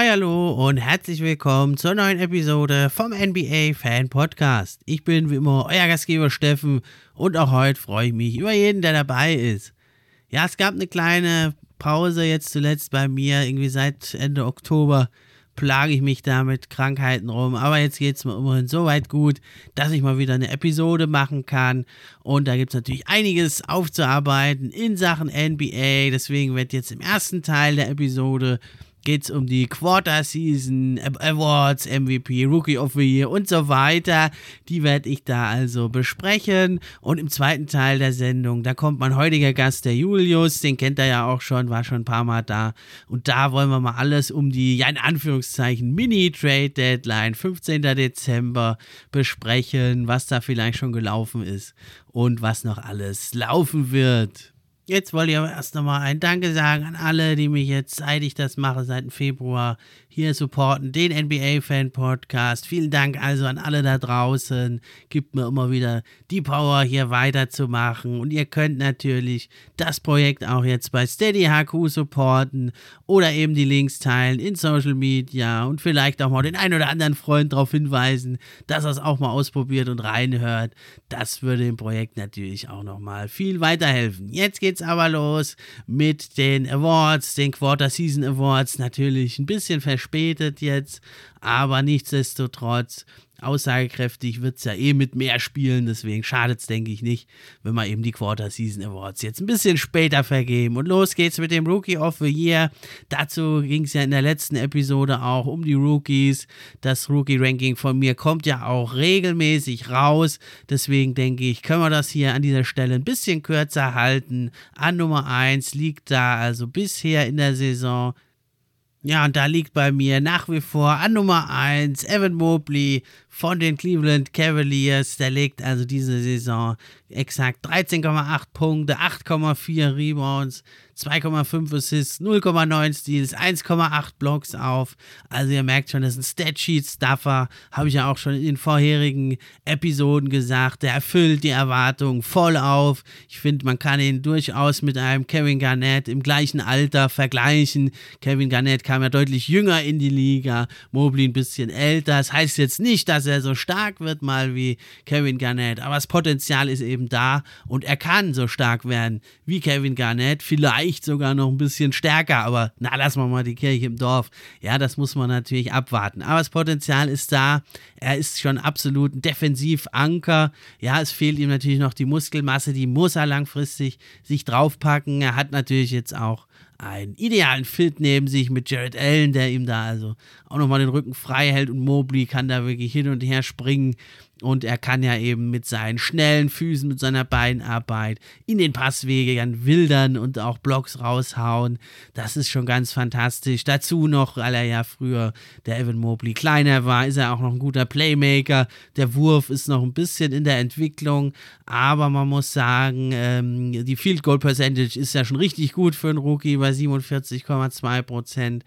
Hi, hallo und herzlich willkommen zur neuen Episode vom NBA Fan Podcast. Ich bin wie immer euer Gastgeber Steffen und auch heute freue ich mich über jeden, der dabei ist. Ja, es gab eine kleine Pause jetzt zuletzt bei mir, irgendwie seit Ende Oktober plage ich mich da mit Krankheiten rum, aber jetzt geht es mir immerhin so weit gut, dass ich mal wieder eine Episode machen kann und da gibt es natürlich einiges aufzuarbeiten in Sachen NBA, deswegen wird jetzt im ersten Teil der Episode geht es um die Quarter Season Awards, MVP, Rookie of the Year und so weiter. Die werde ich da also besprechen. Und im zweiten Teil der Sendung, da kommt mein heutiger Gast, der Julius, den kennt er ja auch schon, war schon ein paar Mal da. Und da wollen wir mal alles um die, ja in Anführungszeichen, Mini-Trade-Deadline, 15. Dezember, besprechen, was da vielleicht schon gelaufen ist und was noch alles laufen wird. Jetzt wollte ich aber erst nochmal ein Danke sagen an alle, die mich jetzt, seit ich das mache, seit Februar hier supporten, den NBA-Fan-Podcast. Vielen Dank also an alle da draußen. Gibt mir immer wieder die Power, hier weiterzumachen. Und ihr könnt natürlich das Projekt auch jetzt bei Steady HQ supporten oder eben die Links teilen in Social Media und vielleicht auch mal den einen oder anderen Freund darauf hinweisen, dass er es auch mal ausprobiert und reinhört. Das würde dem Projekt natürlich auch nochmal viel weiterhelfen. Jetzt geht's aber los mit den Awards, den Quarter Season Awards. Natürlich ein bisschen verspätet jetzt, aber nichtsdestotrotz aussagekräftig wird es ja eh mit mehr Spielen, deswegen schadet es, denke ich, nicht, wenn wir eben die Quarter Season Awards jetzt ein bisschen später vergeben. Und los geht's mit dem Rookie of the Year. Dazu ging es ja in der letzten Episode auch um die Rookies. Das Rookie-Ranking von mir kommt ja auch regelmäßig raus. Deswegen denke ich, können wir das hier an dieser Stelle ein bisschen kürzer halten. An Nummer 1 liegt da also bisher in der Saison ja, und da liegt bei mir nach wie vor an Nummer 1 Evan Mobley von den Cleveland Cavaliers. Der legt also diese Saison exakt 13,8 Punkte, 8,4 Rebounds, 2,5 Assists, 0,9 Steals, 1,8 Blocks auf. Also ihr merkt schon, das ist ein Statsheet-Stuffer. Habe ich ja auch schon in den vorherigen Episoden gesagt. Der erfüllt die Erwartungen voll auf. Ich finde, man kann ihn durchaus mit einem Kevin Garnett im gleichen Alter vergleichen. Kevin Garnett kam ja deutlich jünger in die Liga, Mobley ein bisschen älter. Das heißt jetzt nicht, dass er so stark wird mal wie Kevin Garnett, aber das Potenzial ist eben da und er kann so stark werden wie Kevin Garnett. Vielleicht vielleicht sogar noch ein bisschen stärker, aber na, lassen wir mal die Kirche im Dorf. Ja, das muss man natürlich abwarten. Aber das Potenzial ist da. Er ist schon absolut ein Defensivanker. Ja, es fehlt ihm natürlich noch die Muskelmasse, die muss er langfristig sich draufpacken. Er hat natürlich jetzt auch einen idealen Fit neben sich mit Jared Allen, der ihm da also auch nochmal den Rücken frei hält und Mobley kann da wirklich hin und her springen. Und er kann ja eben mit seinen schnellen Füßen, mit seiner Beinarbeit in den Passwegen wildern und auch Blocks raushauen. Das ist schon ganz fantastisch. Dazu noch, weil er ja früher der Evan Mobley kleiner war, ist er auch noch ein guter Playmaker. Der Wurf ist noch ein bisschen in der Entwicklung, aber man muss sagen, ähm, die Field Goal Percentage ist ja schon richtig gut für einen Rookie bei 47,2 Prozent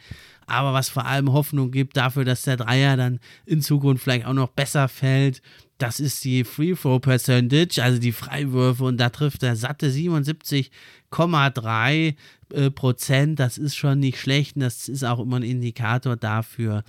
aber was vor allem Hoffnung gibt dafür, dass der Dreier dann in Zukunft vielleicht auch noch besser fällt. Das ist die Free Throw Percentage, also die Freiwürfe und da trifft er satte 77,3 äh, Prozent. Das ist schon nicht schlecht und das ist auch immer ein Indikator dafür,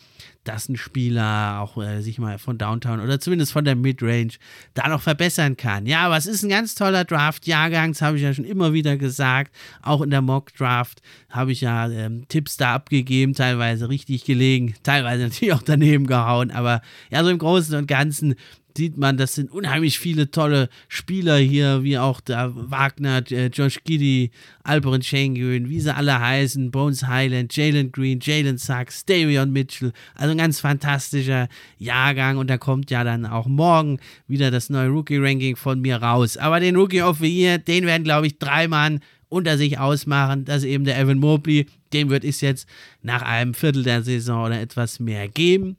dass ein Spieler auch äh, sich mal von Downtown oder zumindest von der Midrange da noch verbessern kann. Ja, aber es ist ein ganz toller Draft-Jahrgang, das habe ich ja schon immer wieder gesagt. Auch in der Mock-Draft habe ich ja ähm, Tipps da abgegeben, teilweise richtig gelegen, teilweise natürlich auch daneben gehauen, aber ja, so im Großen und Ganzen sieht man, das sind unheimlich viele tolle Spieler hier, wie auch der Wagner, äh, Josh Giddy, Alperin Schengen, wie sie alle heißen, Bones Highland, Jalen Green, Jalen Sachs, Davion Mitchell. Also ein ganz fantastischer Jahrgang und da kommt ja dann auch morgen wieder das neue Rookie-Ranking von mir raus. Aber den Rookie of the Year, den werden, glaube ich, drei Mann unter sich ausmachen. Das ist eben der Evan Mobley. Dem wird es jetzt nach einem Viertel der Saison oder etwas mehr geben.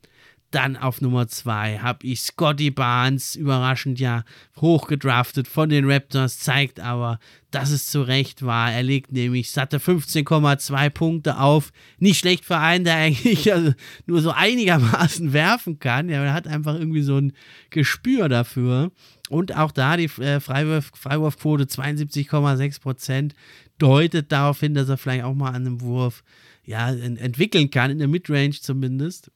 Dann auf Nummer 2 habe ich Scotty Barnes, überraschend ja hochgedraftet von den Raptors, zeigt aber, dass es zu Recht war. Er legt nämlich satte 15,2 Punkte auf. Nicht schlecht für einen, der eigentlich also nur so einigermaßen werfen kann. Ja, er hat einfach irgendwie so ein Gespür dafür. Und auch da die äh, Freiwurf, Freiwurfquote 72,6 Prozent deutet darauf hin, dass er vielleicht auch mal an einem Wurf ja, entwickeln kann, in der Midrange zumindest.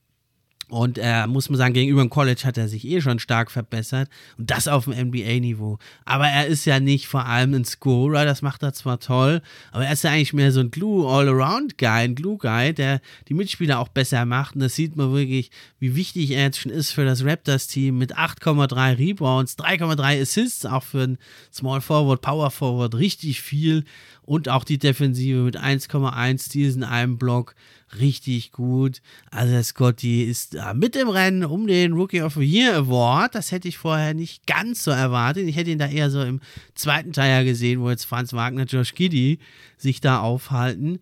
Und äh, muss man sagen, gegenüber dem College hat er sich eh schon stark verbessert. Und das auf dem NBA-Niveau. Aber er ist ja nicht vor allem ein Scorer, das macht er zwar toll, aber er ist ja eigentlich mehr so ein Glue-All-Around-Guy, ein Glue-Guy, der die Mitspieler auch besser macht. Und das sieht man wirklich, wie wichtig er jetzt schon ist für das Raptors-Team mit 8,3 Rebounds, 3,3 Assists, auch für ein Small Forward, Power Forward, richtig viel. Und auch die Defensive mit 1,1 Steals in einem Block richtig gut. Also Scotty ist da mit im Rennen um den Rookie of the Year Award. Das hätte ich vorher nicht ganz so erwartet. Ich hätte ihn da eher so im zweiten Teil gesehen, wo jetzt Franz Wagner, Josh Giddy sich da aufhalten.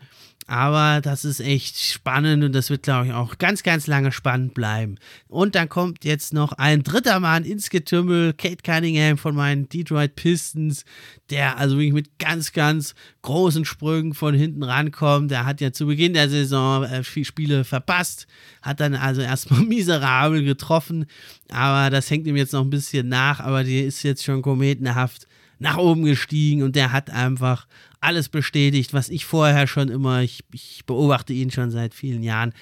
Aber das ist echt spannend und das wird, glaube ich, auch ganz, ganz lange spannend bleiben. Und dann kommt jetzt noch ein dritter Mann ins Getümmel, Kate Cunningham von meinen Detroit Pistons, der also wirklich mit ganz, ganz großen Sprüngen von hinten rankommt. Der hat ja zu Beginn der Saison äh, viele Spiele verpasst, hat dann also erstmal miserabel getroffen, aber das hängt ihm jetzt noch ein bisschen nach, aber die ist jetzt schon kometenhaft nach oben gestiegen und der hat einfach alles bestätigt, was ich vorher schon immer, ich, ich beobachte ihn schon seit vielen Jahren,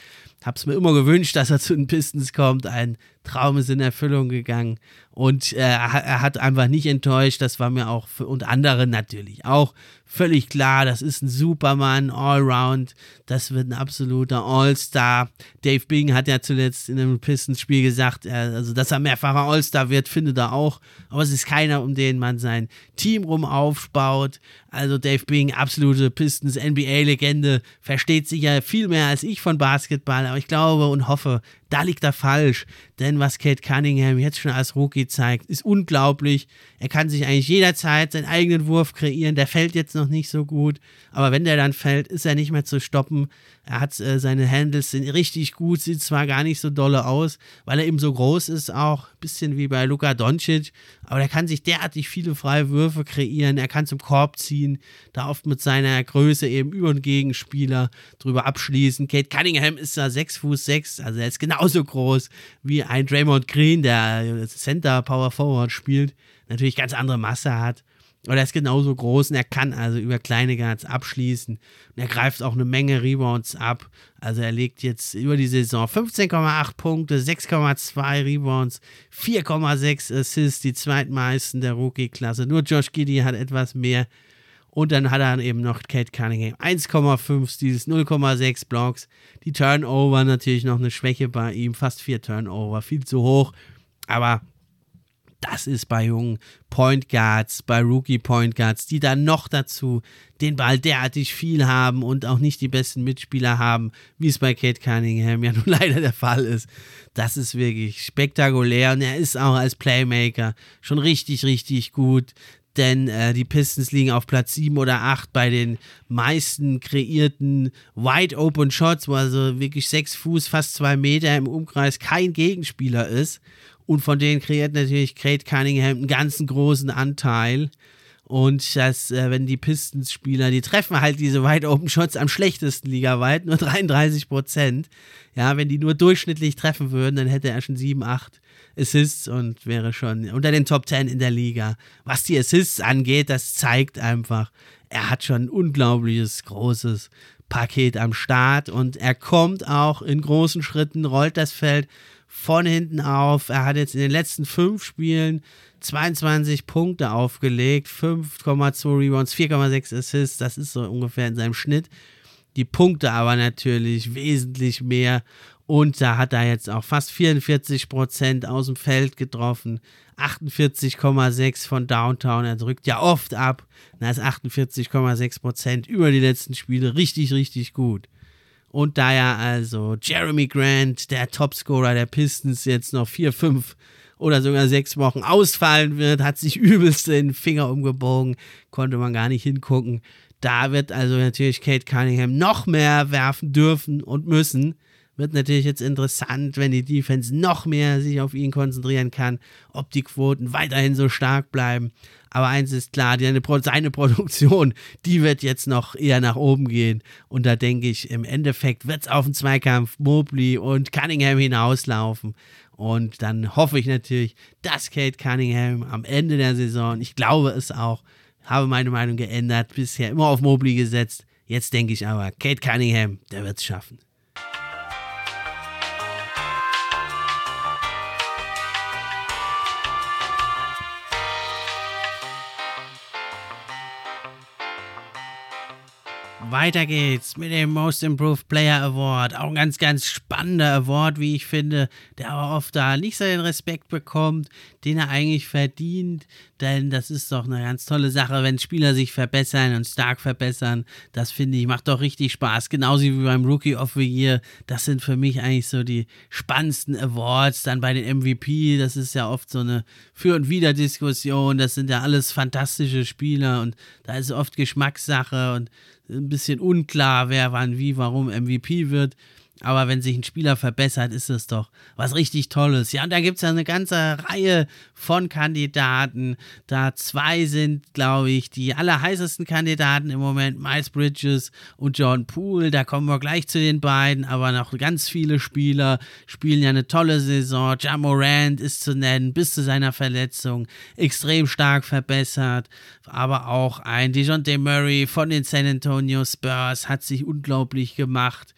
habe es mir immer gewünscht, dass er zu den Pistons kommt. Ein Traum ist in Erfüllung gegangen und äh, er hat einfach nicht enttäuscht. Das war mir auch für, und andere natürlich auch völlig klar. Das ist ein Superman, Allround. Das wird ein absoluter All-Star. Dave Bing hat ja zuletzt in einem Pistons-Spiel gesagt, er, also dass er mehrfacher All-Star wird, findet er auch. Aber es ist keiner, um den man sein Team rum aufbaut. Also Dave Bing, absolute Pistons NBA-Legende, versteht sicher viel mehr als ich von Basketball. Aber ich glaube und hoffe, da liegt er falsch. Denn was Kate Cunningham jetzt schon als Rookie zeigt, ist unglaublich. Er kann sich eigentlich jederzeit seinen eigenen Wurf kreieren. Der fällt jetzt noch nicht so gut. Aber wenn der dann fällt, ist er nicht mehr zu stoppen. Er hat äh, seine Handles sind richtig gut, sieht zwar gar nicht so dolle aus, weil er eben so groß ist, auch ein bisschen wie bei Luka Doncic, aber er kann sich derartig viele freie Würfe kreieren, er kann zum Korb ziehen, da oft mit seiner Größe eben über den Gegenspieler drüber abschließen. Kate Cunningham ist da 6 Fuß 6, also er ist genauso groß wie ein Draymond Green, der Center Power Forward spielt, natürlich ganz andere Masse hat. Oder er ist genauso groß und er kann also über kleine Guards abschließen. Und er greift auch eine Menge Rebounds ab. Also er legt jetzt über die Saison 15,8 Punkte, 6,2 Rebounds, 4,6 Assists, die zweitmeisten der Rookie-Klasse. Nur Josh Giddy hat etwas mehr. Und dann hat er eben noch Kate Cunningham. 1,5 Steals, 0,6 Blocks. Die Turnover natürlich noch eine Schwäche bei ihm. Fast vier Turnover, viel zu hoch. Aber das ist bei jungen Point Guards, bei Rookie Point Guards, die dann noch dazu den Ball derartig viel haben und auch nicht die besten Mitspieler haben, wie es bei Kate Cunningham ja nun leider der Fall ist. Das ist wirklich spektakulär und er ist auch als Playmaker schon richtig, richtig gut denn äh, die Pistons liegen auf Platz 7 oder 8 bei den meisten kreierten Wide Open Shots, wo also wirklich 6 Fuß, fast 2 Meter im Umkreis kein Gegenspieler ist. Und von denen kreiert natürlich Kate Cunningham einen ganzen großen Anteil. Und das, äh, wenn die Pistons-Spieler, die treffen halt diese Wide Open Shots am schlechtesten ligaweit, nur 33 Prozent. Ja, wenn die nur durchschnittlich treffen würden, dann hätte er schon 7, 8 Assists und wäre schon unter den Top 10 in der Liga. Was die Assists angeht, das zeigt einfach, er hat schon ein unglaubliches, großes Paket am Start und er kommt auch in großen Schritten, rollt das Feld von hinten auf. Er hat jetzt in den letzten fünf Spielen 22 Punkte aufgelegt, 5,2 Rebounds, 4,6 Assists. Das ist so ungefähr in seinem Schnitt. Die Punkte aber natürlich wesentlich mehr. Und da hat er jetzt auch fast 44 Prozent aus dem Feld getroffen. 48,6 von Downtown. Er drückt ja oft ab. Da ist 48,6 Prozent über die letzten Spiele richtig, richtig gut. Und da ja also Jeremy Grant, der Topscorer der Pistons, jetzt noch 4, 5 oder sogar sechs Wochen ausfallen wird, hat sich übelst den Finger umgebogen, konnte man gar nicht hingucken. Da wird also natürlich Kate Cunningham noch mehr werfen dürfen und müssen. Wird natürlich jetzt interessant, wenn die Defense noch mehr sich auf ihn konzentrieren kann, ob die Quoten weiterhin so stark bleiben. Aber eins ist klar, die, seine Produktion, die wird jetzt noch eher nach oben gehen. Und da denke ich, im Endeffekt wird es auf den Zweikampf Mobley und Cunningham hinauslaufen. Und dann hoffe ich natürlich, dass Kate Cunningham am Ende der Saison, ich glaube es auch, habe meine Meinung geändert, bisher immer auf Mobley gesetzt. Jetzt denke ich aber, Kate Cunningham, der wird es schaffen. Weiter geht's mit dem Most Improved Player Award. Auch ein ganz, ganz spannender Award, wie ich finde, der aber oft da nicht so den Respekt bekommt, den er eigentlich verdient. Denn das ist doch eine ganz tolle Sache, wenn Spieler sich verbessern und stark verbessern. Das finde ich, macht doch richtig Spaß. Genauso wie beim Rookie of the Year. Das sind für mich eigentlich so die spannendsten Awards. Dann bei den MVP, das ist ja oft so eine Für- und Wider-Diskussion. Das sind ja alles fantastische Spieler und da ist oft Geschmackssache und ein bisschen unklar, wer wann, wie, warum MVP wird. Aber wenn sich ein Spieler verbessert, ist das doch was richtig Tolles. Ja, und da gibt es ja eine ganze Reihe von Kandidaten. Da zwei sind, glaube ich, die allerheißesten Kandidaten im Moment, Miles Bridges und John Poole. Da kommen wir gleich zu den beiden, aber noch ganz viele Spieler spielen ja eine tolle Saison. Ja Morant ist zu nennen, bis zu seiner Verletzung extrem stark verbessert. Aber auch ein DeJounte Murray von den San Antonio Spurs hat sich unglaublich gemacht.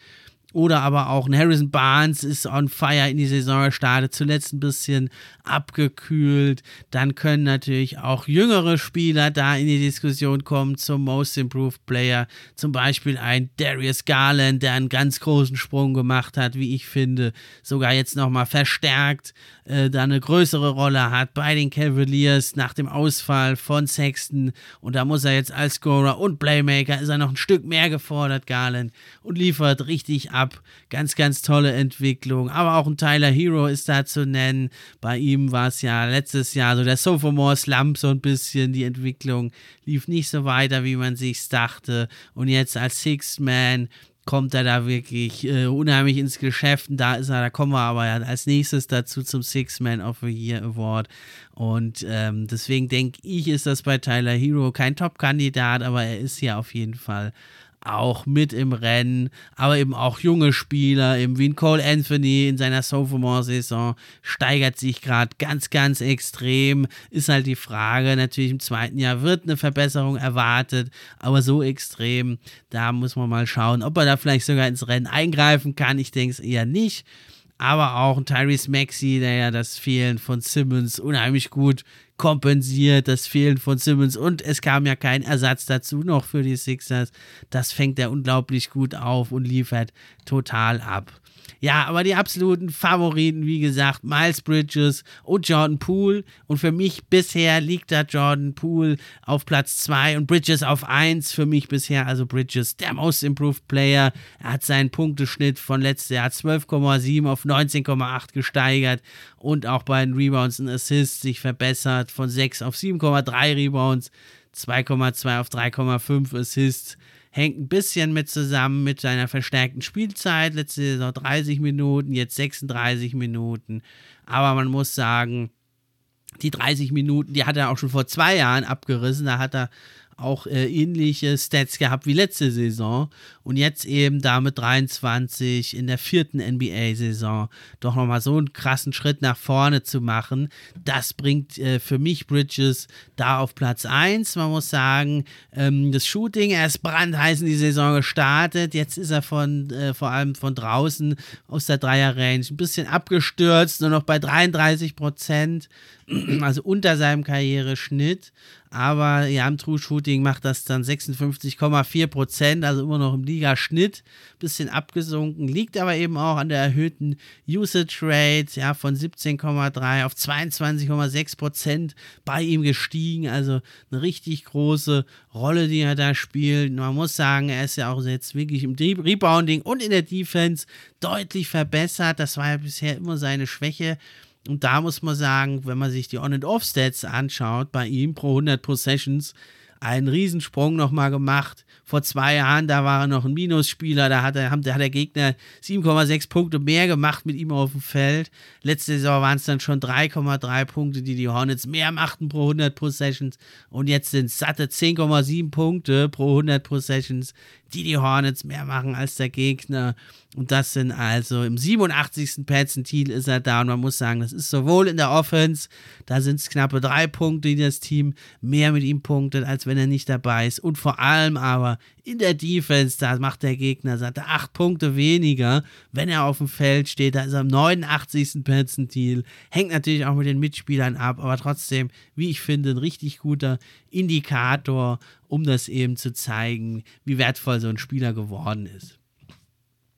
Oder aber auch ein Harrison Barnes ist on fire in die Saison gestartet, zuletzt ein bisschen abgekühlt. Dann können natürlich auch jüngere Spieler da in die Diskussion kommen zum Most Improved Player. Zum Beispiel ein Darius Garland, der einen ganz großen Sprung gemacht hat, wie ich finde. Sogar jetzt nochmal verstärkt äh, da eine größere Rolle hat bei den Cavaliers nach dem Ausfall von Sexton. Und da muss er jetzt als Scorer und Playmaker ist er noch ein Stück mehr gefordert, Garland, und liefert richtig ab. Ganz, ganz tolle Entwicklung. Aber auch ein Tyler Hero ist da zu nennen. Bei ihm war es ja letztes Jahr so der Sophomore Slump so ein bisschen. Die Entwicklung lief nicht so weiter, wie man sich dachte. Und jetzt als Sixth Man kommt er da wirklich äh, unheimlich ins Geschäft. Und da ist er, da kommen wir aber als nächstes dazu zum Six Man of the Year Award. Und ähm, deswegen denke ich, ist das bei Tyler Hero kein Top-Kandidat, aber er ist ja auf jeden Fall auch mit im Rennen, aber eben auch junge Spieler, eben wie ein Cole Anthony in seiner Sophomore-Saison, steigert sich gerade ganz, ganz extrem. Ist halt die Frage, natürlich im zweiten Jahr wird eine Verbesserung erwartet, aber so extrem, da muss man mal schauen, ob er da vielleicht sogar ins Rennen eingreifen kann. Ich denke es eher nicht aber auch ein Tyrese Maxey, der ja das Fehlen von Simmons unheimlich gut kompensiert, das Fehlen von Simmons und es kam ja kein Ersatz dazu noch für die Sixers. Das fängt er unglaublich gut auf und liefert total ab. Ja, aber die absoluten Favoriten, wie gesagt, Miles Bridges und Jordan Poole. Und für mich bisher liegt da Jordan Poole auf Platz 2 und Bridges auf 1. Für mich bisher, also Bridges, der Most Improved Player. Er hat seinen Punkteschnitt von letztes Jahr 12,7 auf 19,8 gesteigert und auch bei den Rebounds und Assists sich verbessert von 6 auf 7,3 Rebounds, 2,2 auf 3,5 Assists hängt ein bisschen mit zusammen mit seiner verstärkten Spielzeit. Letzte Saison 30 Minuten, jetzt 36 Minuten. Aber man muss sagen, die 30 Minuten, die hat er auch schon vor zwei Jahren abgerissen. Da hat er auch äh, ähnliche Stats gehabt wie letzte Saison. Und jetzt eben damit 23 in der vierten NBA-Saison doch nochmal so einen krassen Schritt nach vorne zu machen, das bringt äh, für mich Bridges da auf Platz 1. Man muss sagen, ähm, das Shooting, er ist brandheiß in die Saison gestartet, jetzt ist er von, äh, vor allem von draußen aus der Dreier-Range ein bisschen abgestürzt, nur noch bei 33 Prozent, also unter seinem Karriereschnitt aber ja, im True Shooting macht das dann 56,4 Prozent, also immer noch im Ligaschnitt, bisschen abgesunken, liegt aber eben auch an der erhöhten Usage Rate, ja, von 17,3 auf 22,6 Prozent bei ihm gestiegen, also eine richtig große Rolle, die er da spielt. Man muss sagen, er ist ja auch jetzt wirklich im Rebounding und in der Defense deutlich verbessert, das war ja bisher immer seine Schwäche Und da muss man sagen, wenn man sich die On-and-Off-Stats anschaut, bei ihm pro 100 Possessions, einen Riesensprung nochmal gemacht. Vor zwei Jahren, da war er noch ein Minusspieler, da hat, er, da hat der Gegner 7,6 Punkte mehr gemacht mit ihm auf dem Feld. Letzte Saison waren es dann schon 3,3 Punkte, die die Hornets mehr machten pro 100 Possessions. Und jetzt sind es satte 10,7 Punkte pro 100 Possessions, die die Hornets mehr machen als der Gegner. Und das sind also im 87. Perzentil ist er da. Und man muss sagen, das ist sowohl in der Offense, da sind es knappe drei Punkte, die das Team mehr mit ihm punktet, als wenn er nicht dabei ist. Und vor allem aber in der Defense, da macht der Gegner, sagt er, acht Punkte weniger, wenn er auf dem Feld steht. Da ist er im 89. Perzentil. Hängt natürlich auch mit den Mitspielern ab, aber trotzdem, wie ich finde, ein richtig guter Indikator, um das eben zu zeigen, wie wertvoll so ein Spieler geworden ist.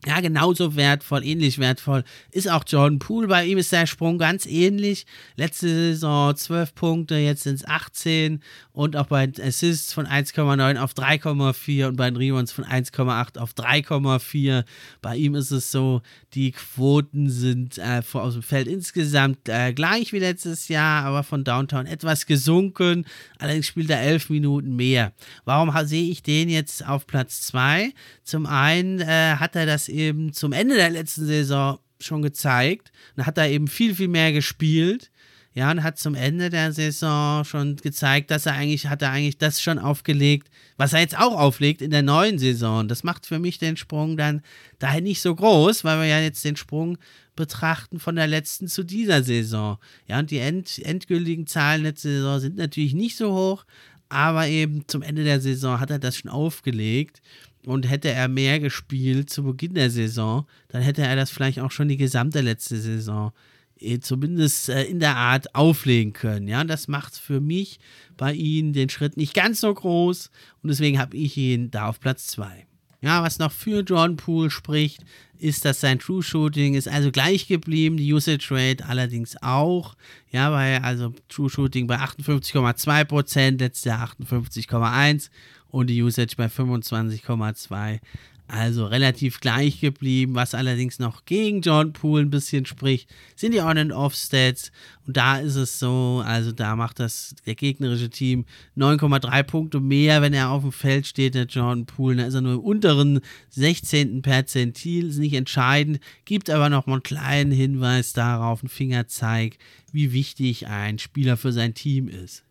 Ja, genauso wertvoll, ähnlich wertvoll ist auch Jordan Poole. Bei ihm ist der Sprung ganz ähnlich. Letzte Saison 12 Punkte, jetzt sind es 18 und auch bei Assists von 1,9 auf 3,4 und bei den Rebounds von 1,8 auf 3,4. Bei ihm ist es so, die Quoten sind äh, aus dem Feld insgesamt äh, gleich wie letztes Jahr, aber von Downtown etwas gesunken. Allerdings spielt er 11 Minuten mehr. Warum sehe ich den jetzt auf Platz 2? Zum einen äh, hat er das eben zum Ende der letzten Saison schon gezeigt und hat da eben viel, viel mehr gespielt. Ja, und hat zum Ende der Saison schon gezeigt, dass er eigentlich, hat er eigentlich das schon aufgelegt, was er jetzt auch auflegt in der neuen Saison. Das macht für mich den Sprung dann daher nicht so groß, weil wir ja jetzt den Sprung betrachten von der letzten zu dieser Saison. Ja, und die end, endgültigen Zahlen letzte Saison sind natürlich nicht so hoch, aber eben zum Ende der Saison hat er das schon aufgelegt. Und hätte er mehr gespielt zu Beginn der Saison, dann hätte er das vielleicht auch schon die gesamte letzte Saison äh, zumindest äh, in der Art auflegen können. Ja, das macht für mich bei ihm den Schritt nicht ganz so groß und deswegen habe ich ihn da auf Platz 2. Ja, was noch für John Poole spricht, ist, dass sein True Shooting ist also gleich geblieben, die Usage Rate allerdings auch. Ja, weil also True Shooting bei 58,2%, letztes Jahr 58,1% und die Usage bei 25,2%. Also relativ gleich geblieben, was allerdings noch gegen John Poole ein bisschen spricht, sind die On-and-Off-Stats. Und da ist es so, also da macht das der gegnerische Team 9,3 Punkte mehr, wenn er auf dem Feld steht, der John Poole. Da ist er nur im unteren 16. Perzentil, ist nicht entscheidend, gibt aber noch mal einen kleinen Hinweis darauf, einen Fingerzeig, wie wichtig ein Spieler für sein Team ist.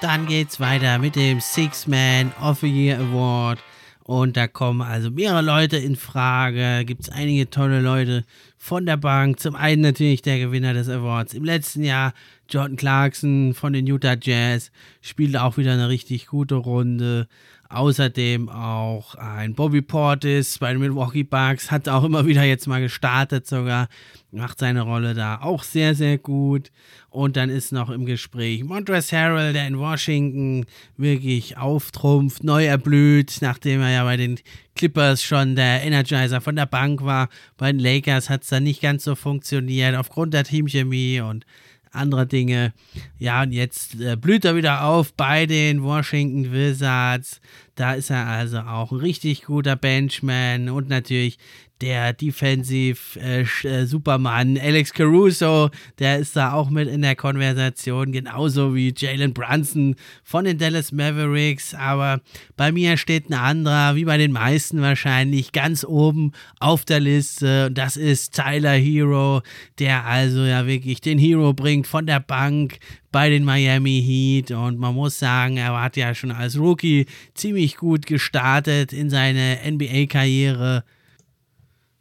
Dann geht's weiter mit dem Six Man of the Year Award. Und da kommen also mehrere Leute in Frage. Gibt es einige tolle Leute von der Bank. Zum einen natürlich der Gewinner des Awards im letzten Jahr, Jordan Clarkson von den Utah Jazz, spielt auch wieder eine richtig gute Runde. Außerdem auch ein Bobby Portis bei den Milwaukee Bucks, hat auch immer wieder jetzt mal gestartet sogar, macht seine Rolle da auch sehr, sehr gut. Und dann ist noch im Gespräch Montrezl Harrell, der in Washington wirklich auftrumpft, neu erblüht, nachdem er ja bei den Clippers schon der Energizer von der Bank war. Bei den Lakers hat es dann nicht ganz so funktioniert, aufgrund der Teamchemie und andere Dinge. Ja, und jetzt äh, blüht er wieder auf bei den Washington Wizards. Da ist er also auch ein richtig guter Benchman und natürlich der Defensive äh, äh, Superman Alex Caruso, der ist da auch mit in der Konversation, genauso wie Jalen Brunson von den Dallas Mavericks. Aber bei mir steht ein anderer, wie bei den meisten wahrscheinlich, ganz oben auf der Liste. Und das ist Tyler Hero, der also ja wirklich den Hero bringt von der Bank bei den Miami Heat. Und man muss sagen, er hat ja schon als Rookie ziemlich gut gestartet in seine NBA-Karriere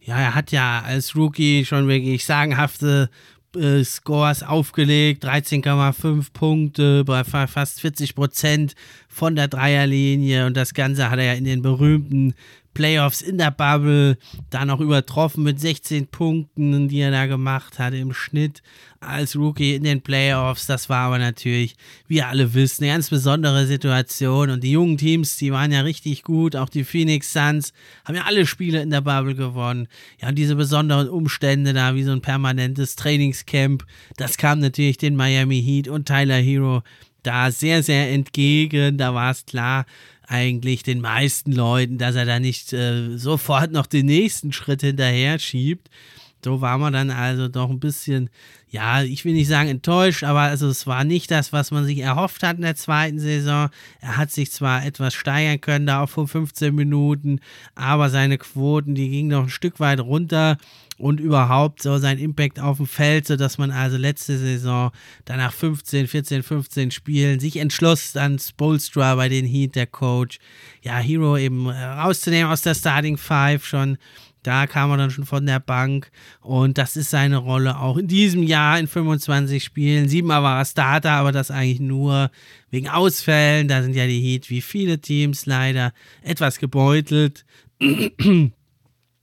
ja, er hat ja als Rookie schon wirklich sagenhafte äh, Scores aufgelegt, 13,5 Punkte bei fast 40 Prozent von der Dreierlinie. Und das Ganze hat er ja in den berühmten Playoffs in der Bubble, da noch übertroffen mit 16 Punkten, die er da gemacht hat im Schnitt als Rookie in den Playoffs. Das war aber natürlich, wie alle wisst, eine ganz besondere Situation. Und die jungen Teams, die waren ja richtig gut. Auch die Phoenix Suns haben ja alle Spiele in der Bubble gewonnen. Ja, und diese besonderen Umstände da, wie so ein permanentes Trainingscamp, das kam natürlich den Miami Heat und Tyler Hero da sehr, sehr entgegen. Da war es klar, eigentlich den meisten Leuten, dass er da nicht äh, sofort noch den nächsten Schritt hinterher schiebt. So war man dann also doch ein bisschen, ja, ich will nicht sagen enttäuscht, aber also es war nicht das, was man sich erhofft hat in der zweiten Saison. Er hat sich zwar etwas steigern können, da auch vor 15 Minuten, aber seine Quoten, die gingen noch ein Stück weit runter und überhaupt so sein Impact auf dem Feld, sodass man also letzte Saison danach 15, 14, 15 Spielen sich entschloss, dann Spolstra bei den Heat, der Coach, ja, Hero eben äh, rauszunehmen aus der Starting Five schon. Da kam er dann schon von der Bank und das ist seine Rolle auch in diesem Jahr in 25 Spielen. Siebenmal war er Starter, aber das eigentlich nur wegen Ausfällen. Da sind ja die Heat wie viele Teams leider etwas gebeutelt.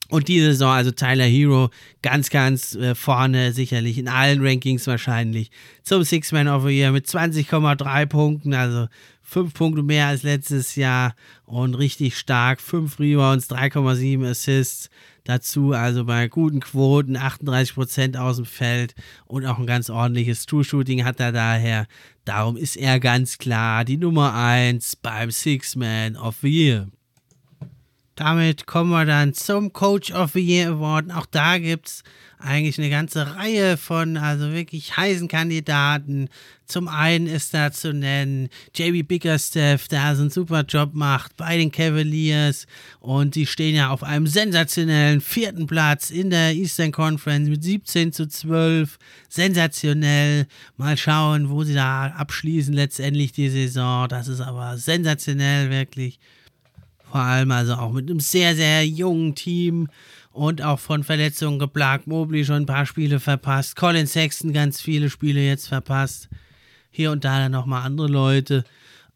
Und diese Saison, also Tyler Hero, ganz, ganz äh, vorne, sicherlich in allen Rankings wahrscheinlich. Zum Six-Man of the Year mit 20,3 Punkten, also 5 Punkte mehr als letztes Jahr und richtig stark. 5 Rebounds, 3,7 Assists. Dazu also bei guten Quoten 38% aus dem Feld und auch ein ganz ordentliches True-Shooting hat er daher. Darum ist er ganz klar die Nummer 1 beim Six-Man of the Year. Damit kommen wir dann zum Coach of the Year Award. Auch da gibt es eigentlich eine ganze Reihe von, also wirklich heißen Kandidaten. Zum einen ist da zu nennen JB Bickerstaff, der also einen super Job macht bei den Cavaliers und die stehen ja auf einem sensationellen vierten Platz in der Eastern Conference mit 17 zu 12. Sensationell. Mal schauen, wo sie da abschließen letztendlich die Saison. Das ist aber sensationell wirklich. Vor allem also auch mit einem sehr, sehr jungen Team und auch von Verletzungen geplagt. Mobley schon ein paar Spiele verpasst. Colin Sexton ganz viele Spiele jetzt verpasst. Hier und da dann nochmal andere Leute.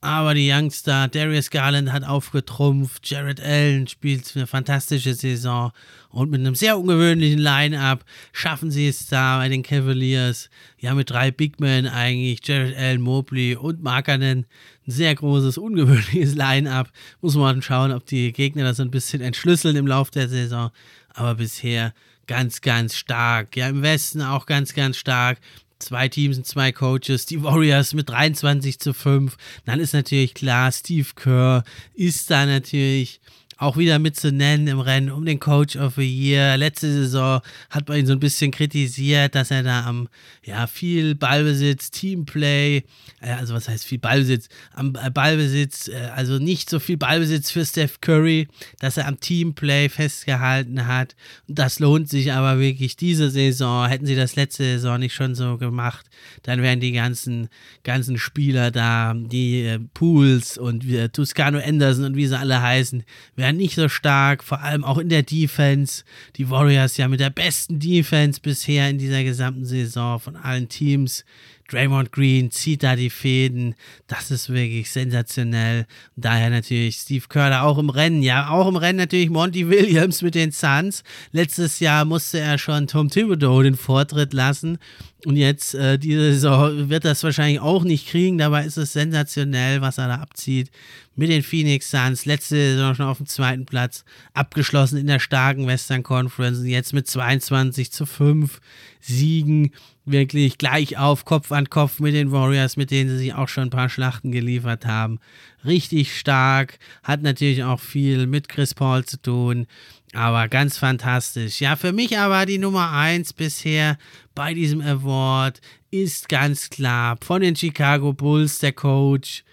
Aber die Youngster, Darius Garland hat aufgetrumpft, Jared Allen spielt eine fantastische Saison. Und mit einem sehr ungewöhnlichen Line-Up schaffen sie es da bei den Cavaliers, ja mit drei Big Men eigentlich, Jared Allen, Mobley und Markanen, ein sehr großes, ungewöhnliches Line-Up. Muss man schauen, ob die Gegner das ein bisschen entschlüsseln im Laufe der Saison, aber bisher ganz, ganz stark. Ja, im Westen auch ganz, ganz stark zwei Teams und zwei Coaches, die Warriors mit 23 zu 5. Dann ist natürlich klar, Steve Kerr ist da natürlich auch wieder mit zu nennen im Rennen um den Coach of the Year. Letzte Saison hat man ihn so ein bisschen kritisiert, dass er da am, ja, viel Ballbesitz, Teamplay, äh, also was heißt viel Ballbesitz, am äh, Ballbesitz, äh, also nicht so viel Ballbesitz für Steph Curry, dass er am Teamplay festgehalten hat. Das lohnt sich aber wirklich diese Saison. Hätten sie das letzte Saison nicht schon so gemacht, dann wären die ganzen, ganzen Spieler da, die Pools und äh, Toscano Anderson und wie sie alle heißen, wären ja nicht so stark, vor allem auch in der Defense. Die Warriors ja mit der besten Defense bisher in dieser gesamten Saison von allen Teams. Draymond Green zieht da die Fäden. Das ist wirklich sensationell. daher natürlich Steve da auch im Rennen. Ja, auch im Rennen natürlich Monty Williams mit den Suns. Letztes Jahr musste er schon Tom Thibodeau den Vortritt lassen. Und jetzt, äh, diese Saison, wird das wahrscheinlich auch nicht kriegen. Dabei ist es sensationell, was er da abzieht. Mit den Phoenix Suns. Letzte Saison schon auf dem zweiten Platz. Abgeschlossen in der starken Western Conference. Und jetzt mit 22 zu 5 Siegen. Wirklich gleich auf, Kopf an Kopf mit den Warriors, mit denen sie sich auch schon ein paar Schlachten geliefert haben. Richtig stark. Hat natürlich auch viel mit Chris Paul zu tun. Aber ganz fantastisch. Ja, für mich aber die Nummer 1 bisher bei diesem Award ist ganz klar von den Chicago Bulls der Coach.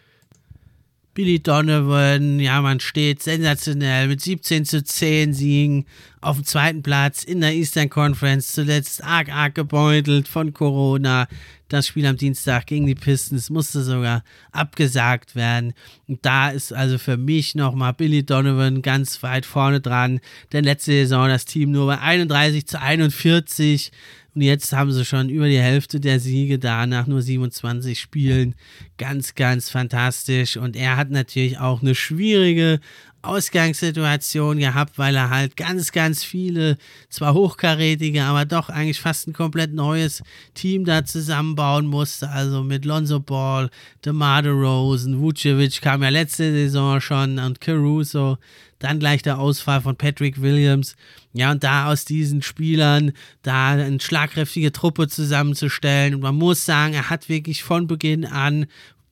Billy Donovan, ja, man steht sensationell mit 17 zu 10 Siegen auf dem zweiten Platz in der Eastern Conference, zuletzt arg, arg gebeutelt von Corona. Das Spiel am Dienstag gegen die Pistons musste sogar abgesagt werden. Und da ist also für mich nochmal Billy Donovan ganz weit vorne dran, denn letzte Saison das Team nur bei 31 zu 41 und jetzt haben sie schon über die Hälfte der Siege da nach nur 27 Spielen. Ganz, ganz fantastisch. Und er hat natürlich auch eine schwierige Ausgangssituation gehabt, weil er halt ganz, ganz viele, zwar hochkarätige, aber doch eigentlich fast ein komplett neues Team da zusammenbauen musste. Also mit Lonzo Ball, DeMar DeRozan, Vucevic kam ja letzte Saison schon und Caruso. Dann gleich der Ausfall von Patrick Williams. Ja, und da aus diesen Spielern da eine schlagkräftige Truppe zusammenzustellen. Und man muss sagen, er hat wirklich von Beginn an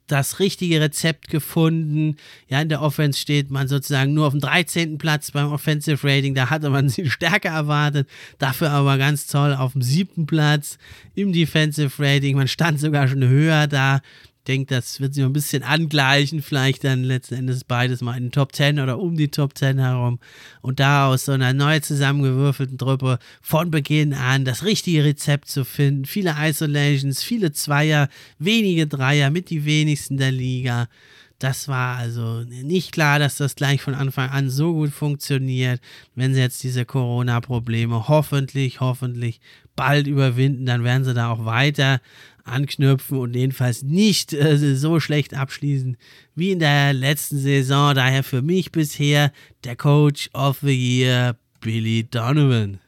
das richtige Rezept gefunden. Ja, in der Offense steht man sozusagen nur auf dem 13. Platz beim Offensive Rating. Da hatte man sie stärker erwartet. Dafür aber ganz toll auf dem siebten Platz im Defensive Rating. Man stand sogar schon höher da denke, das wird sich ein bisschen angleichen, vielleicht dann letzten Endes beides mal in den Top 10 oder um die Top 10 herum und da aus so einer neu zusammengewürfelten Truppe von Beginn an das richtige Rezept zu finden. Viele Isolations, viele Zweier, wenige Dreier mit die wenigsten der Liga. Das war also nicht klar, dass das gleich von Anfang an so gut funktioniert. Wenn sie jetzt diese Corona-Probleme hoffentlich, hoffentlich bald überwinden, dann werden sie da auch weiter anknüpfen und jedenfalls nicht äh, so schlecht abschließen wie in der letzten Saison. Daher für mich bisher der Coach of the Year, Billy Donovan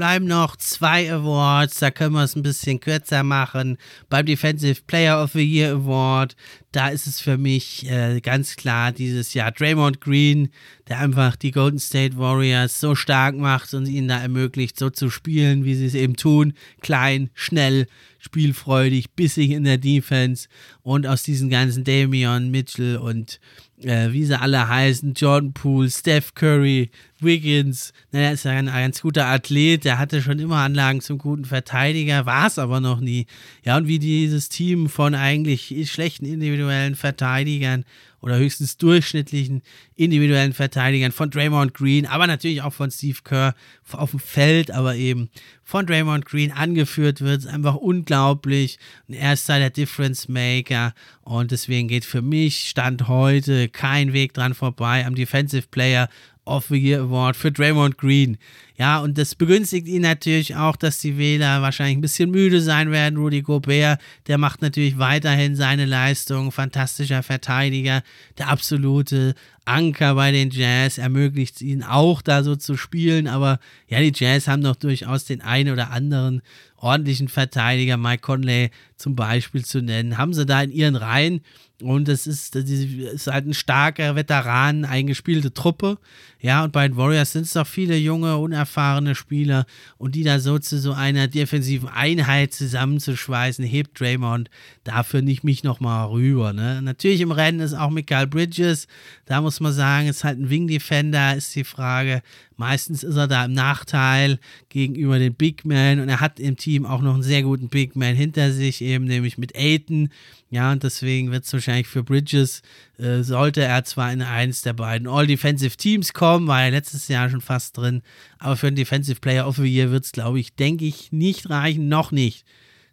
bleiben noch zwei Awards, da können wir es ein bisschen kürzer machen. Beim Defensive Player of the Year Award, da ist es für mich äh, ganz klar dieses Jahr Draymond Green, der einfach die Golden State Warriors so stark macht und ihnen da ermöglicht, so zu spielen, wie sie es eben tun. Klein, schnell, spielfreudig, bissig in der Defense und aus diesen ganzen Damian Mitchell und äh, wie sie alle heißen, Jordan Poole, Steph Curry, Wiggins, naja, ist ja ein, ein ganz guter Athlet, der hatte schon immer Anlagen zum guten Verteidiger, war es aber noch nie. Ja, und wie dieses Team von eigentlich schlechten individuellen Verteidigern oder höchstens durchschnittlichen individuellen Verteidigern von Draymond Green, aber natürlich auch von Steve Kerr auf dem Feld, aber eben von Draymond Green angeführt wird, ist einfach unglaublich. Und er ist da der Difference Maker und deswegen geht für mich Stand heute kein Weg dran vorbei am Defensive Player of the Year Award für Draymond Green. Ja, und das begünstigt ihn natürlich auch, dass die Wähler wahrscheinlich ein bisschen müde sein werden. Rudy Gobert, der macht natürlich weiterhin seine Leistung. Fantastischer Verteidiger, der absolute Anker bei den Jazz, ermöglicht ihnen auch da so zu spielen. Aber ja, die Jazz haben doch durchaus den einen oder anderen ordentlichen Verteidiger, Mike Conley zum Beispiel zu nennen, haben sie da in ihren Reihen. Und das ist, das ist halt ein starker Veteran, eingespielte Truppe. Ja, und bei den Warriors sind es doch viele junge, unerfahrene Spieler. Und die da so zu so einer defensiven Einheit zusammenzuschweißen, hebt Draymond dafür nicht mich nochmal rüber. Ne? Natürlich im Rennen ist auch Michael Bridges. Da muss man sagen, ist halt ein Wing Defender, ist die Frage. Meistens ist er da im Nachteil gegenüber den Big Men und er hat im Team auch noch einen sehr guten Big Man hinter sich, eben nämlich mit Aiton. Ja, und deswegen wird es wahrscheinlich für Bridges, äh, sollte er zwar in eins der beiden All-Defensive Teams kommen, war er letztes Jahr schon fast drin, aber für einen Defensive Player of the Year wird es, glaube ich, denke ich, nicht reichen, noch nicht.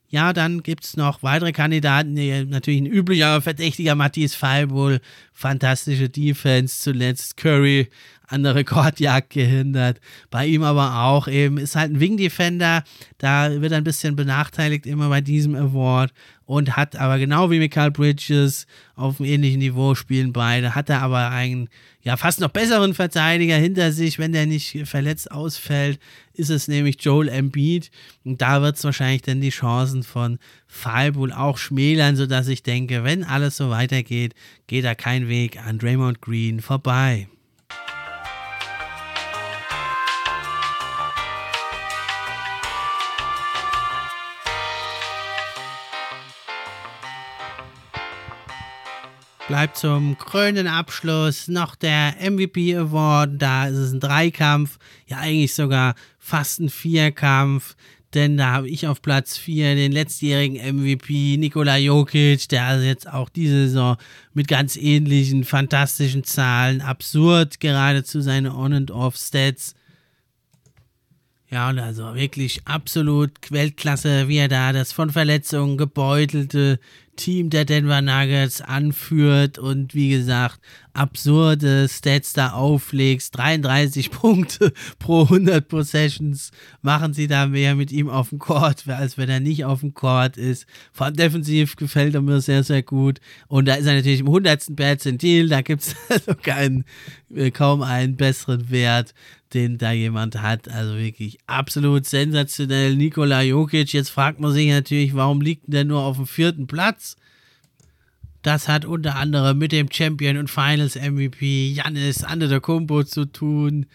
Ja, dann gibt es noch weitere Kandidaten. Natürlich ein üblicher Verdächtiger Matthias Fallbull. Fantastische Defense zuletzt. Curry an der Rekordjagd gehindert. Bei ihm aber auch eben, ist halt ein Wing Defender. Da wird er ein bisschen benachteiligt immer bei diesem Award und hat aber genau wie Michael Bridges auf einem ähnlichen Niveau spielen beide, hat er aber einen ja fast noch besseren Verteidiger hinter sich, wenn der nicht verletzt ausfällt, ist es nämlich Joel Embiid und da wird es wahrscheinlich dann die Chancen von Falbull auch schmälern, sodass ich denke, wenn alles so weitergeht, geht da kein Weg an Draymond Green vorbei. Bleibt zum krönenden Abschluss noch der MVP Award. Da ist es ein Dreikampf, ja eigentlich sogar fast ein Vierkampf. Denn da habe ich auf Platz 4 den letztjährigen MVP Nikola Jokic, der also jetzt auch diese Saison mit ganz ähnlichen fantastischen Zahlen, absurd geradezu seine On- and Off-Stats. Ja, und also wirklich absolut Weltklasse, wie er da das von Verletzungen gebeutelte Team der Denver Nuggets anführt. Und wie gesagt, absurde Stats da auflegst. 33 Punkte pro 100 Possessions machen sie da mehr mit ihm auf dem Court, als wenn er nicht auf dem Court ist. Vor allem defensiv gefällt er mir sehr, sehr gut. Und da ist er natürlich im 100. Perzentil, da gibt es also keinen, äh, kaum einen besseren Wert den da jemand hat. Also wirklich absolut sensationell. Nikola Jokic, jetzt fragt man sich natürlich, warum liegt der nur auf dem vierten Platz? Das hat unter anderem mit dem Champion und Finals MVP Janis Antetokounmpo zu tun,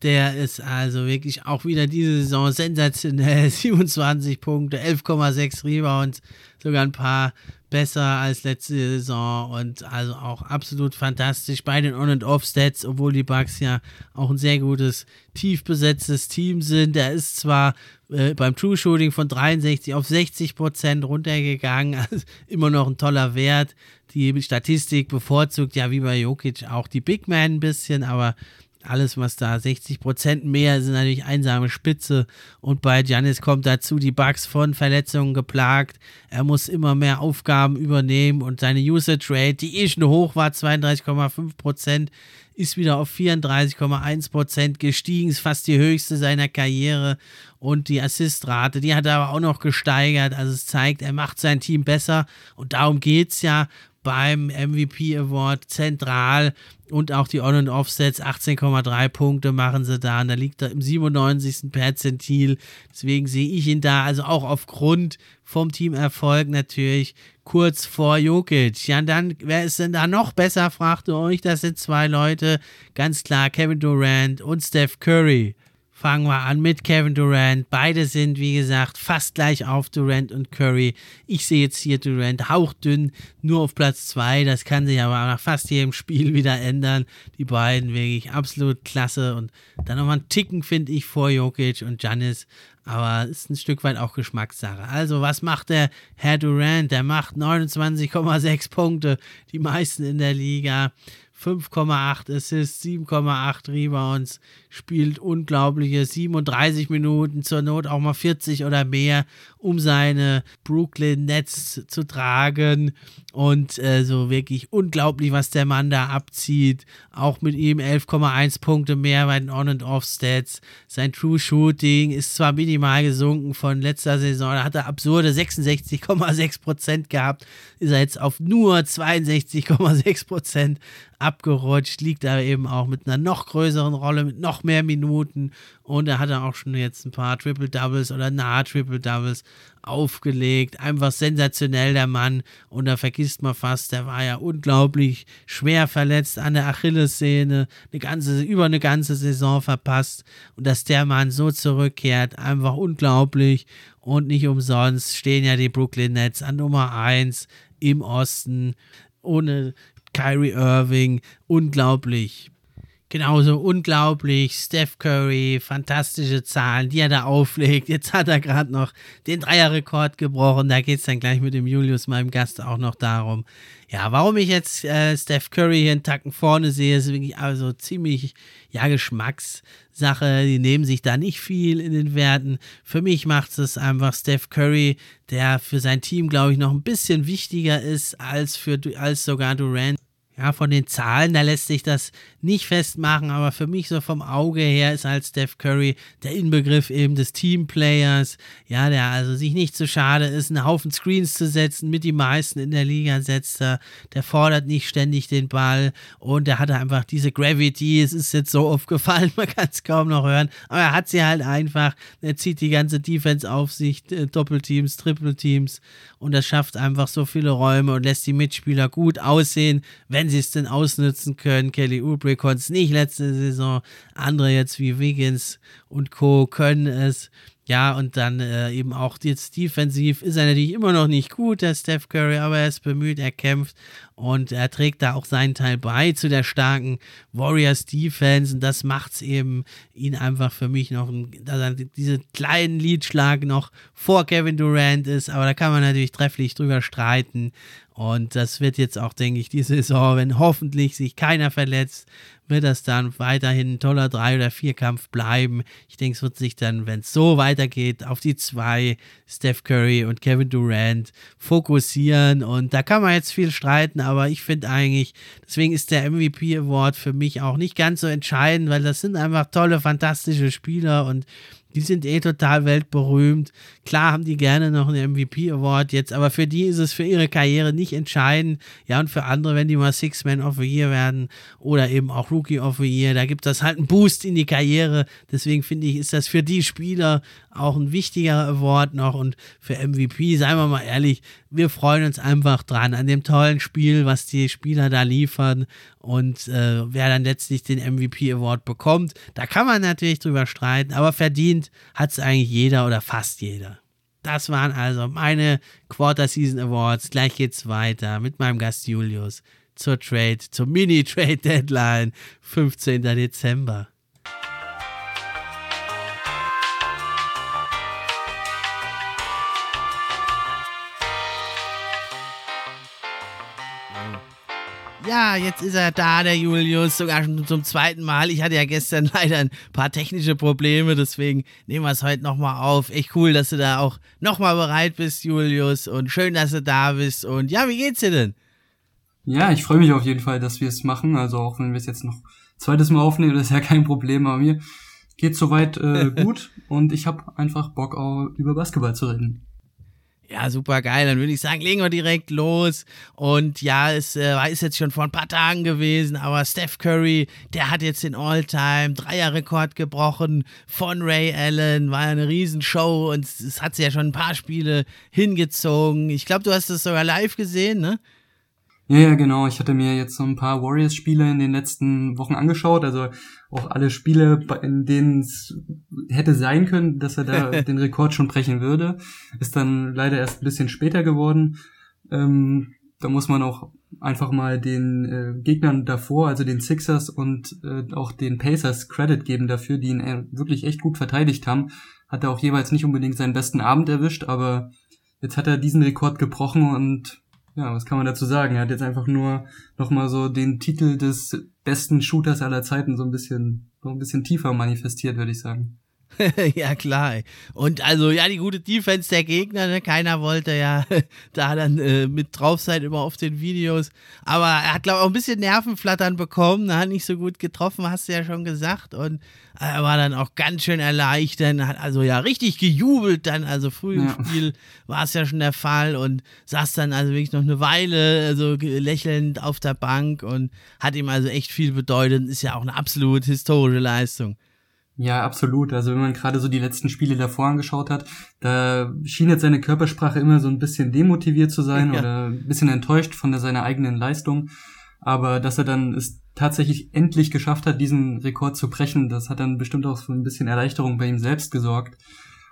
Der ist also wirklich auch wieder diese Saison sensationell. 27 Punkte, 11,6 Rebounds, sogar ein paar besser als letzte Saison und also auch absolut fantastisch bei den On- und Off-Stats, obwohl die Bucks ja auch ein sehr gutes, tief besetztes Team sind. Er ist zwar äh, beim True Shooting von 63 auf 60 Prozent runtergegangen, also immer noch ein toller Wert. Die Statistik bevorzugt ja wie bei Jokic auch die Big Man ein bisschen, aber alles, was da 60 Prozent mehr sind natürlich einsame Spitze. Und bei Giannis kommt dazu die Bugs von Verletzungen geplagt. Er muss immer mehr Aufgaben übernehmen und seine Usage Rate, die eh schon hoch war, 32,5 Prozent, ist wieder auf 34,1 Prozent gestiegen, ist fast die höchste seiner Karriere. Und die Assistrate, die hat er aber auch noch gesteigert. Also es zeigt, er macht sein Team besser. Und darum geht es ja beim MVP Award zentral und auch die On- und Offsets 18,3 Punkte machen sie da und da liegt er im 97. Perzentil. Deswegen sehe ich ihn da, also auch aufgrund vom Teamerfolg natürlich kurz vor Jokic. Ja, und dann, wer ist denn da noch besser, fragt ihr euch. Das sind zwei Leute, ganz klar Kevin Durant und Steph Curry. Fangen wir an mit Kevin Durant. Beide sind, wie gesagt, fast gleich auf Durant und Curry. Ich sehe jetzt hier Durant hauchdünn, nur auf Platz 2. Das kann sich aber nach fast jedem Spiel wieder ändern. Die beiden wirklich absolut klasse. Und dann nochmal ein Ticken, finde ich, vor Jokic und Giannis. Aber ist ein Stück weit auch Geschmackssache. Also, was macht der Herr Durant? Der macht 29,6 Punkte, die meisten in der Liga. 5,8 Assists, 7,8 Rebounds, spielt unglaubliche 37 Minuten, zur Not auch mal 40 oder mehr, um seine Brooklyn Nets zu tragen. Und äh, so wirklich unglaublich, was der Mann da abzieht. Auch mit ihm 11,1 Punkte mehr bei den On- und Off-Stats. Sein True Shooting ist zwar minimal gesunken von letzter Saison, da hat er absurde 66,6 Prozent gehabt, ist er jetzt auf nur 62,6 Prozent abgerutscht, liegt aber eben auch mit einer noch größeren Rolle, mit noch mehr Minuten und er hatte auch schon jetzt ein paar Triple Doubles oder nahe Triple Doubles aufgelegt. Einfach sensationell der Mann und da vergisst man fast, der war ja unglaublich schwer verletzt an der Achillessehne, eine ganze, über eine ganze Saison verpasst und dass der Mann so zurückkehrt, einfach unglaublich und nicht umsonst stehen ja die Brooklyn Nets an Nummer 1 im Osten ohne Kyrie Irving, unglaublich. Genauso unglaublich. Steph Curry, fantastische Zahlen, die er da auflegt. Jetzt hat er gerade noch den Dreierrekord gebrochen. Da geht es dann gleich mit dem Julius, meinem Gast, auch noch darum. Ja, warum ich jetzt äh, Steph Curry hier einen Tacken vorne sehe, ist wirklich also ziemlich, ja, Geschmackssache. Die nehmen sich da nicht viel in den Werten. Für mich macht es einfach Steph Curry, der für sein Team, glaube ich, noch ein bisschen wichtiger ist als, für, als sogar Durant. Ja, von den Zahlen, da lässt sich das nicht festmachen, aber für mich so vom Auge her ist halt Steph Curry der Inbegriff eben des Teamplayers, ja, der also sich nicht zu so schade ist, einen Haufen Screens zu setzen, mit die meisten in der Liga setzt er, der fordert nicht ständig den Ball und der hatte einfach diese Gravity, es ist jetzt so aufgefallen, man kann es kaum noch hören, aber er hat sie halt einfach, er zieht die ganze Defense auf sich, äh, Doppelteams, Triple-Teams und das schafft einfach so viele Räume und lässt die Mitspieler gut aussehen, wenn sie es denn ausnutzen können. Kelly Oubre konnte es nicht letzte Saison, andere jetzt wie Wiggins und Co. können es. Ja, und dann äh, eben auch jetzt defensiv ist er natürlich immer noch nicht gut, der Steph Curry, aber er ist bemüht, er kämpft und er trägt da auch seinen Teil bei zu der starken Warriors Defense und das macht es eben ihn einfach für mich noch, dass er diese kleinen Liedschlag noch vor Kevin Durant ist, aber da kann man natürlich trefflich drüber streiten und das wird jetzt auch, denke ich, die Saison, wenn hoffentlich sich keiner verletzt, wird das dann weiterhin ein toller 3- oder 4-Kampf bleiben. Ich denke, es wird sich dann, wenn es so weitergeht, auf die zwei, Steph Curry und Kevin Durant, fokussieren. Und da kann man jetzt viel streiten, aber ich finde eigentlich, deswegen ist der MVP Award für mich auch nicht ganz so entscheidend, weil das sind einfach tolle, fantastische Spieler und die sind eh total weltberühmt. Klar haben die gerne noch einen MVP Award jetzt, aber für die ist es für ihre Karriere nicht entscheidend. Ja, und für andere, wenn die mal Six Man of the Year werden oder eben auch Rookie of the Year, da gibt das halt einen Boost in die Karriere. Deswegen finde ich, ist das für die Spieler auch ein wichtiger Award noch und für MVP, seien wir mal ehrlich, wir freuen uns einfach dran an dem tollen Spiel, was die Spieler da liefern und äh, wer dann letztlich den MVP Award bekommt. Da kann man natürlich drüber streiten, aber verdient hat es eigentlich jeder oder fast jeder. Das waren also meine Quarter Season Awards. Gleich geht's weiter mit meinem Gast Julius zur Trade, zur Mini-Trade Deadline, 15. Dezember. Ja, jetzt ist er da, der Julius, sogar schon zum zweiten Mal. Ich hatte ja gestern leider ein paar technische Probleme, deswegen nehmen wir es heute nochmal auf. Echt cool, dass du da auch nochmal bereit bist, Julius. Und schön, dass du da bist. Und ja, wie geht's dir denn? Ja, ich freue mich auf jeden Fall, dass wir es machen. Also auch wenn wir es jetzt noch zweites Mal aufnehmen, das ist ja kein Problem. Aber mir geht soweit äh, gut und ich habe einfach Bock, auch über Basketball zu reden. Ja, super geil. Dann würde ich sagen, legen wir direkt los. Und ja, es äh, ist jetzt schon vor ein paar Tagen gewesen, aber Steph Curry, der hat jetzt den All-Time Dreier-Rekord gebrochen von Ray Allen. War eine Riesenshow und es hat sich ja schon ein paar Spiele hingezogen. Ich glaube, du hast es sogar live gesehen, ne? Ja, ja, genau. Ich hatte mir jetzt so ein paar Warriors-Spiele in den letzten Wochen angeschaut. Also auch alle Spiele, in denen es hätte sein können, dass er da den Rekord schon brechen würde. Ist dann leider erst ein bisschen später geworden. Ähm, da muss man auch einfach mal den äh, Gegnern davor, also den Sixers und äh, auch den Pacers Credit geben dafür, die ihn äh, wirklich echt gut verteidigt haben. Hat er auch jeweils nicht unbedingt seinen besten Abend erwischt, aber jetzt hat er diesen Rekord gebrochen und ja, was kann man dazu sagen? Er hat jetzt einfach nur nochmal so den Titel des besten Shooters aller Zeiten so ein bisschen, so ein bisschen tiefer manifestiert, würde ich sagen. ja, klar. Und also, ja, die gute Defense der Gegner, ne? keiner wollte ja da dann äh, mit drauf sein, immer auf den Videos. Aber er hat, glaube ich, auch ein bisschen Nervenflattern bekommen, ne? hat nicht so gut getroffen, hast du ja schon gesagt. Und er war dann auch ganz schön erleichtert, hat also ja richtig gejubelt dann, also früh im ja. Spiel war es ja schon der Fall und saß dann also wirklich noch eine Weile also lächelnd auf der Bank und hat ihm also echt viel bedeutet, ist ja auch eine absolut historische Leistung. Ja, absolut. Also wenn man gerade so die letzten Spiele davor angeschaut hat, da schien jetzt seine Körpersprache immer so ein bisschen demotiviert zu sein ja. oder ein bisschen enttäuscht von seiner eigenen Leistung. Aber dass er dann es tatsächlich endlich geschafft hat, diesen Rekord zu brechen, das hat dann bestimmt auch für ein bisschen Erleichterung bei ihm selbst gesorgt.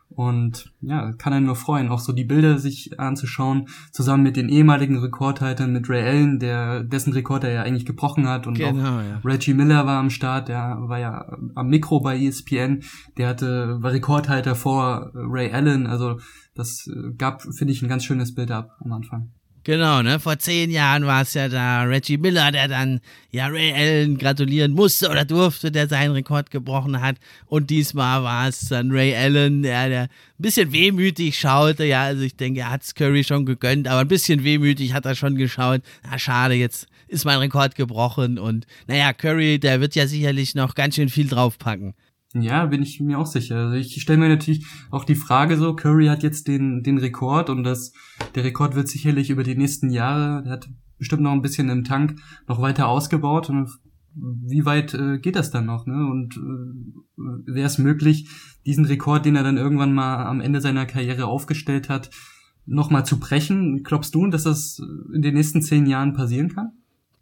Und ja, kann einen nur freuen, auch so die Bilder sich anzuschauen, zusammen mit den ehemaligen Rekordhaltern, mit Ray Allen, der, dessen Rekord er ja eigentlich gebrochen hat. Und genau, auch ja. Reggie Miller war am Start, der war ja am Mikro bei ESPN, der hatte, war Rekordhalter vor Ray Allen. Also das äh, gab, finde ich, ein ganz schönes Bild ab am Anfang. Genau, ne? Vor zehn Jahren war es ja da Reggie Miller, der dann ja Ray Allen gratulieren musste oder durfte, der seinen Rekord gebrochen hat. Und diesmal war es dann Ray Allen, der, der ein bisschen wehmütig schaute. Ja, also ich denke, er hat es Curry schon gegönnt, aber ein bisschen wehmütig hat er schon geschaut. Na, schade, jetzt ist mein Rekord gebrochen. Und naja, Curry, der wird ja sicherlich noch ganz schön viel draufpacken. Ja, bin ich mir auch sicher. Also ich stelle mir natürlich auch die Frage so, Curry hat jetzt den, den Rekord und das, der Rekord wird sicherlich über die nächsten Jahre, der hat bestimmt noch ein bisschen im Tank noch weiter ausgebaut und wie weit äh, geht das dann noch, ne? Und äh, wäre es möglich, diesen Rekord, den er dann irgendwann mal am Ende seiner Karriere aufgestellt hat, nochmal zu brechen? Glaubst du, dass das in den nächsten zehn Jahren passieren kann?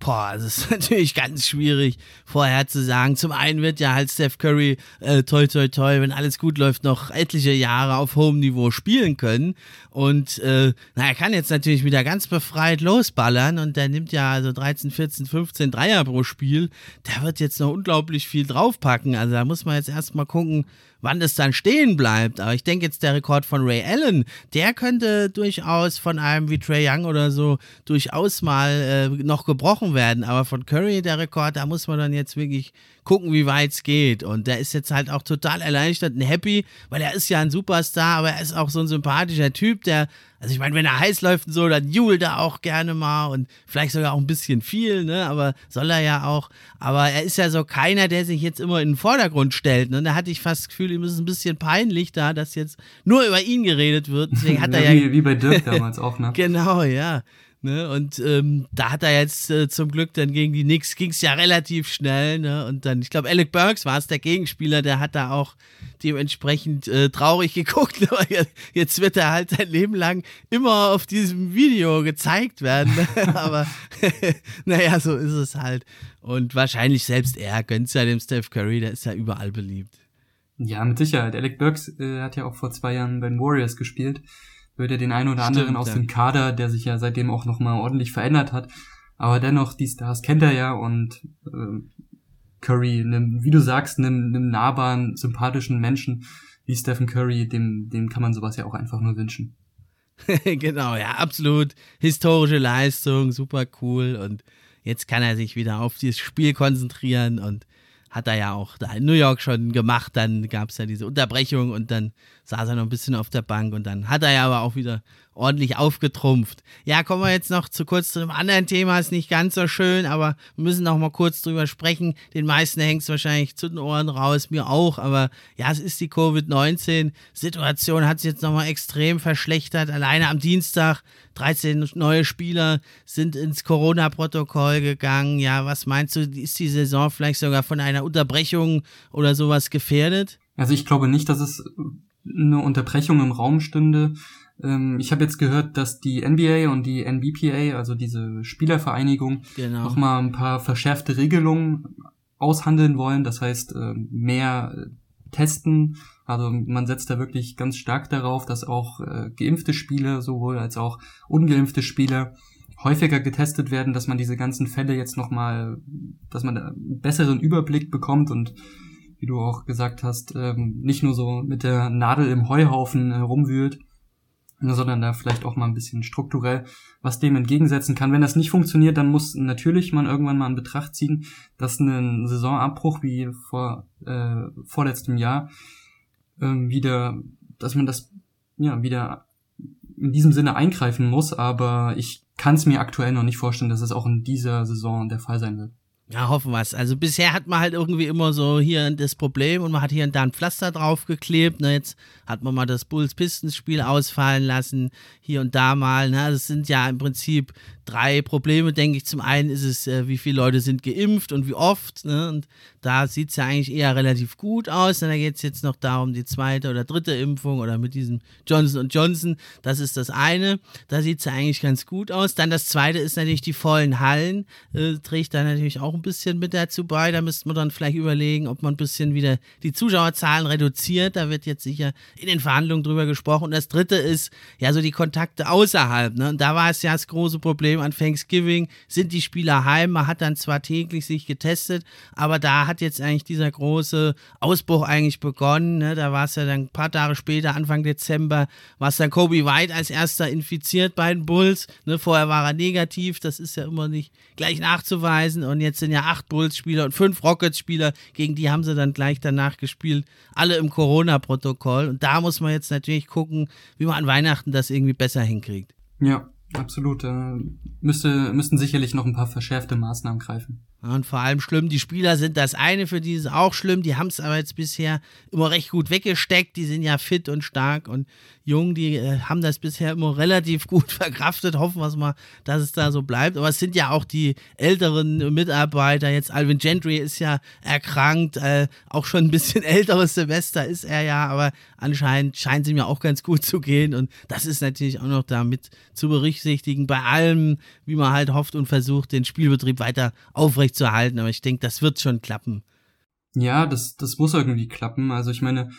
Boah, das ist natürlich ganz schwierig vorher zu sagen. Zum einen wird ja halt Steph Curry äh, toi toi toi, wenn alles gut läuft, noch etliche Jahre auf hohem Niveau spielen können. Und äh, na, er kann jetzt natürlich wieder ganz befreit losballern und der nimmt ja also 13, 14, 15 Dreier pro Spiel. Der wird jetzt noch unglaublich viel draufpacken. Also da muss man jetzt erstmal gucken, wann das dann stehen bleibt. Aber ich denke jetzt, der Rekord von Ray Allen, der könnte durchaus von einem wie Trey Young oder so durchaus mal äh, noch gebrochen werden. Aber von Curry, der Rekord, da muss man dann jetzt wirklich gucken, wie weit es geht. Und der ist jetzt halt auch total erleichtert und happy, weil er ist ja ein Superstar, aber er ist auch so ein sympathischer Typ, der Also ich meine, wenn er heiß läuft und so, dann jubelt er auch gerne mal und vielleicht sogar auch ein bisschen viel, ne? Aber soll er ja auch. Aber er ist ja so keiner, der sich jetzt immer in den Vordergrund stellt. Ne? Da hatte ich fast das Gefühl, ihm ist es ein bisschen peinlich da, dass jetzt nur über ihn geredet wird. Deswegen hat er ja. Wie, wie bei Dirk damals auch, ne? genau, ja. Ne? Und ähm, da hat er jetzt äh, zum Glück dann gegen die Knicks ging es ja relativ schnell. Ne? Und dann, ich glaube, Alec Burks war es, der Gegenspieler, der hat da auch dementsprechend äh, traurig geguckt. Aber jetzt wird er halt sein Leben lang immer auf diesem Video gezeigt werden. Ne? Aber naja, so ist es halt. Und wahrscheinlich selbst er gönnt ja dem Steph Curry, der ist ja überall beliebt. Ja, mit Sicherheit. Alec Burks äh, hat ja auch vor zwei Jahren bei den Warriors gespielt würde den einen oder anderen Stimmt, aus ja. dem Kader, der sich ja seitdem auch nochmal ordentlich verändert hat. Aber dennoch, die Stars kennt er ja und äh, Curry, einem, wie du sagst, einem, einem nahbaren, sympathischen Menschen wie Stephen Curry, dem, dem kann man sowas ja auch einfach nur wünschen. genau, ja, absolut. Historische Leistung, super cool. Und jetzt kann er sich wieder auf dieses Spiel konzentrieren und hat er ja auch da in New York schon gemacht. Dann gab es ja diese Unterbrechung und dann saß er noch ein bisschen auf der Bank und dann hat er ja aber auch wieder ordentlich aufgetrumpft. Ja, kommen wir jetzt noch zu kurz zu einem anderen Thema, ist nicht ganz so schön, aber wir müssen noch mal kurz drüber sprechen. Den meisten hängt es wahrscheinlich zu den Ohren raus, mir auch, aber ja, es ist die Covid-19-Situation, hat sich jetzt noch mal extrem verschlechtert. Alleine am Dienstag 13 neue Spieler sind ins Corona-Protokoll gegangen. Ja, was meinst du, ist die Saison vielleicht sogar von einer Unterbrechung oder sowas gefährdet? Also ich glaube nicht, dass es eine Unterbrechung im Raum stünde. Ähm, ich habe jetzt gehört, dass die NBA und die NBPA, also diese Spielervereinigung, genau. nochmal ein paar verschärfte Regelungen aushandeln wollen. Das heißt, äh, mehr äh, testen. Also man setzt da wirklich ganz stark darauf, dass auch äh, geimpfte Spieler sowohl als auch ungeimpfte Spieler häufiger getestet werden, dass man diese ganzen Fälle jetzt nochmal, dass man einen besseren Überblick bekommt und wie du auch gesagt hast, ähm, nicht nur so mit der Nadel im Heuhaufen herumwühlt, sondern da vielleicht auch mal ein bisschen strukturell was dem entgegensetzen kann. Wenn das nicht funktioniert, dann muss natürlich man irgendwann mal in Betracht ziehen, dass ein Saisonabbruch wie vor äh, vorletztem Jahr ähm, wieder, dass man das ja wieder in diesem Sinne eingreifen muss, aber ich kann es mir aktuell noch nicht vorstellen, dass es auch in dieser Saison der Fall sein wird. Ja, hoffen wir es. Also bisher hat man halt irgendwie immer so hier das Problem und man hat hier und da ein Pflaster draufgeklebt. Ne? Jetzt hat man mal das Bulls-Pistons-Spiel ausfallen lassen, hier und da mal. Ne? Das sind ja im Prinzip drei Probleme, denke ich. Zum einen ist es, äh, wie viele Leute sind geimpft und wie oft. Ne? Und da sieht es ja eigentlich eher relativ gut aus. Und da geht es jetzt noch darum, die zweite oder dritte Impfung oder mit diesem Johnson Johnson. Das ist das eine. Da sieht es ja eigentlich ganz gut aus. Dann das zweite ist natürlich die vollen Hallen. Äh, trägt da natürlich auch ein bisschen mit dazu bei. Da müsste man dann vielleicht überlegen, ob man ein bisschen wieder die Zuschauerzahlen reduziert. Da wird jetzt sicher in den Verhandlungen drüber gesprochen. Und das dritte ist ja so die Kontakte außerhalb. Ne? Und da war es ja das große Problem Problem an Thanksgiving sind die Spieler heim. Man hat dann zwar täglich sich getestet, aber da hat jetzt eigentlich dieser große Ausbruch eigentlich begonnen. Ne? Da war es ja dann ein paar Tage später, Anfang Dezember, war es dann Kobe White als erster infiziert bei den Bulls. Ne? Vorher war er negativ, das ist ja immer nicht gleich nachzuweisen. Und jetzt sind ja acht Bulls-Spieler und fünf Rockets-Spieler, gegen die haben sie dann gleich danach gespielt. Alle im Corona-Protokoll. Und da muss man jetzt natürlich gucken, wie man an Weihnachten das irgendwie besser hinkriegt. Ja, Absolut. Da müsste, müssten sicherlich noch ein paar verschärfte Maßnahmen greifen. Und vor allem schlimm, die Spieler sind das eine, für die ist es auch schlimm. Die haben es aber jetzt bisher immer recht gut weggesteckt. Die sind ja fit und stark und jung. Die äh, haben das bisher immer relativ gut verkraftet. Hoffen wir es mal, dass es da so bleibt. Aber es sind ja auch die älteren Mitarbeiter. Jetzt Alvin Gentry ist ja erkrankt. Äh, auch schon ein bisschen älteres Semester ist er ja. Aber anscheinend scheint es ihm ja auch ganz gut zu gehen. Und das ist natürlich auch noch damit zu berücksichtigen. Bei allem, wie man halt hofft und versucht, den Spielbetrieb weiter aufrecht zu halten, aber ich denke, das wird schon klappen. Ja, das, das muss irgendwie klappen. Also ich meine,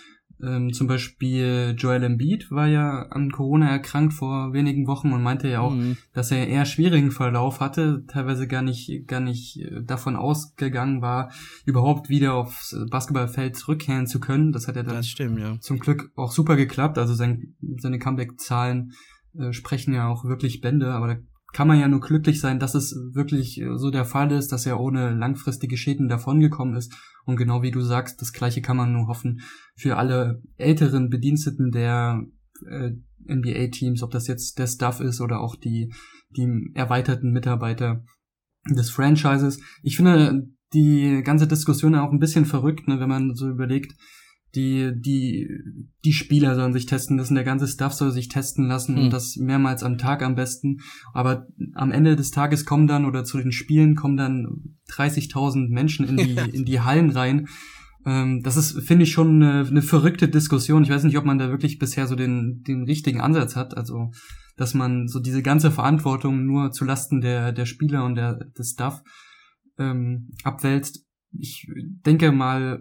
ähm, zum Beispiel Joel Embiid war ja an Corona erkrankt vor wenigen Wochen und meinte ja auch, mhm. dass er eher schwierigen Verlauf hatte, teilweise gar nicht, gar nicht äh, davon ausgegangen war, überhaupt wieder aufs Basketballfeld zurückkehren zu können. Das hat ja dann stimmt, ja. zum Glück auch super geklappt. Also sein, seine Comeback-Zahlen äh, sprechen ja auch wirklich Bände, aber da kann man ja nur glücklich sein, dass es wirklich äh, so der Fall ist, dass er ohne langfristige Schäden davongekommen ist. Und genau wie du sagst, das gleiche kann man nur hoffen für alle älteren Bediensteten der äh, NBA-Teams, ob das jetzt der Staff ist oder auch die, die erweiterten Mitarbeiter des Franchises. Ich finde die ganze Diskussion auch ein bisschen verrückt, ne, wenn man so überlegt, die, die, die Spieler sollen sich testen lassen, der ganze Staff soll sich testen lassen hm. und das mehrmals am Tag am besten. Aber am Ende des Tages kommen dann oder zu den Spielen kommen dann 30.000 Menschen in die, in die Hallen rein. Ähm, das ist, finde ich, schon eine, eine verrückte Diskussion. Ich weiß nicht, ob man da wirklich bisher so den, den richtigen Ansatz hat. Also, dass man so diese ganze Verantwortung nur zu Lasten der, der Spieler und der, des Staff ähm, abwälzt. Ich denke mal,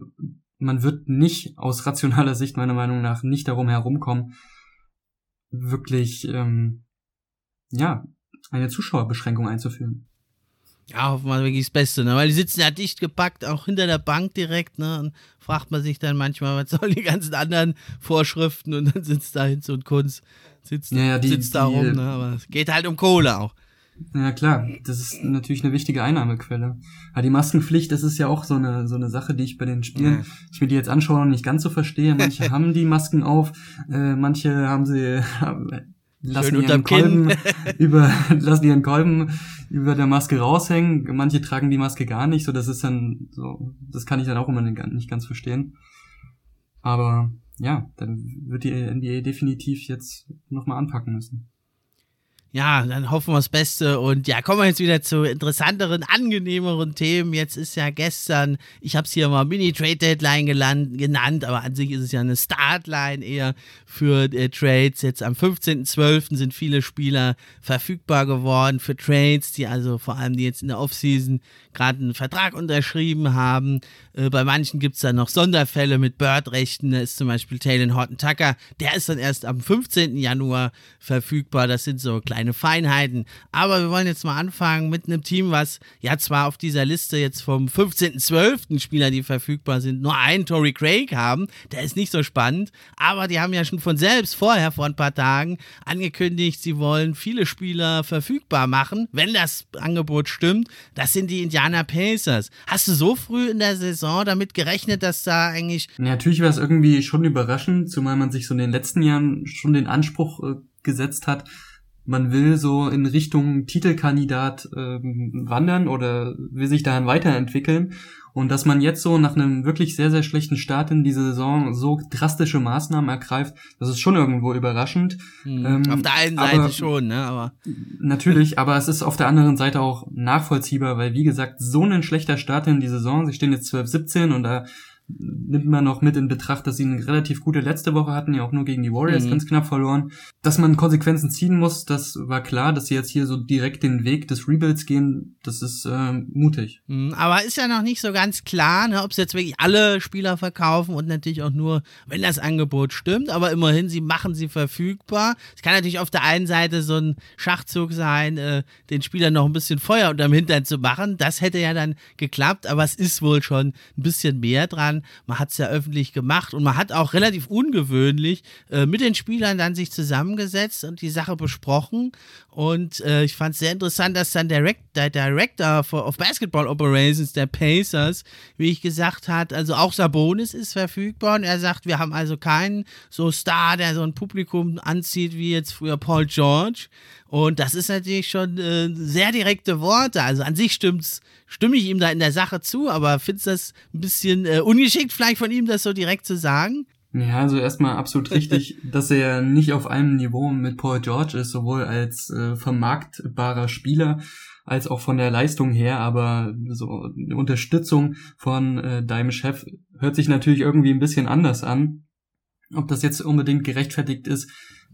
man wird nicht aus rationaler Sicht meiner Meinung nach nicht darum herumkommen, wirklich ähm, ja eine Zuschauerbeschränkung einzuführen. Ja, hoffen wir wirklich das Beste, ne? Weil die sitzen ja dicht gepackt, auch hinter der Bank direkt, ne? Und fragt man sich dann manchmal, was sollen die ganzen anderen Vorschriften und dann sitzt da Hinz und Kunst, sitzt, ja, ja, die, sitzt da die, rum, ne? Aber es geht halt um Kohle auch. Ja klar, das ist natürlich eine wichtige Einnahmequelle. Aber die Maskenpflicht, das ist ja auch so eine so eine Sache, die ich bei den Spielen, ja. ich mir die jetzt anschaue und nicht ganz so verstehe. Manche haben die Masken auf, äh, manche haben sie lassen ihren Kolben über lassen ihren Kolben über der Maske raushängen. Manche tragen die Maske gar nicht, so das ist dann so, das kann ich dann auch immer nicht ganz verstehen. Aber ja, dann wird die NBA definitiv jetzt nochmal anpacken müssen ja, dann hoffen wir das Beste. Und ja, kommen wir jetzt wieder zu interessanteren, angenehmeren Themen. Jetzt ist ja gestern, ich habe es hier mal Mini-Trade-Deadline genannt, aber an sich ist es ja eine Startline eher für äh, Trades. Jetzt am 15.12. sind viele Spieler verfügbar geworden für Trades, die also vor allem die jetzt in der Offseason gerade einen Vertrag unterschrieben haben. Äh, bei manchen gibt es dann noch Sonderfälle mit Bird-Rechten. Da ist zum Beispiel Taylor Horton Tucker. Der ist dann erst am 15. Januar verfügbar. Das sind so kleine Feinheiten. Aber wir wollen jetzt mal anfangen mit einem Team, was ja zwar auf dieser Liste jetzt vom 15.12. Spieler, die verfügbar sind, nur einen Tory Craig haben. Der ist nicht so spannend. Aber die haben ja schon von selbst vorher, vor ein paar Tagen, angekündigt, sie wollen viele Spieler verfügbar machen, wenn das Angebot stimmt. Das sind die Indiana Pacers. Hast du so früh in der Saison damit gerechnet, dass da eigentlich. Natürlich war es irgendwie schon überraschend, zumal man sich so in den letzten Jahren schon den Anspruch äh, gesetzt hat, man will so in Richtung Titelkandidat ähm, wandern oder will sich daran weiterentwickeln. Und dass man jetzt so nach einem wirklich sehr, sehr schlechten Start in die Saison so drastische Maßnahmen ergreift, das ist schon irgendwo überraschend. Mhm. Ähm, auf der einen Seite schon, ne? Aber natürlich, aber es ist auf der anderen Seite auch nachvollziehbar, weil wie gesagt, so ein schlechter Start in die Saison, sie stehen jetzt 12, 17 und da nimmt man noch mit in Betracht, dass sie eine relativ gute letzte Woche hatten, ja auch nur gegen die Warriors mhm. ganz knapp verloren. Dass man Konsequenzen ziehen muss, das war klar, dass sie jetzt hier so direkt den Weg des Rebuilds gehen, das ist äh, mutig. Mhm, aber ist ja noch nicht so ganz klar, ne, ob sie jetzt wirklich alle Spieler verkaufen und natürlich auch nur, wenn das Angebot stimmt, aber immerhin, sie machen sie verfügbar. Es kann natürlich auf der einen Seite so ein Schachzug sein, äh, den Spielern noch ein bisschen Feuer unterm Hintern zu machen. Das hätte ja dann geklappt, aber es ist wohl schon ein bisschen mehr dran Jahren. Man hat es ja öffentlich gemacht und man hat auch relativ ungewöhnlich äh, mit den Spielern dann sich zusammengesetzt und die Sache besprochen. Und äh, ich fand es sehr interessant, dass dann der, der Director of Basketball Operations der Pacers, wie ich gesagt hat, also auch Sabonis ist verfügbar und er sagt, wir haben also keinen so Star, der so ein Publikum anzieht wie jetzt früher Paul George. Und das ist natürlich schon äh, sehr direkte Worte. Also an sich stimmt's, stimme ich ihm da in der Sache zu, aber findest das ein bisschen äh, ungeschickt vielleicht von ihm, das so direkt zu sagen? Ja, also erstmal absolut richtig, dass er nicht auf einem Niveau mit Paul George ist, sowohl als äh, vermarktbarer Spieler als auch von der Leistung her, aber so eine Unterstützung von äh, deinem Chef hört sich natürlich irgendwie ein bisschen anders an. Ob das jetzt unbedingt gerechtfertigt ist,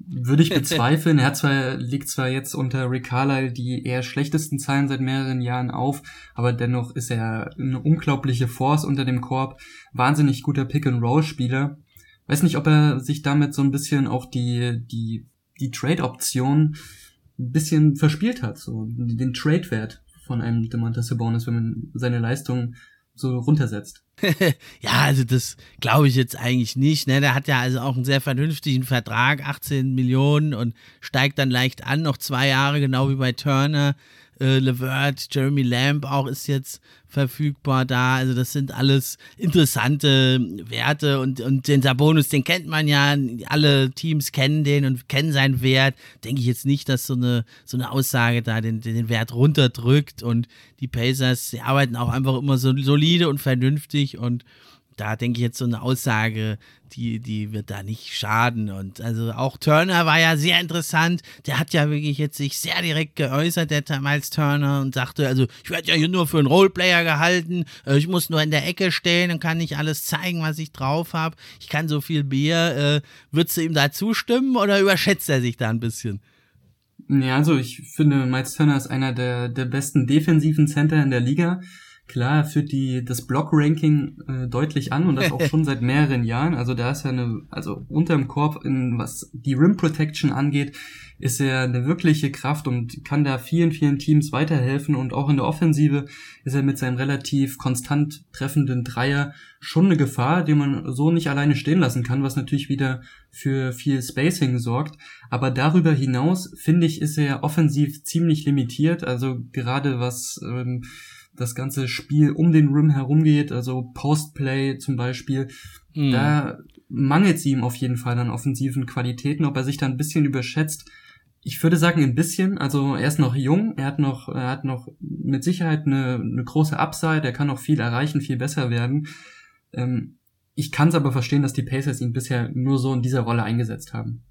würde ich bezweifeln. er hat zwar, liegt zwar jetzt unter Rick Carlisle die eher schlechtesten Zahlen seit mehreren Jahren auf, aber dennoch ist er eine unglaubliche Force unter dem Korb. Wahnsinnig guter Pick-and-Roll-Spieler. Weiß nicht, ob er sich damit so ein bisschen auch die, die, die Trade-Option ein bisschen verspielt hat, so den Trade-Wert von einem Demonta Sabonis, wenn man seine Leistung so runtersetzt. ja, also das glaube ich jetzt eigentlich nicht. Ne? Der hat ja also auch einen sehr vernünftigen Vertrag, 18 Millionen und steigt dann leicht an, noch zwei Jahre, genau wie bei Turner. Äh, Levert, Jeremy Lamb auch ist jetzt verfügbar da. Also das sind alles interessante Werte und, und den Sabonis, den kennt man ja. Alle Teams kennen den und kennen seinen Wert. Denke ich jetzt nicht, dass so eine, so eine Aussage da den, den Wert runterdrückt und die Pacers, die arbeiten auch einfach immer so solide und vernünftig und da denke ich jetzt so eine Aussage, die, die wird da nicht schaden. Und also auch Turner war ja sehr interessant. Der hat ja wirklich jetzt sich sehr direkt geäußert, der Miles Turner, und sagte, also ich werde ja hier nur für einen Roleplayer gehalten. Äh, ich muss nur in der Ecke stehen und kann nicht alles zeigen, was ich drauf habe. Ich kann so viel Bier. Äh, würdest du ihm da zustimmen oder überschätzt er sich da ein bisschen? Ja, also ich finde, Miles Turner ist einer der, der besten defensiven Center in der Liga. Klar, führt die das Block-Ranking äh, deutlich an und das auch schon seit mehreren Jahren. Also da ist er eine, also unterm Korb, in, was die Rim Protection angeht, ist er eine wirkliche Kraft und kann da vielen, vielen Teams weiterhelfen. Und auch in der Offensive ist er mit seinem relativ konstant treffenden Dreier schon eine Gefahr, die man so nicht alleine stehen lassen kann, was natürlich wieder für viel Spacing sorgt. Aber darüber hinaus, finde ich, ist er offensiv ziemlich limitiert. Also gerade was ähm, das ganze Spiel um den Rim herum geht, also Postplay zum Beispiel, mhm. da mangelt es ihm auf jeden Fall an offensiven Qualitäten, ob er sich da ein bisschen überschätzt. Ich würde sagen ein bisschen, also er ist noch jung, er hat noch, er hat noch mit Sicherheit eine, eine große Upside, er kann noch viel erreichen, viel besser werden. Ähm, ich kann es aber verstehen, dass die Pacers ihn bisher nur so in dieser Rolle eingesetzt haben.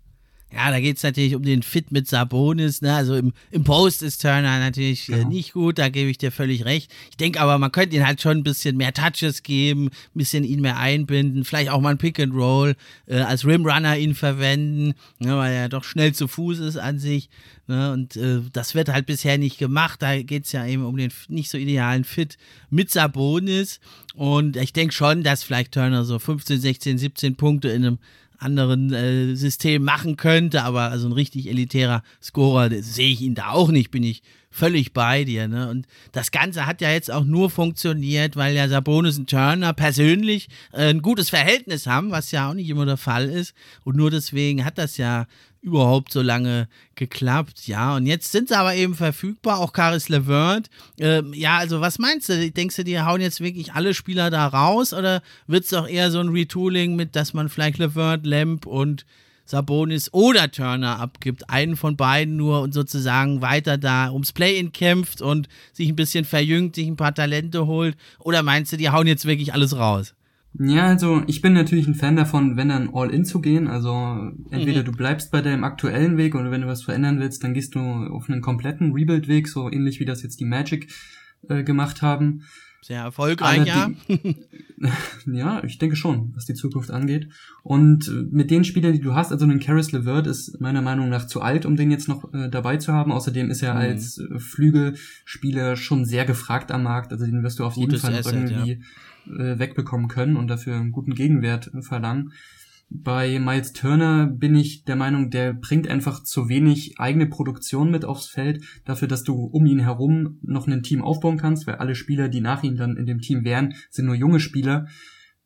Ja, da geht es natürlich um den Fit mit Sabonis. Ne? Also im, im Post ist Turner natürlich genau. äh, nicht gut, da gebe ich dir völlig recht. Ich denke aber, man könnte ihn halt schon ein bisschen mehr Touches geben, ein bisschen ihn mehr einbinden, vielleicht auch mal ein Pick and Roll, äh, als Rimrunner ihn verwenden, ne? weil er doch schnell zu Fuß ist an sich. Ne? Und äh, das wird halt bisher nicht gemacht. Da geht es ja eben um den nicht so idealen Fit mit Sabonis. Und ich denke schon, dass vielleicht Turner so 15, 16, 17 Punkte in einem anderen äh, System machen könnte, aber also ein richtig elitärer Scorer sehe ich ihn da auch nicht, bin ich völlig bei dir. Ne? Und das Ganze hat ja jetzt auch nur funktioniert, weil ja Sabonis und Turner persönlich äh, ein gutes Verhältnis haben, was ja auch nicht immer der Fall ist. Und nur deswegen hat das ja überhaupt so lange geklappt. Ja, und jetzt sind sie aber eben verfügbar, auch Caris LeVert. Ähm, ja, also was meinst du? Denkst du, die hauen jetzt wirklich alle Spieler da raus oder wird es doch eher so ein Retooling mit, dass man vielleicht LeVert, Lamp und Sabonis oder Turner abgibt, einen von beiden nur und sozusagen weiter da ums Play-In kämpft und sich ein bisschen verjüngt, sich ein paar Talente holt? Oder meinst du, die hauen jetzt wirklich alles raus? Ja, also ich bin natürlich ein Fan davon, wenn dann All-In zu gehen. Also entweder mhm. du bleibst bei deinem aktuellen Weg oder wenn du was verändern willst, dann gehst du auf einen kompletten Rebuild-Weg, so ähnlich wie das jetzt die Magic äh, gemacht haben. Sehr erfolgreich, ja. ja, ich denke schon, was die Zukunft angeht. Und äh, mit den Spielern, die du hast, also den Karis LeVert ist meiner Meinung nach zu alt, um den jetzt noch äh, dabei zu haben. Außerdem ist er mhm. als äh, Flügelspieler schon sehr gefragt am Markt. Also den wirst du auf Gutes jeden Fall Asset, irgendwie ja äh, wegbekommen können und dafür einen guten Gegenwert verlangen. Bei Miles Turner bin ich der Meinung, der bringt einfach zu wenig eigene Produktion mit aufs Feld, dafür, dass du um ihn herum noch ein Team aufbauen kannst, weil alle Spieler, die nach ihm dann in dem Team wären, sind nur junge Spieler,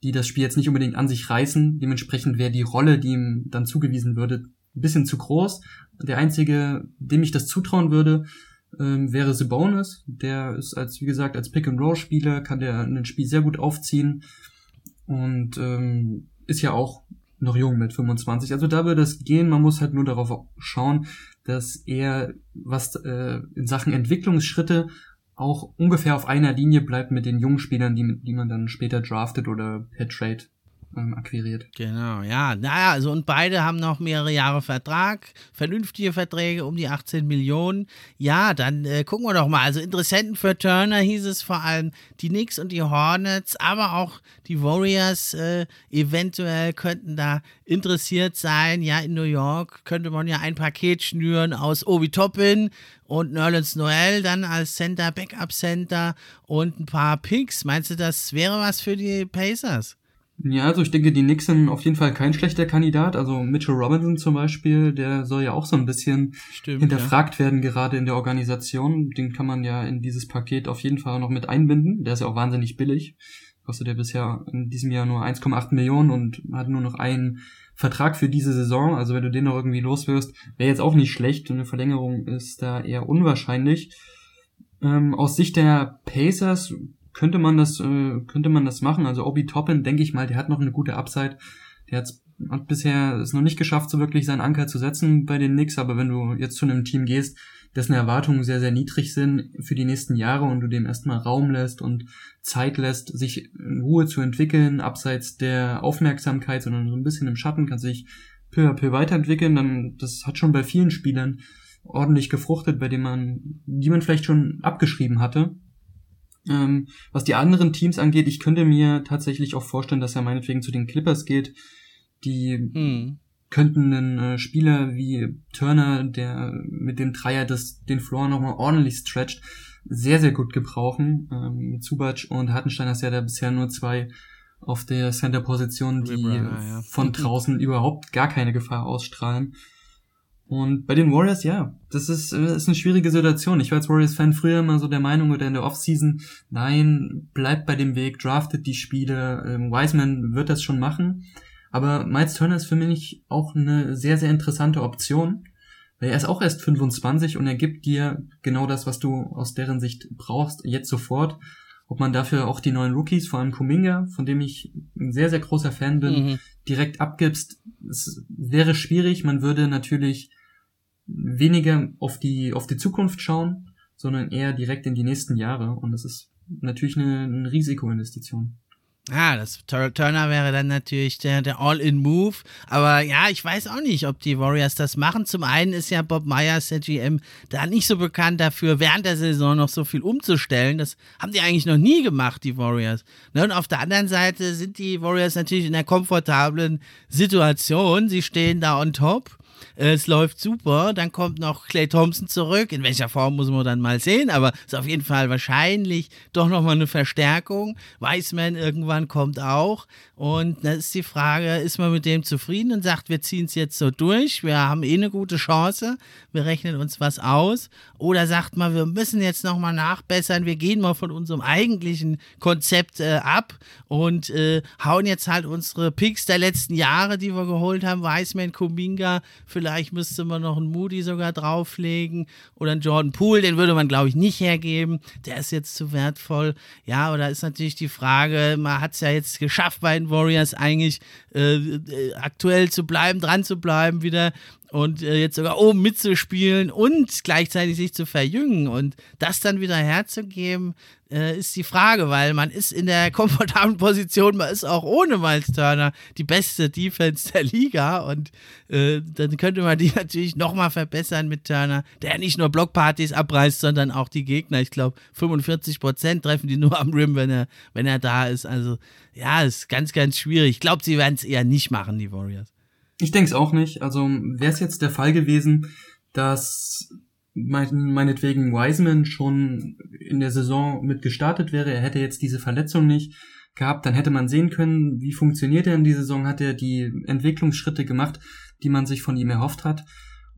die das Spiel jetzt nicht unbedingt an sich reißen. Dementsprechend wäre die Rolle, die ihm dann zugewiesen würde, ein bisschen zu groß. Der einzige, dem ich das zutrauen würde, ähm, wäre The Bonus. Der ist als, wie gesagt, als Pick-and-Roll-Spieler, kann der ein Spiel sehr gut aufziehen und ähm, ist ja auch noch jung mit 25. Also da würde es gehen, man muss halt nur darauf schauen, dass er was äh, in Sachen Entwicklungsschritte auch ungefähr auf einer Linie bleibt mit den jungen Spielern, die, die man dann später draftet oder per Trade ähm, akquiriert. Genau, ja. Naja, also und beide haben noch mehrere Jahre Vertrag, vernünftige Verträge um die 18 Millionen. Ja, dann äh, gucken wir doch mal. Also Interessenten für Turner hieß es vor allem die Knicks und die Hornets, aber auch die Warriors äh, eventuell könnten da interessiert sein. Ja, in New York könnte man ja ein Paket schnüren aus Obi Toppin und Nerlens Noel dann als Center, Backup Center und ein paar Picks. Meinst du, das wäre was für die Pacers? Ja, also ich denke, die Knicks sind auf jeden Fall kein schlechter Kandidat. Also Mitchell Robinson zum Beispiel, der soll ja auch so ein bisschen Stimmt, hinterfragt ja. werden, gerade in der Organisation. Den kann man ja in dieses Paket auf jeden Fall noch mit einbinden. Der ist ja auch wahnsinnig billig. Kostet ja bisher in diesem Jahr nur 1,8 Millionen und hat nur noch einen Vertrag für diese Saison. Also wenn du den noch irgendwie loswirst, wäre jetzt auch nicht schlecht. Eine Verlängerung ist da eher unwahrscheinlich. Ähm, aus Sicht der Pacers könnte man das, äh, könnte man das machen. Also Obi Toppin, denke ich mal, der hat noch eine gute Upside. Der hat, hat bisher es noch nicht geschafft, so wirklich seinen Anker zu setzen bei den Knicks. Aber wenn du jetzt zu einem Team gehst, dessen Erwartungen sehr, sehr niedrig sind für die nächsten Jahre und du dem erstmal Raum lässt und Zeit lässt, sich in Ruhe zu entwickeln, abseits der Aufmerksamkeit, sondern so ein bisschen im Schatten, kann sich peu à peu weiterentwickeln, dann das hat schon bei vielen Spielern ordentlich gefruchtet, bei denen man, die man vielleicht schon abgeschrieben hatte. Ähm, was die anderen Teams angeht, ich könnte mir tatsächlich auch vorstellen, dass er meinetwegen zu den Clippers geht. Die hm. könnten einen äh, Spieler wie Turner, der mit dem Dreier das, den Floor nochmal ordentlich stretcht, sehr, sehr gut gebrauchen. Ähm, mit Zubac und Hartenstein hast ja da bisher nur zwei auf der Center-Position, die Runner, ja. von draußen überhaupt gar keine Gefahr ausstrahlen. Und bei den Warriors, ja, das ist, äh, ist eine schwierige Situation. Ich war als Warriors-Fan früher immer so der Meinung oder in der Offseason, nein, bleibt bei dem Weg, draftet die Spiele, ähm, Wiseman wird das schon machen. Aber Miles Turner ist für mich auch eine sehr, sehr interessante Option, weil er ist auch erst 25 und er gibt dir genau das, was du aus deren Sicht brauchst, jetzt sofort. Ob man dafür auch die neuen Rookies, vor allem Kuminga, von dem ich ein sehr, sehr großer Fan bin, mhm. direkt abgibst, es wäre schwierig. Man würde natürlich weniger auf die, auf die Zukunft schauen, sondern eher direkt in die nächsten Jahre. Und das ist natürlich eine, eine Risikoinvestition. Ah, das Turner wäre dann natürlich der, der All-in-Move. Aber ja, ich weiß auch nicht, ob die Warriors das machen. Zum einen ist ja Bob Myers, der GM, da nicht so bekannt dafür, während der Saison noch so viel umzustellen. Das haben die eigentlich noch nie gemacht, die Warriors. Ne, und auf der anderen Seite sind die Warriors natürlich in einer komfortablen Situation. Sie stehen da on top es läuft super. Dann kommt noch Clay Thompson zurück. In welcher Form muss man dann mal sehen, aber ist auf jeden Fall wahrscheinlich doch nochmal eine Verstärkung. Wiseman irgendwann kommt auch. Und da ist die Frage, ist man mit dem zufrieden und sagt, wir ziehen es jetzt so durch, wir haben eh eine gute Chance, wir rechnen uns was aus. Oder sagt man, wir müssen jetzt nochmal nachbessern, wir gehen mal von unserem eigentlichen Konzept äh, ab und äh, hauen jetzt halt unsere Picks der letzten Jahre, die wir geholt haben, Wiseman, Kuminga, Vielleicht müsste man noch einen Moody sogar drauflegen oder einen Jordan Poole, den würde man, glaube ich, nicht hergeben. Der ist jetzt zu wertvoll. Ja, aber da ist natürlich die Frage, man hat es ja jetzt geschafft bei den Warriors eigentlich äh, äh, aktuell zu bleiben, dran zu bleiben wieder und äh, jetzt sogar oben mitzuspielen und gleichzeitig sich zu verjüngen und das dann wieder herzugeben, äh, ist die Frage, weil man ist in der komfortablen Position, man ist auch ohne Miles Turner die beste Defense der Liga und äh, dann könnte man die natürlich nochmal verbessern mit Turner, der nicht nur Blockpartys abreißt, sondern auch die Gegner. Ich glaube, 45 Prozent treffen die nur am Rim, wenn er, wenn er da ist. Also ja, ist ganz, ganz schwierig. Ich glaube, sie werden es eher nicht machen, die Warriors. Ich denke es auch nicht. Also wäre es jetzt der Fall gewesen, dass mein, meinetwegen Wiseman schon in der Saison mit gestartet wäre, er hätte jetzt diese Verletzung nicht gehabt, dann hätte man sehen können, wie funktioniert er in dieser Saison, hat er die Entwicklungsschritte gemacht, die man sich von ihm erhofft hat.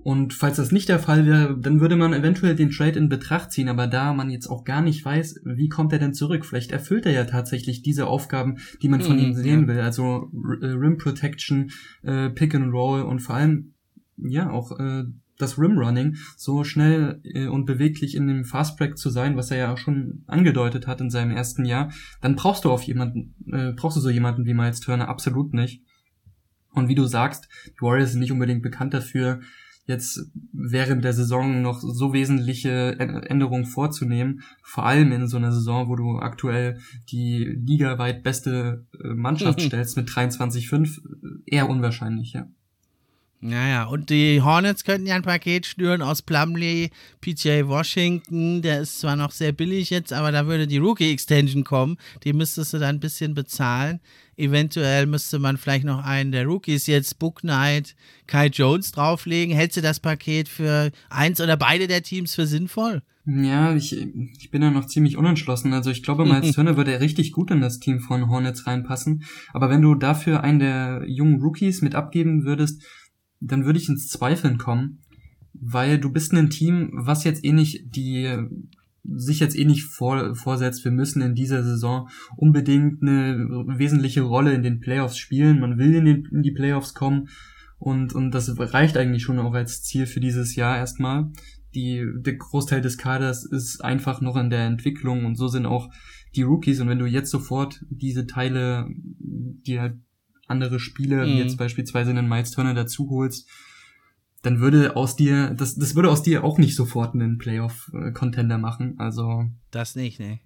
Und falls das nicht der Fall wäre, dann würde man eventuell den Trade in Betracht ziehen, aber da man jetzt auch gar nicht weiß, wie kommt er denn zurück, vielleicht erfüllt er ja tatsächlich diese Aufgaben, die man von mhm, ihm sehen ja. will, also äh, Rim Protection, äh, Pick and Roll und vor allem ja auch äh, das Rim Running so schnell äh, und beweglich in dem Fast Break zu sein, was er ja auch schon angedeutet hat in seinem ersten Jahr, dann brauchst du auf jemanden, äh, brauchst du so jemanden wie Miles Turner absolut nicht. Und wie du sagst, die Warriors sind nicht unbedingt bekannt dafür, jetzt während der Saison noch so wesentliche Änderungen vorzunehmen. Vor allem in so einer Saison, wo du aktuell die ligaweit beste äh, Mannschaft stellst mit 23,5, eher unwahrscheinlich, ja. Naja, und die Hornets könnten ja ein Paket schnüren aus Plumley, PJ Washington. Der ist zwar noch sehr billig jetzt, aber da würde die Rookie-Extension kommen. Die müsstest du dann ein bisschen bezahlen. Eventuell müsste man vielleicht noch einen der Rookies jetzt Book Knight, Kai Jones drauflegen. Hältst du das Paket für eins oder beide der Teams für sinnvoll? Ja, ich, ich bin da noch ziemlich unentschlossen. Also ich glaube, Miles Turner würde richtig gut in das Team von Hornets reinpassen. Aber wenn du dafür einen der jungen Rookies mit abgeben würdest, dann würde ich ins Zweifeln kommen, weil du bist ein Team, was jetzt eh nicht die sich jetzt eh nicht vor, vorsetzt, wir müssen in dieser Saison unbedingt eine wesentliche Rolle in den Playoffs spielen. Man will in, den, in die Playoffs kommen und, und das reicht eigentlich schon auch als Ziel für dieses Jahr erstmal. die, der Großteil des Kaders ist einfach noch in der Entwicklung und so sind auch die Rookies. Und wenn du jetzt sofort diese Teile, die halt andere Spiele, mhm. wie jetzt beispielsweise einen Miles Turner dazu holst, dann würde aus dir, das, das würde aus dir auch nicht sofort einen Playoff-Contender machen. Also. Das nicht, ne.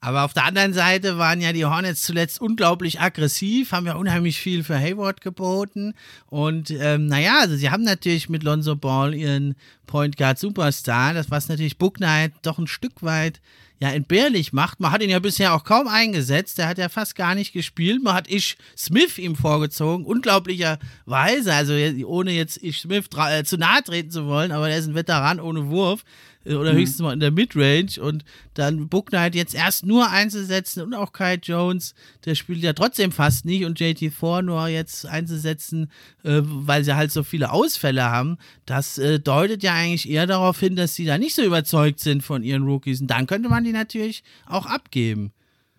Aber auf der anderen Seite waren ja die Hornets zuletzt unglaublich aggressiv, haben ja unheimlich viel für Hayward geboten. Und ähm, naja, also sie haben natürlich mit Lonzo Ball ihren Point Guard Superstar, das was natürlich Book Knight doch ein Stück weit ja entbehrlich macht. Man hat ihn ja bisher auch kaum eingesetzt. Der hat ja fast gar nicht gespielt. Man hat Ish Smith ihm vorgezogen. Unglaublicherweise, also ohne jetzt Ish Smith äh, zu nahe treten zu wollen, aber er ist ein Veteran ohne Wurf. Oder mhm. höchstens mal in der Midrange und dann Book Knight jetzt erst nur einzusetzen und auch Kai Jones, der spielt ja trotzdem fast nicht und JT4 nur jetzt einzusetzen, äh, weil sie halt so viele Ausfälle haben, das äh, deutet ja eigentlich eher darauf hin, dass sie da nicht so überzeugt sind von ihren Rookies und dann könnte man die natürlich auch abgeben.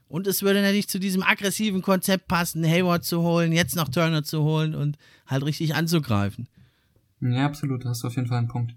Und es würde natürlich zu diesem aggressiven Konzept passen, Hayward zu holen, jetzt noch Turner zu holen und halt richtig anzugreifen. Ja, absolut, da hast du auf jeden Fall einen Punkt.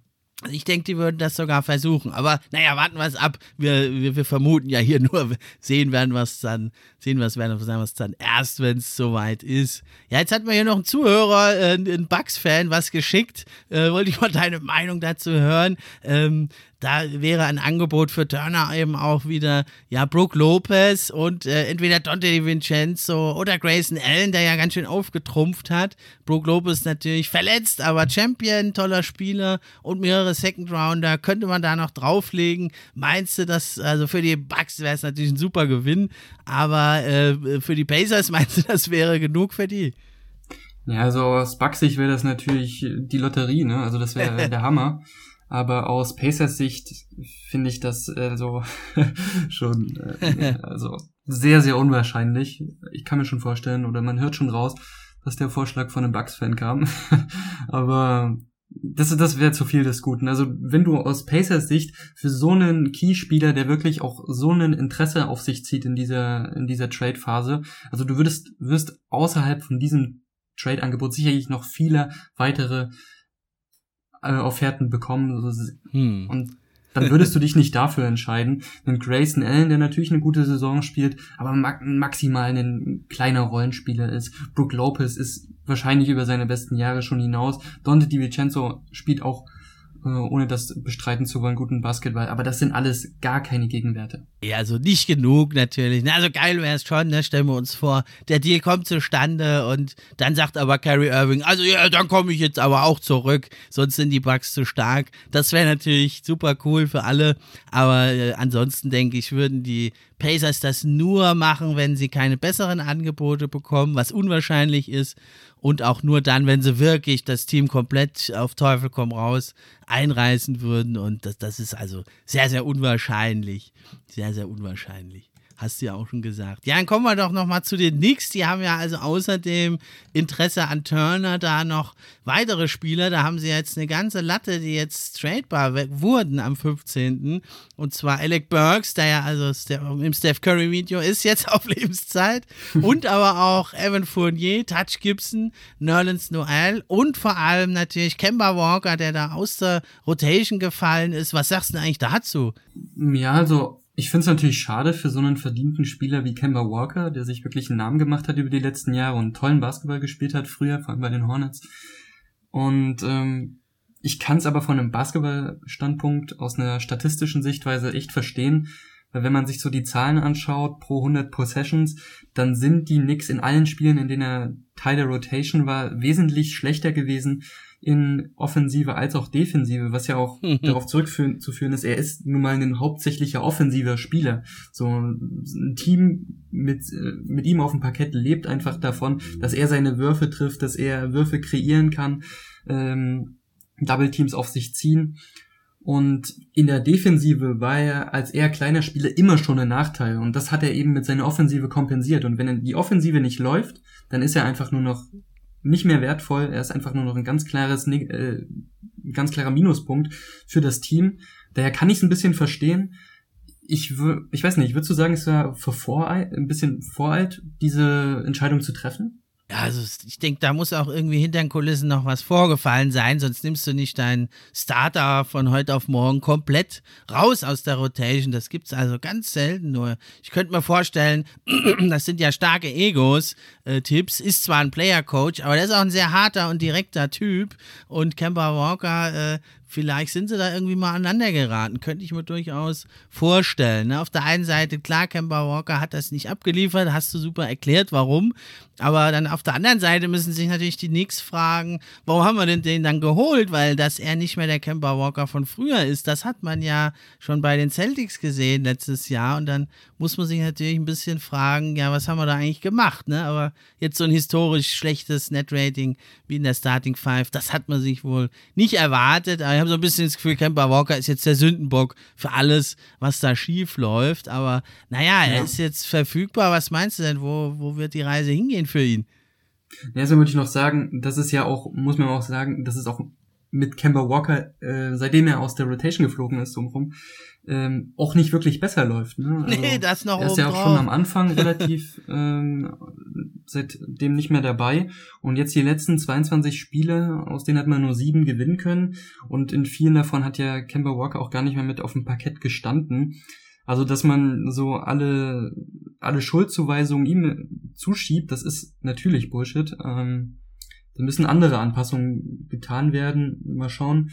Ich denke, die würden das sogar versuchen. Aber naja, warten wir es ab. Wir, wir, wir, vermuten ja hier nur, sehen werden wir es dann, sehen wir es werden wir es dann erst, wenn es soweit ist. Ja, jetzt hat mir hier noch ein Zuhörer, äh, ein Bugs-Fan, was geschickt. Äh, wollte ich mal deine Meinung dazu hören. Ähm, da wäre ein Angebot für Turner eben auch wieder, ja, Brooke Lopez und äh, entweder Dante DiVincenzo oder Grayson Allen, der ja ganz schön aufgetrumpft hat. Brooke Lopez natürlich verletzt, aber Champion, toller Spieler und mehrere Second Rounder könnte man da noch drauflegen. Meinst du, dass, also für die Bucks wäre es natürlich ein super Gewinn, aber äh, für die Pacers meinst du, das wäre genug für die? Ja, also aus Bucks-Sicht wäre das natürlich die Lotterie, ne? Also das wäre der Hammer. Aber aus Pacers Sicht finde ich das äh, so schon äh, also sehr, sehr unwahrscheinlich. Ich kann mir schon vorstellen, oder man hört schon raus, dass der Vorschlag von einem Bucks-Fan kam. Aber das, das wäre zu viel des Guten. Also wenn du aus Pacers Sicht für so einen Keyspieler, der wirklich auch so ein Interesse auf sich zieht in dieser, in dieser Trade-Phase, also du würdest, wirst außerhalb von diesem Trade-Angebot sicherlich noch viele weitere Offerten bekommen. Hm. Und dann würdest du dich nicht dafür entscheiden. Einen Grayson Allen, der natürlich eine gute Saison spielt, aber maximal ein kleiner Rollenspieler ist. Brooke Lopez ist wahrscheinlich über seine besten Jahre schon hinaus. Dante DiVincenzo spielt auch äh, ohne das bestreiten zu wollen, guten Basketball. Aber das sind alles gar keine Gegenwerte. Ja, also nicht genug natürlich. Also geil wäre es schon, ne? stellen wir uns vor, der Deal kommt zustande und dann sagt aber Kyrie Irving, also ja, dann komme ich jetzt aber auch zurück, sonst sind die Bugs zu stark. Das wäre natürlich super cool für alle, aber äh, ansonsten denke ich, würden die Pacers das nur machen, wenn sie keine besseren Angebote bekommen, was unwahrscheinlich ist. Und auch nur dann, wenn sie wirklich das Team komplett auf Teufel komm raus einreißen würden. Und das, das ist also sehr, sehr unwahrscheinlich. Sehr, sehr unwahrscheinlich. Hast du ja auch schon gesagt. Ja, dann kommen wir doch nochmal zu den Knicks. Die haben ja also außerdem Interesse an Turner da noch weitere Spieler. Da haben sie jetzt eine ganze Latte, die jetzt tradebar wurden am 15. Und zwar Alec Burks, der ja also im Steph Curry Video ist jetzt auf Lebenszeit. und aber auch Evan Fournier, Touch Gibson, Nerlens Noel und vor allem natürlich Kemba Walker, der da aus der Rotation gefallen ist. Was sagst du eigentlich dazu? Ja, also ich finde es natürlich schade für so einen verdienten Spieler wie Kemba Walker, der sich wirklich einen Namen gemacht hat über die letzten Jahre und tollen Basketball gespielt hat früher, vor allem bei den Hornets. Und ähm, ich kann es aber von einem Basketballstandpunkt aus einer statistischen Sichtweise echt verstehen, weil wenn man sich so die Zahlen anschaut pro 100 Possessions, dann sind die Knicks in allen Spielen, in denen er Teil der Rotation war, wesentlich schlechter gewesen in Offensive als auch Defensive, was ja auch mhm. darauf zurückzuführen ist, er ist nun mal ein hauptsächlicher offensiver Spieler. So ein Team mit, mit ihm auf dem Parkett lebt einfach davon, dass er seine Würfe trifft, dass er Würfe kreieren kann, ähm, Double Teams auf sich ziehen. Und in der Defensive war er als eher kleiner Spieler immer schon ein Nachteil. Und das hat er eben mit seiner Offensive kompensiert. Und wenn die Offensive nicht läuft, dann ist er einfach nur noch nicht mehr wertvoll. Er ist einfach nur noch ein ganz klares, äh, ganz klarer Minuspunkt für das Team. Daher kann ich es ein bisschen verstehen. Ich, ich weiß nicht, würdest du sagen, es war voreilt, ein bisschen voreilt, diese Entscheidung zu treffen? Also ich denke, da muss auch irgendwie hinter den Kulissen noch was vorgefallen sein, sonst nimmst du nicht deinen Starter von heute auf morgen komplett raus aus der Rotation. Das gibt's also ganz selten nur. Ich könnte mir vorstellen, das sind ja starke Egos. Äh, Tipps ist zwar ein Player-Coach, aber der ist auch ein sehr harter und direkter Typ. Und Kemba Walker äh, vielleicht sind sie da irgendwie mal aneinander geraten. Könnte ich mir durchaus vorstellen. Ne? Auf der einen Seite, klar, Kemba Walker hat das nicht abgeliefert, hast du super erklärt, warum. Aber dann auf der anderen Seite müssen sich natürlich die Knicks fragen, warum haben wir denn den dann geholt? Weil, dass er nicht mehr der Kemba Walker von früher ist, das hat man ja schon bei den Celtics gesehen letztes Jahr. Und dann muss man sich natürlich ein bisschen fragen, ja, was haben wir da eigentlich gemacht? Ne? Aber jetzt so ein historisch schlechtes Net-Rating wie in der Starting Five, das hat man sich wohl nicht erwartet. Aber ich habe so ein bisschen das Gefühl, Kemba Walker ist jetzt der Sündenbock für alles, was da schief läuft. Aber naja, er ja. ist jetzt verfügbar. Was meinst du denn, wo, wo wird die Reise hingehen für ihn? Ja, so würde ich noch sagen, das ist ja auch, muss man auch sagen, das ist auch mit Kemba Walker, äh, seitdem er aus der Rotation geflogen ist, so rum, ähm, auch nicht wirklich besser läuft. Ne? Also, nee, das noch Er ist ja auch drauf. schon am Anfang relativ ähm, seitdem nicht mehr dabei. Und jetzt die letzten 22 Spiele, aus denen hat man nur sieben gewinnen können. Und in vielen davon hat ja Kemba Walker auch gar nicht mehr mit auf dem Parkett gestanden. Also, dass man so alle, alle Schuldzuweisungen ihm zuschiebt, das ist natürlich Bullshit. Ähm, da müssen andere Anpassungen getan werden. Mal schauen,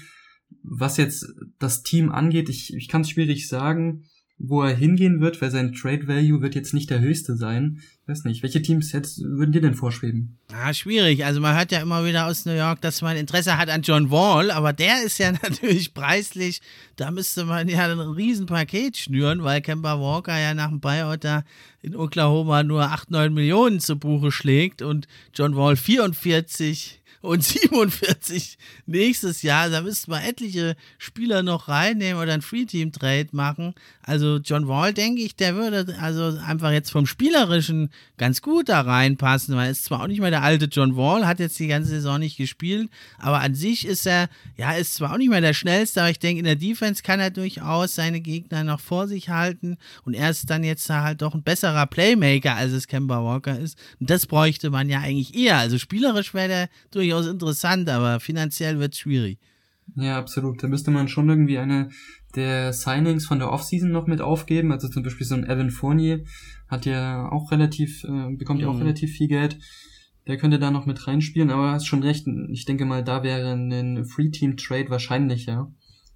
was jetzt das Team angeht. Ich, ich kann es schwierig sagen wo er hingehen wird, weil sein Trade Value wird jetzt nicht der höchste sein. Ich weiß nicht, welche Teams jetzt würden dir denn vorschweben? Ah, schwierig. Also man hört ja immer wieder aus New York, dass man Interesse hat an John Wall, aber der ist ja natürlich preislich, da müsste man ja ein Riesenpaket schnüren, weil Kemba Walker ja nach dem Buyout da in Oklahoma nur 8, 9 Millionen zu Buche schlägt und John Wall 44 und 47 nächstes Jahr. Da müssten wir etliche Spieler noch reinnehmen oder ein Free-Team-Trade machen. Also John Wall, denke ich, der würde also einfach jetzt vom Spielerischen ganz gut da reinpassen, weil er ist zwar auch nicht mehr der alte John Wall, hat jetzt die ganze Saison nicht gespielt, aber an sich ist er, ja, ist zwar auch nicht mehr der schnellste, aber ich denke, in der Defense kann er durchaus seine Gegner noch vor sich halten und er ist dann jetzt halt doch ein besserer Playmaker, als es Kemba Walker ist. Und das bräuchte man ja eigentlich eher. Also spielerisch wäre der durchaus durchaus interessant, aber finanziell wird es schwierig. Ja, absolut. Da müsste man schon irgendwie eine der Signings von der Offseason noch mit aufgeben. Also zum Beispiel so ein Evan Fournier hat ja auch relativ, äh, bekommt ja auch mhm. relativ viel Geld. Der könnte da noch mit reinspielen, aber hast schon recht. Ich denke mal, da wäre ein Free Team Trade wahrscheinlicher.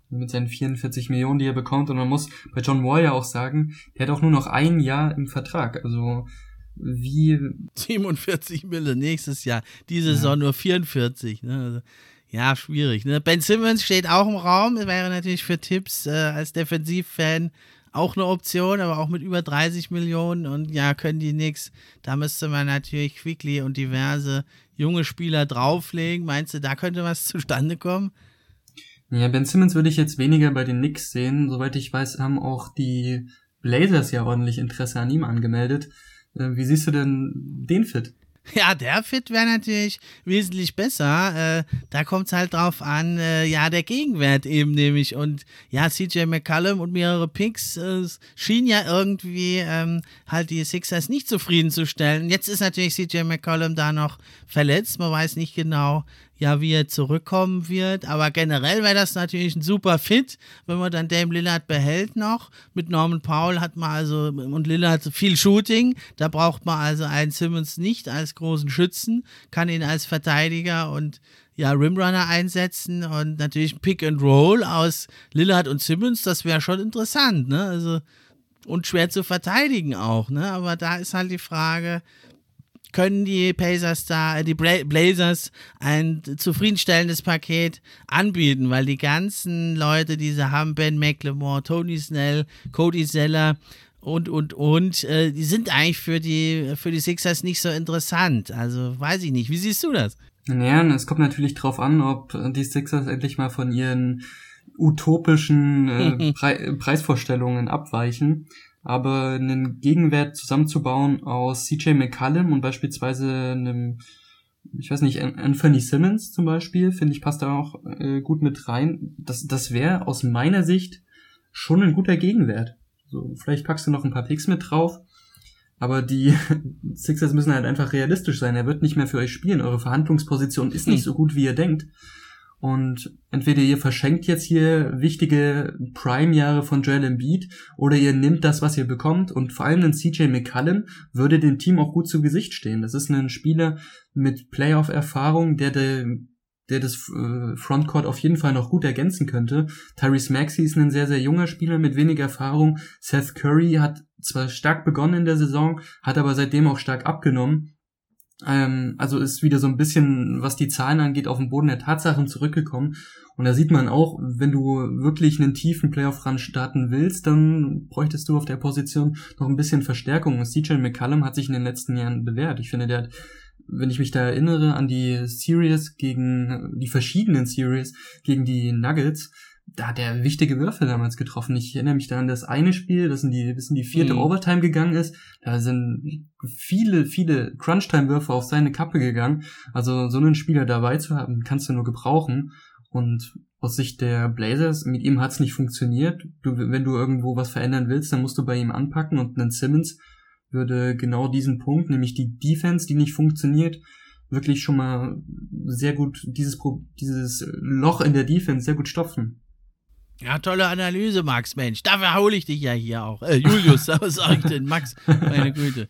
Mit seinen 44 Millionen, die er bekommt. Und man muss bei John Wall ja auch sagen, der hat auch nur noch ein Jahr im Vertrag. Also wie 47 Mille nächstes Jahr, diese ja. Saison nur 44. Ne? Also, ja, schwierig. Ne? Ben Simmons steht auch im Raum, wäre natürlich für Tipps äh, als Defensivfan auch eine Option, aber auch mit über 30 Millionen und ja, können die nix. Da müsste man natürlich Quickly und diverse junge Spieler drauflegen. Meinst du, da könnte was zustande kommen? Ja, Ben Simmons würde ich jetzt weniger bei den Knicks sehen. Soweit ich weiß, haben auch die Blazers ja ordentlich Interesse an ihm angemeldet. Äh, wie siehst du denn den Fit? Ja, der Fit wäre natürlich wesentlich besser. Äh, da kommt es halt drauf an, äh, ja, der Gegenwert eben nämlich. Und ja, CJ McCallum und mehrere Picks äh, schien ja irgendwie ähm, halt die Sixers nicht zufriedenzustellen. Jetzt ist natürlich CJ McCallum da noch verletzt. Man weiß nicht genau, ja, wie er zurückkommen wird. Aber generell wäre das natürlich ein super Fit, wenn man dann Dame Lillard behält noch. Mit Norman Powell hat man also und Lillard viel Shooting. Da braucht man also einen Simmons nicht als großen Schützen, kann ihn als Verteidiger und ja, Rimrunner einsetzen und natürlich Pick and Roll aus Lillard und Simmons, das wäre schon interessant, ne? Also und schwer zu verteidigen auch, ne? Aber da ist halt die Frage, können die Pacers da, äh, die Blazers ein zufriedenstellendes Paket anbieten, weil die ganzen Leute, die sie haben, Ben McLemore, Tony Snell, Cody Zeller und, und, und, äh, die sind eigentlich für die, für die Sixers nicht so interessant. Also weiß ich nicht. Wie siehst du das? Naja, es kommt natürlich drauf an, ob die Sixers endlich mal von ihren utopischen äh, Pre Preisvorstellungen abweichen aber einen Gegenwert zusammenzubauen aus CJ McCallum und beispielsweise einem, ich weiß nicht, Anthony Simmons zum Beispiel, finde ich, passt da auch äh, gut mit rein. Das, das wäre aus meiner Sicht schon ein guter Gegenwert. So, vielleicht packst du noch ein paar Picks mit drauf. Aber die Sixers müssen halt einfach realistisch sein. Er wird nicht mehr für euch spielen. Eure Verhandlungsposition ist nicht hm. so gut, wie ihr denkt. Und entweder ihr verschenkt jetzt hier wichtige Prime-Jahre von Joel Embiid oder ihr nehmt das, was ihr bekommt. Und vor allem ein CJ McCallum würde dem Team auch gut zu Gesicht stehen. Das ist ein Spieler mit Playoff-Erfahrung, der, der, der das äh, Frontcourt auf jeden Fall noch gut ergänzen könnte. Tyrese Maxey ist ein sehr, sehr junger Spieler mit wenig Erfahrung. Seth Curry hat zwar stark begonnen in der Saison, hat aber seitdem auch stark abgenommen. Ähm, also ist wieder so ein bisschen, was die Zahlen angeht, auf den Boden der Tatsachen zurückgekommen. Und da sieht man auch, wenn du wirklich einen tiefen Playoff-Run starten willst, dann bräuchtest du auf der Position noch ein bisschen Verstärkung. Und CJ McCallum hat sich in den letzten Jahren bewährt. Ich finde, der hat, wenn ich mich da erinnere an die Series gegen, die verschiedenen Series gegen die Nuggets, da hat er wichtige Würfe damals getroffen. Ich erinnere mich da an das eine Spiel, das in die, bis in die vierte mhm. Overtime gegangen ist. Da sind viele, viele Crunch-Time-Würfe auf seine Kappe gegangen. Also so einen Spieler dabei zu haben, kannst du nur gebrauchen. Und aus Sicht der Blazers, mit ihm hat's nicht funktioniert. Du, wenn du irgendwo was verändern willst, dann musst du bei ihm anpacken und einen Simmons würde genau diesen Punkt, nämlich die Defense, die nicht funktioniert, wirklich schon mal sehr gut dieses, dieses Loch in der Defense sehr gut stopfen. Ja, tolle Analyse, Max, Mensch. Dafür hole ich dich ja hier auch. Äh, Julius, was sag ich denn? Max, meine Güte.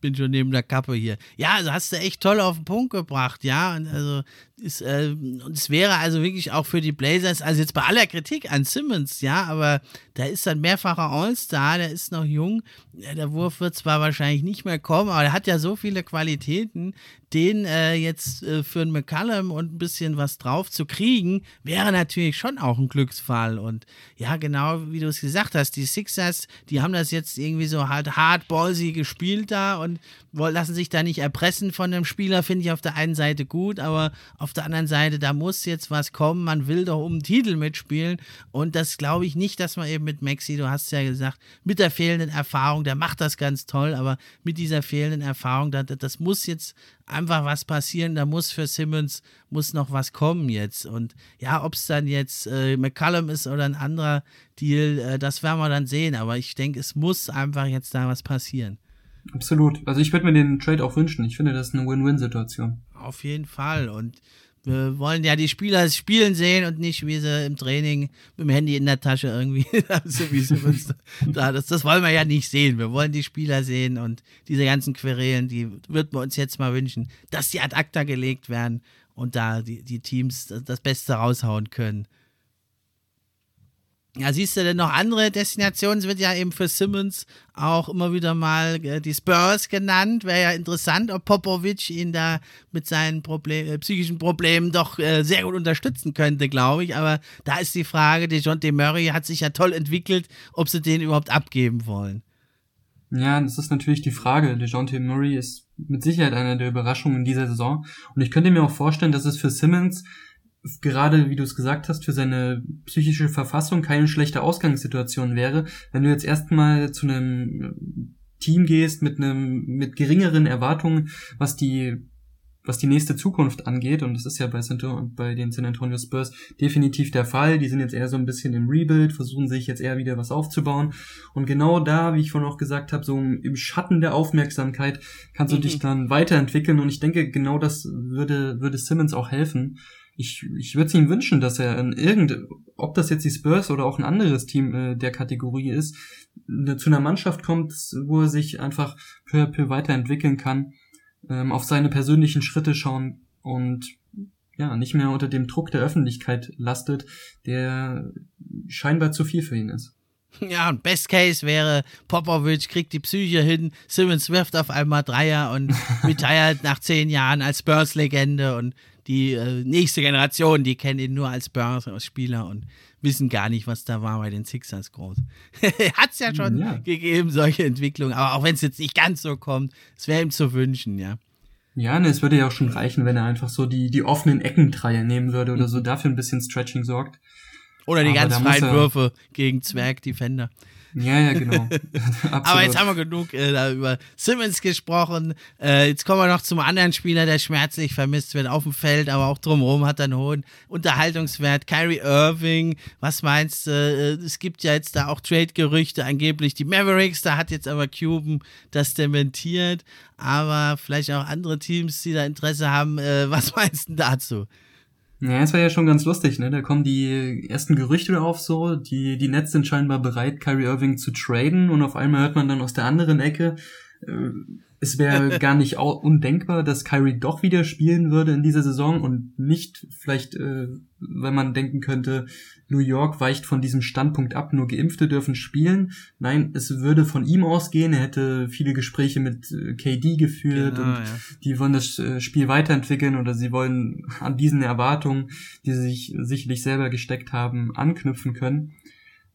Bin schon neben der Kappe hier. Ja, also hast du echt toll auf den Punkt gebracht, ja. Und also ist, äh, es wäre also wirklich auch für die Blazers, also jetzt bei aller Kritik an Simmons, ja, aber da ist dann mehrfacher All-Star, der ist noch jung. Der Wurf wird zwar wahrscheinlich nicht mehr kommen, aber er hat ja so viele Qualitäten, den äh, jetzt äh, für einen McCallum und ein bisschen was drauf zu kriegen, wäre natürlich schon auch ein Glücksfall. Und ja, genau wie du es gesagt hast, die Sixers, die haben das jetzt irgendwie so halt hardballsy gespielt da und lassen sich da nicht erpressen von dem Spieler, finde ich auf der einen Seite gut, aber auf der anderen Seite, da muss jetzt was kommen. Man will doch um den Titel mitspielen. Und das glaube ich nicht, dass man eben mit Maxi, du hast ja gesagt, mit der fehlenden Erfahrung, der macht das ganz toll, aber mit dieser fehlenden Erfahrung, das, das muss jetzt einfach was passieren. Da muss für Simmons muss noch was kommen jetzt. Und ja, ob es dann jetzt äh, McCallum ist oder ein anderer Deal, äh, das werden wir dann sehen. Aber ich denke, es muss einfach jetzt da was passieren. Absolut. Also ich würde mir den Trade auch wünschen. Ich finde, das ist eine Win-Win-Situation. Auf jeden Fall. Und wir wollen ja die Spieler spielen sehen und nicht, wie sie im Training mit dem Handy in der Tasche irgendwie, so wie sie uns da, das, das wollen wir ja nicht sehen. Wir wollen die Spieler sehen und diese ganzen Querelen, die würden wir uns jetzt mal wünschen, dass die ad acta gelegt werden und da die, die Teams das Beste raushauen können. Ja, siehst du denn noch andere Destinationen? Es wird ja eben für Simmons auch immer wieder mal äh, die Spurs genannt. Wäre ja interessant, ob Popovic ihn da mit seinen Problem, äh, psychischen Problemen doch äh, sehr gut unterstützen könnte, glaube ich. Aber da ist die Frage, John D. Murray hat sich ja toll entwickelt, ob sie den überhaupt abgeben wollen. Ja, das ist natürlich die Frage. DeJounte Murray ist mit Sicherheit eine der Überraschungen dieser Saison. Und ich könnte mir auch vorstellen, dass es für Simmons gerade, wie du es gesagt hast, für seine psychische Verfassung keine schlechte Ausgangssituation wäre, wenn du jetzt erstmal zu einem Team gehst mit einem mit geringeren Erwartungen, was die was die nächste Zukunft angeht, und das ist ja bei, bei den San Antonio Spurs definitiv der Fall. Die sind jetzt eher so ein bisschen im Rebuild, versuchen sich jetzt eher wieder was aufzubauen. Und genau da, wie ich vorhin auch gesagt habe, so im Schatten der Aufmerksamkeit kannst du mhm. dich dann weiterentwickeln. Und ich denke, genau das würde, würde Simmons auch helfen ich, ich würde es ihm wünschen, dass er in irgend, ob das jetzt die Spurs oder auch ein anderes Team äh, der Kategorie ist, ne, zu einer Mannschaft kommt, wo er sich einfach peu à peu weiterentwickeln kann, ähm, auf seine persönlichen Schritte schauen und ja, nicht mehr unter dem Druck der Öffentlichkeit lastet, der scheinbar zu viel für ihn ist. Ja, und Best Case wäre, Popovic kriegt die Psyche hin, Simmons wirft auf einmal Dreier und retired nach zehn Jahren als Spurs-Legende und die äh, nächste Generation, die kennen ihn nur als Burns-Spieler und wissen gar nicht, was da war bei den Sixers groß. Hat es ja schon ja. gegeben, solche Entwicklungen, aber auch wenn es jetzt nicht ganz so kommt, es wäre ihm zu wünschen, ja. Ja, ne, es würde ja auch schon reichen, wenn er einfach so die, die offenen Eckendreier nehmen würde oder so dafür ein bisschen Stretching sorgt. Oder die aber ganz freien Würfe gegen Zwerg-Defender. Ja, ja, genau. Aber jetzt haben wir genug äh, über Simmons gesprochen. Äh, jetzt kommen wir noch zum anderen Spieler, der schmerzlich vermisst wird auf dem Feld, aber auch drumherum hat er einen hohen Unterhaltungswert. Kyrie Irving, was meinst du? Äh, es gibt ja jetzt da auch Trade-Gerüchte, angeblich die Mavericks, da hat jetzt aber Cuban das dementiert, aber vielleicht auch andere Teams, die da Interesse haben. Äh, was meinst du dazu? Ja, es war ja schon ganz lustig, ne? Da kommen die ersten Gerüchte auf so, die, die Nets sind scheinbar bereit, Kyrie Irving zu traden und auf einmal hört man dann aus der anderen Ecke, äh, es wäre gar nicht undenkbar, dass Kyrie doch wieder spielen würde in dieser Saison und nicht vielleicht, äh, wenn man denken könnte, New York weicht von diesem Standpunkt ab, nur Geimpfte dürfen spielen. Nein, es würde von ihm ausgehen. Er hätte viele Gespräche mit äh, KD geführt genau, und ja. die wollen das äh, Spiel weiterentwickeln oder sie wollen an diesen Erwartungen, die sie sich sicherlich selber gesteckt haben, anknüpfen können.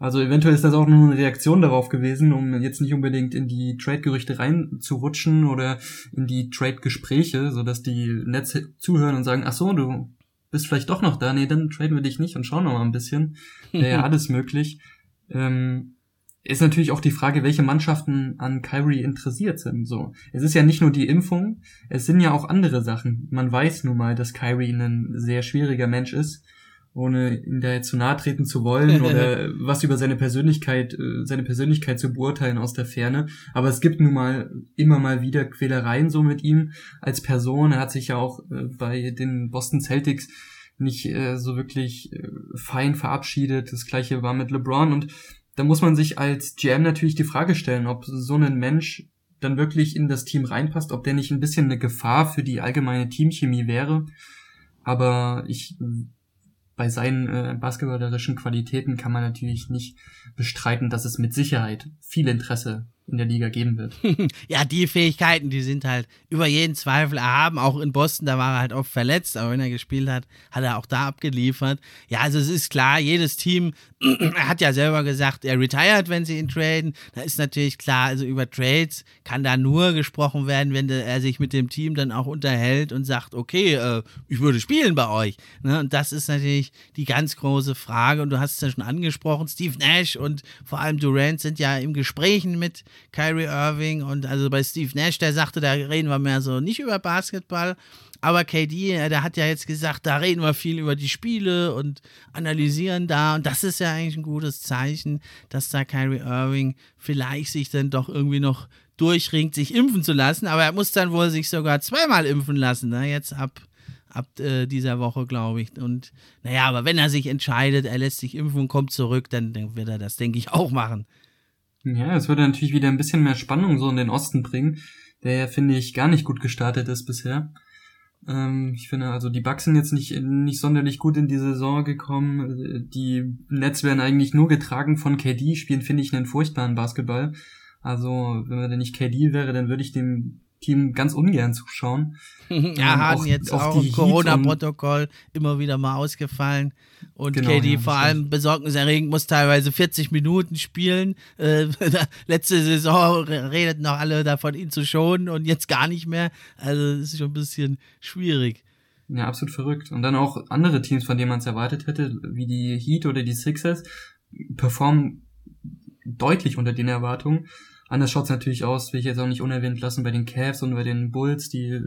Also eventuell ist das auch nur eine Reaktion darauf gewesen, um jetzt nicht unbedingt in die Trade-Gerüchte reinzurutschen oder in die Trade-Gespräche, sodass die Netz zuhören und sagen, ach so, du bist vielleicht doch noch da, nee, dann traden wir dich nicht und schauen noch mal ein bisschen. Wäre ja alles möglich. Ähm, ist natürlich auch die Frage, welche Mannschaften an Kyrie interessiert sind. So, es ist ja nicht nur die Impfung, es sind ja auch andere Sachen. Man weiß nun mal, dass Kyrie ein sehr schwieriger Mensch ist, ohne ihm da jetzt zu nahe treten zu wollen oder was über seine Persönlichkeit, äh, seine Persönlichkeit zu beurteilen aus der Ferne. Aber es gibt nun mal immer mal wieder Quälereien so mit ihm als Person. Er hat sich ja auch äh, bei den Boston Celtics nicht äh, so wirklich fein verabschiedet. Das gleiche war mit LeBron und da muss man sich als GM natürlich die Frage stellen, ob so ein Mensch dann wirklich in das Team reinpasst, ob der nicht ein bisschen eine Gefahr für die allgemeine Teamchemie wäre. Aber ich bei seinen äh, basketballerischen Qualitäten kann man natürlich nicht bestreiten, dass es mit Sicherheit viel Interesse in der Liga geben wird. ja, die Fähigkeiten, die sind halt über jeden Zweifel erhaben. Auch in Boston, da war er halt oft verletzt, aber wenn er gespielt hat, hat er auch da abgeliefert. Ja, also es ist klar, jedes Team, er hat ja selber gesagt, er retired, wenn sie ihn traden. Da ist natürlich klar, also über Trades kann da nur gesprochen werden, wenn er sich mit dem Team dann auch unterhält und sagt, okay, äh, ich würde spielen bei euch. Ne? Und das ist natürlich die ganz große Frage. Und du hast es ja schon angesprochen, Steve Nash und vor allem Durant sind ja im Gesprächen mit Kyrie Irving und also bei Steve Nash, der sagte, da reden wir mehr so nicht über Basketball. Aber KD, äh, der hat ja jetzt gesagt, da reden wir viel über die Spiele und analysieren da. Und das ist ja eigentlich ein gutes Zeichen, dass da Kyrie Irving vielleicht sich dann doch irgendwie noch durchringt, sich impfen zu lassen. Aber er muss dann wohl sich sogar zweimal impfen lassen, ne? jetzt ab, ab äh, dieser Woche, glaube ich. Und naja, aber wenn er sich entscheidet, er lässt sich impfen und kommt zurück, dann, dann wird er das, denke ich, auch machen. Ja, es würde natürlich wieder ein bisschen mehr Spannung so in den Osten bringen, der finde ich, gar nicht gut gestartet ist bisher. Ähm, ich finde, also die Bucks sind jetzt nicht, nicht sonderlich gut in die Saison gekommen. Die Nets werden eigentlich nur getragen von KD, spielen, finde ich, einen furchtbaren Basketball. Also, wenn er denn nicht KD wäre, dann würde ich dem Team ganz ungern zuschauen. ja, ähm, Harden auch, jetzt auch, auch im Corona-Protokoll immer wieder mal ausgefallen. Und genau, KD ja, vor allem besorgniserregend muss teilweise 40 Minuten spielen. Äh, letzte Saison redeten noch alle davon, ihn zu schonen und jetzt gar nicht mehr. Also ist schon ein bisschen schwierig. Ja, absolut verrückt. Und dann auch andere Teams, von denen man es erwartet hätte, wie die Heat oder die Sixers, performen deutlich unter den Erwartungen. Anders schaut's natürlich aus, will ich jetzt auch nicht unerwähnt lassen, bei den Cavs und bei den Bulls, die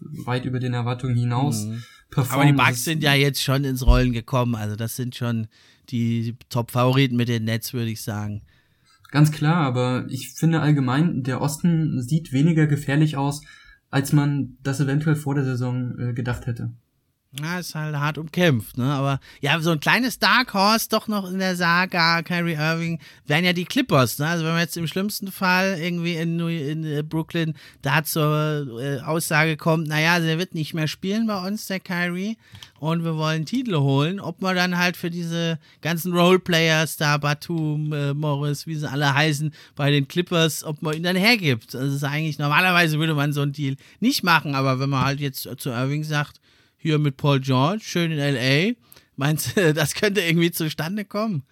weit über den Erwartungen hinaus mhm. performen. Aber die Bucks sind ja jetzt schon ins Rollen gekommen, also das sind schon die Top-Favoriten mit den Nets, würde ich sagen. Ganz klar, aber ich finde allgemein, der Osten sieht weniger gefährlich aus, als man das eventuell vor der Saison äh, gedacht hätte. Ja, ist halt hart umkämpft, ne? Aber ja, so ein kleines Dark Horse doch noch in der Saga, Kyrie Irving, wären ja die Clippers, ne? Also wenn man jetzt im schlimmsten Fall irgendwie in, in äh, Brooklyn da zur äh, Aussage kommt, naja, der wird nicht mehr spielen bei uns, der Kyrie, und wir wollen Titel holen, ob man dann halt für diese ganzen Roleplayers da, Batum, äh, Morris, wie sie alle heißen, bei den Clippers, ob man ihn dann hergibt. Das ist eigentlich, normalerweise würde man so einen Deal nicht machen, aber wenn man halt jetzt zu Irving sagt, hier mit Paul George, schön in LA. Meinst du, das könnte irgendwie zustande kommen?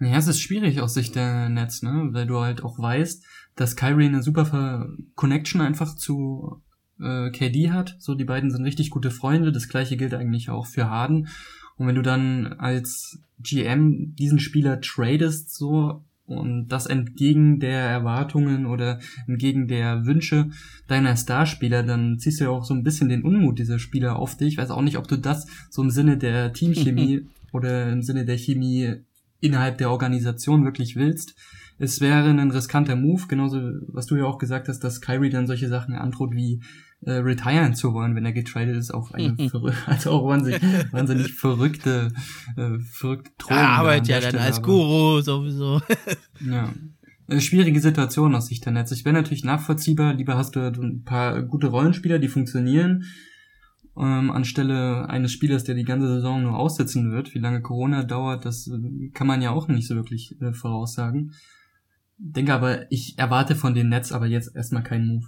Ja, es ist schwierig aus Sicht der Netz, ne? Weil du halt auch weißt, dass Kyrie eine super Connection einfach zu äh, KD hat. So, die beiden sind richtig gute Freunde. Das gleiche gilt eigentlich auch für Harden. Und wenn du dann als GM diesen Spieler tradest, so und das entgegen der Erwartungen oder entgegen der Wünsche deiner Starspieler, dann ziehst du ja auch so ein bisschen den Unmut dieser Spieler auf dich. Ich weiß auch nicht, ob du das so im Sinne der Teamchemie oder im Sinne der Chemie innerhalb der Organisation wirklich willst. Es wäre ein riskanter Move, genauso was du ja auch gesagt hast, dass Kyrie dann solche Sachen androht wie äh, retiren zu wollen, wenn er getradet ist, auf eine also auch wahnsinnig, wahnsinnig verrückte, äh, verrückte Drohung. Er arbeitet ja dann Stelle, als Guru sowieso. ja. Eine schwierige Situation aus Sicht der Netz. Ich wäre natürlich nachvollziehbar, lieber hast du ein paar gute Rollenspieler, die funktionieren, ähm, anstelle eines Spielers, der die ganze Saison nur aussitzen wird. Wie lange Corona dauert, das äh, kann man ja auch nicht so wirklich äh, voraussagen. Denke aber, ich erwarte von den Nets aber jetzt erstmal keinen Move.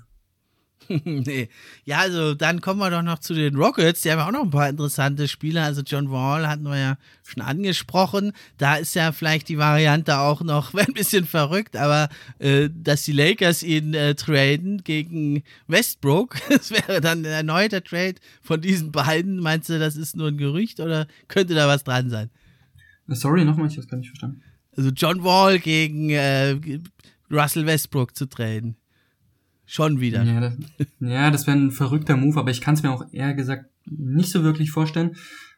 nee. Ja, also dann kommen wir doch noch zu den Rockets. Die haben ja auch noch ein paar interessante Spieler. Also John Wall hatten wir ja schon angesprochen. Da ist ja vielleicht die Variante auch noch ein bisschen verrückt, aber äh, dass die Lakers ihn äh, traden gegen Westbrook, das wäre dann ein erneuter Trade von diesen beiden. Meinst du, das ist nur ein Gerücht oder könnte da was dran sein? Sorry, nochmal, ich habe es gar nicht verstanden. Also John Wall gegen äh, Russell Westbrook zu traden. Schon wieder. Ja, das, ja, das wäre ein verrückter Move, aber ich kann es mir auch eher gesagt nicht so wirklich vorstellen,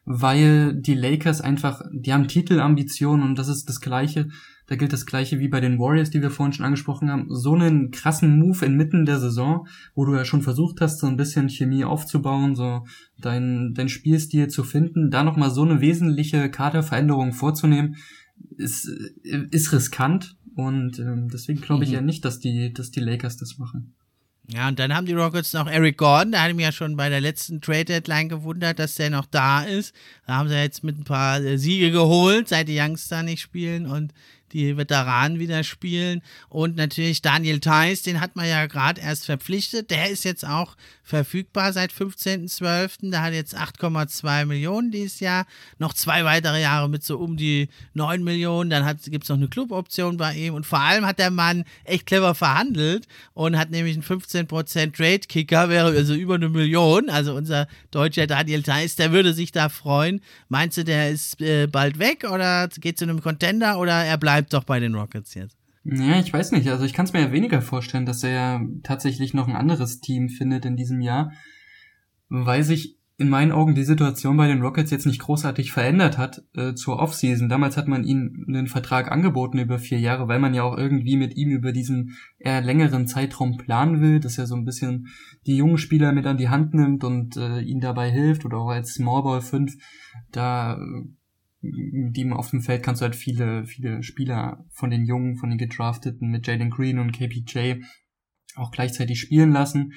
weil die Lakers einfach, die haben Titelambitionen und das ist das Gleiche. Da gilt das Gleiche wie bei den Warriors, die wir vorhin schon angesprochen haben. So einen krassen Move inmitten der Saison, wo du ja schon versucht hast, so ein bisschen Chemie aufzubauen, so dein, dein Spielstil zu finden, da nochmal so eine wesentliche Kaderveränderung vorzunehmen, ist, ist riskant und ähm, deswegen glaube ich mhm. ja nicht, dass die, dass die Lakers das machen. Ja, und dann haben die Rockets noch Eric Gordon, der hat mich ja schon bei der letzten Trade Deadline gewundert, dass der noch da ist. Da haben sie jetzt mit ein paar äh, Siege geholt, seit die Youngster nicht spielen und die Veteranen wieder spielen. Und natürlich Daniel Theiss, den hat man ja gerade erst verpflichtet. Der ist jetzt auch verfügbar seit 15.12. Der hat jetzt 8,2 Millionen dieses Jahr. Noch zwei weitere Jahre mit so um die 9 Millionen. Dann gibt es noch eine Cluboption bei ihm. Und vor allem hat der Mann echt clever verhandelt und hat nämlich einen 15% Trade-Kicker, wäre also über eine Million. Also unser deutscher Daniel Theiss, der würde sich da freuen. Meinst du, der ist äh, bald weg oder geht zu einem Contender oder er bleibt doch bei den Rockets jetzt? Ja, ich weiß nicht. Also ich kann es mir ja weniger vorstellen, dass er tatsächlich noch ein anderes Team findet in diesem Jahr, weil sich in meinen Augen die Situation bei den Rockets jetzt nicht großartig verändert hat äh, zur Offseason. Damals hat man ihm einen Vertrag angeboten über vier Jahre, weil man ja auch irgendwie mit ihm über diesen eher längeren Zeitraum planen will, dass er so ein bisschen die jungen Spieler mit an die Hand nimmt und äh, ihnen dabei hilft oder auch als Smallball 5 da mit ihm auf dem Feld kannst du halt viele, viele Spieler von den Jungen, von den Gedrafteten mit Jalen Green und KPJ auch gleichzeitig spielen lassen.